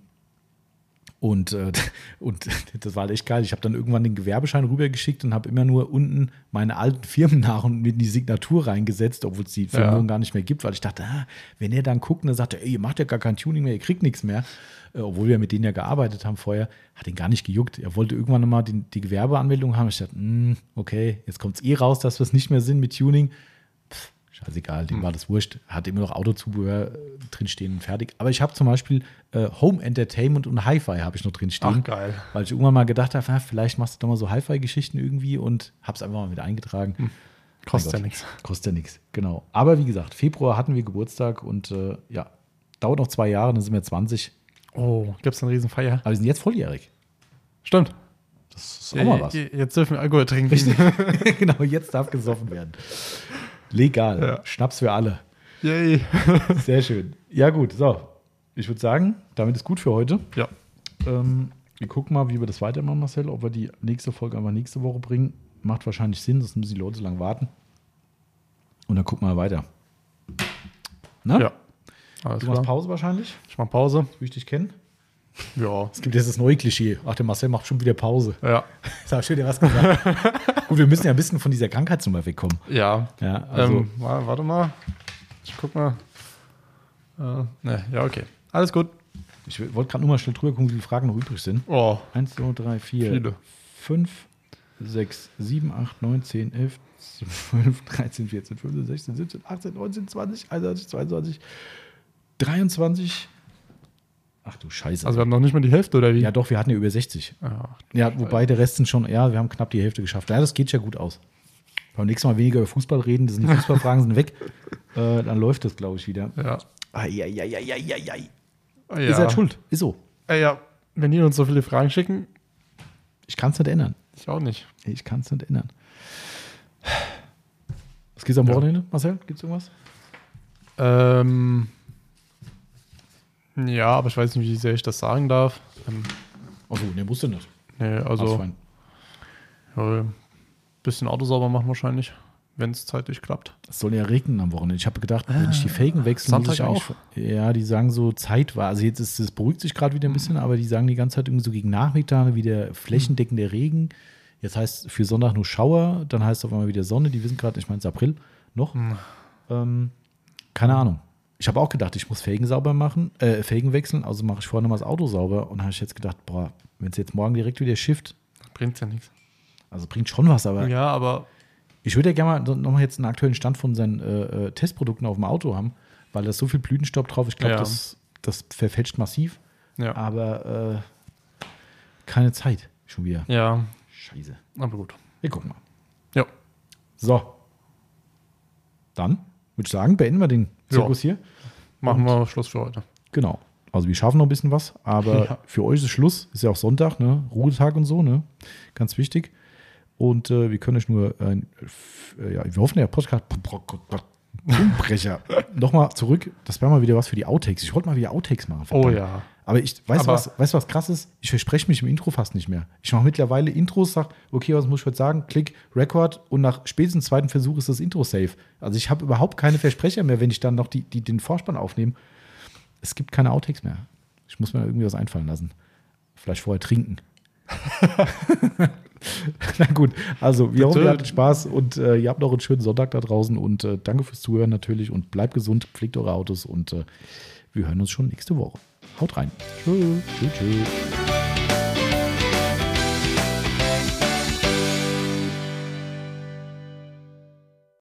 und, äh, und das war echt geil. Ich habe dann irgendwann den Gewerbeschein rübergeschickt und habe immer nur unten meine alten Firmen nach und mit in die Signatur reingesetzt, obwohl es die Firmen ja. gar nicht mehr gibt, weil ich dachte, ah, wenn er dann guckt und er sagt, ey, ihr macht ja gar kein Tuning mehr, ihr kriegt nichts mehr, äh, obwohl wir mit denen ja gearbeitet haben vorher, hat ihn gar nicht gejuckt. Er wollte irgendwann nochmal die, die Gewerbeanmeldung haben. Ich dachte, mm, okay, jetzt kommt es eh raus, dass wir es nicht mehr sind mit Tuning scheißegal, also dem mhm. war das wurscht. hatte immer noch Autozubehör äh, drinstehen und fertig. Aber ich habe zum Beispiel äh, Home Entertainment und Hi-Fi habe ich noch drinstehen. Ach, geil. Weil ich irgendwann mal gedacht habe, vielleicht machst du doch mal so Hi-Fi-Geschichten irgendwie und habe es einfach mal mit eingetragen. Mhm.
Kostet ja nichts.
Kostet ja nichts, genau. Aber wie gesagt, Februar hatten wir Geburtstag und äh, ja, dauert noch zwei Jahre, dann sind wir 20.
Oh, gibt es eine Riesenfeier.
Aber wir sind jetzt volljährig.
Stimmt. Das ist auch mal äh, was. Äh, jetzt dürfen wir Alkohol trinken.
genau, jetzt darf gesoffen werden. Legal. Ja. Schnaps für alle. Yay. Sehr schön. Ja, gut. So, ich würde sagen, damit ist gut für heute.
Ja.
Ähm, wir gucken mal, wie wir das weitermachen, Marcel. Ob wir die nächste Folge einfach nächste Woche bringen. Macht wahrscheinlich Sinn, sonst müssen die Leute so lange warten. Und dann gucken wir mal weiter.
Na? Ja.
Alles du machst Pause wahrscheinlich?
Ich mach Pause. Ich dich kennen.
Ja. Es gibt jetzt das neue Klischee. Ach, der Marcel macht schon wieder Pause.
Ja.
Da hast du dir was gesagt. Gut, wir müssen ja ein bisschen von dieser Krankheitsnummer wegkommen.
Ja. ja ähm, also. Ähm, warte mal. Ich guck mal. Äh, ne, ja, okay. Alles gut.
Ich wollte gerade nur mal schnell drüber gucken, wie viele Fragen noch übrig sind.
Oh. 1,
2, 3, 4, viele. 5, 6, 7, 8, 9, 10, 11, 12, 13, 14, 15, 16, 17, 18, 19, 20, 21, 22, 23, Ach du Scheiße.
Also wir haben noch nicht mal die Hälfte, oder
wie? Ja, doch, wir hatten ja über 60. Ach, ja, wobei der Rest sind schon, ja, wir haben knapp die Hälfte geschafft. Ja, das geht ja gut aus. Beim nächsten Mal weniger über Fußball reden, die Fußballfragen sind weg. Äh, dann läuft das, glaube ich, wieder. Ja.
Ai, ai,
ai, ai, ai, ai. Ah, ja. Ist halt schuld. Ist
so. Ja,
ja,
wenn die uns so viele Fragen schicken.
Ich kann es nicht ändern.
Ich auch nicht.
Ich kann es nicht ändern. Was geht am Wochenende, ja. Marcel? Gibt es irgendwas?
Ähm. Ja, aber ich weiß nicht, wie sehr ich das sagen darf. Ähm,
Achso,
ne,
musst du nicht.
Nee, also. Ja, bisschen Auto sauber machen wahrscheinlich, wenn es zeitlich klappt. Es
soll ja regnen am Wochenende. Ich habe gedacht, wenn ich die ah, Felgen wechsle, Sonntag muss ich auch. Ja, die sagen so Zeit war. Also jetzt ist das beruhigt sich gerade wieder ein bisschen, hm. aber die sagen die ganze Zeit irgendwie so gegen Nachmittag wieder hm. flächendeckender Regen. Jetzt heißt für Sonntag nur Schauer, dann heißt es auf einmal wieder Sonne. Die wissen gerade, ich meine, es ist April noch. Mhm. Ähm, keine Ahnung. Ich habe auch gedacht, ich muss Felgen sauber machen, äh, Felgen wechseln, also mache ich vorne mal das Auto sauber. Und habe ich jetzt gedacht, boah, wenn es jetzt morgen direkt wieder shift.
Bringt ja nichts.
Also bringt schon was, aber.
Ja, aber.
Ich würde ja gerne mal nochmal jetzt einen aktuellen Stand von seinen äh, äh, Testprodukten auf dem Auto haben, weil da ist so viel Blütenstaub drauf. Ich glaube, ja. das, das verfälscht massiv. Ja. Aber äh, keine Zeit schon wieder.
Ja.
Scheiße.
Aber gut.
Wir gucken mal.
Ja.
So. Dann würde ich sagen, beenden wir den Zirkus so. hier.
Machen Und wir Schluss für heute.
Genau. Also wir schaffen noch ein bisschen was, aber ja. für euch ist Schluss. Ist ja auch Sonntag, ne? Ruhetag und so, ne? Ganz wichtig. Und äh, wir können euch nur, äh, ja, wir hoffen, der Podcast Umbrecher. Nochmal zurück. Das wäre mal wieder was für die Outtakes. Ich wollte mal wieder Outtakes machen.
Verdammt. Oh ja.
Aber ich weiß was, weißt du was krass ist? Ich verspreche mich im Intro fast nicht mehr. Ich mache mittlerweile Intros, sage, okay, was muss ich heute sagen? Klick Record und nach spätestens zweiten Versuch ist das Intro safe. Also ich habe überhaupt keine Versprecher mehr, wenn ich dann noch die, die, den Vorspann aufnehme. Es gibt keine Outtakes mehr. Ich muss mir irgendwie was einfallen lassen. Vielleicht vorher trinken. Na gut, also wir hoffen, ihr hattet Spaß und äh, ihr habt noch einen schönen Sonntag da draußen und äh, danke fürs Zuhören natürlich und bleibt gesund, pflegt eure Autos und äh, wir hören uns schon nächste Woche. Haut rein.
Tschüss. Tschüss. tschüss.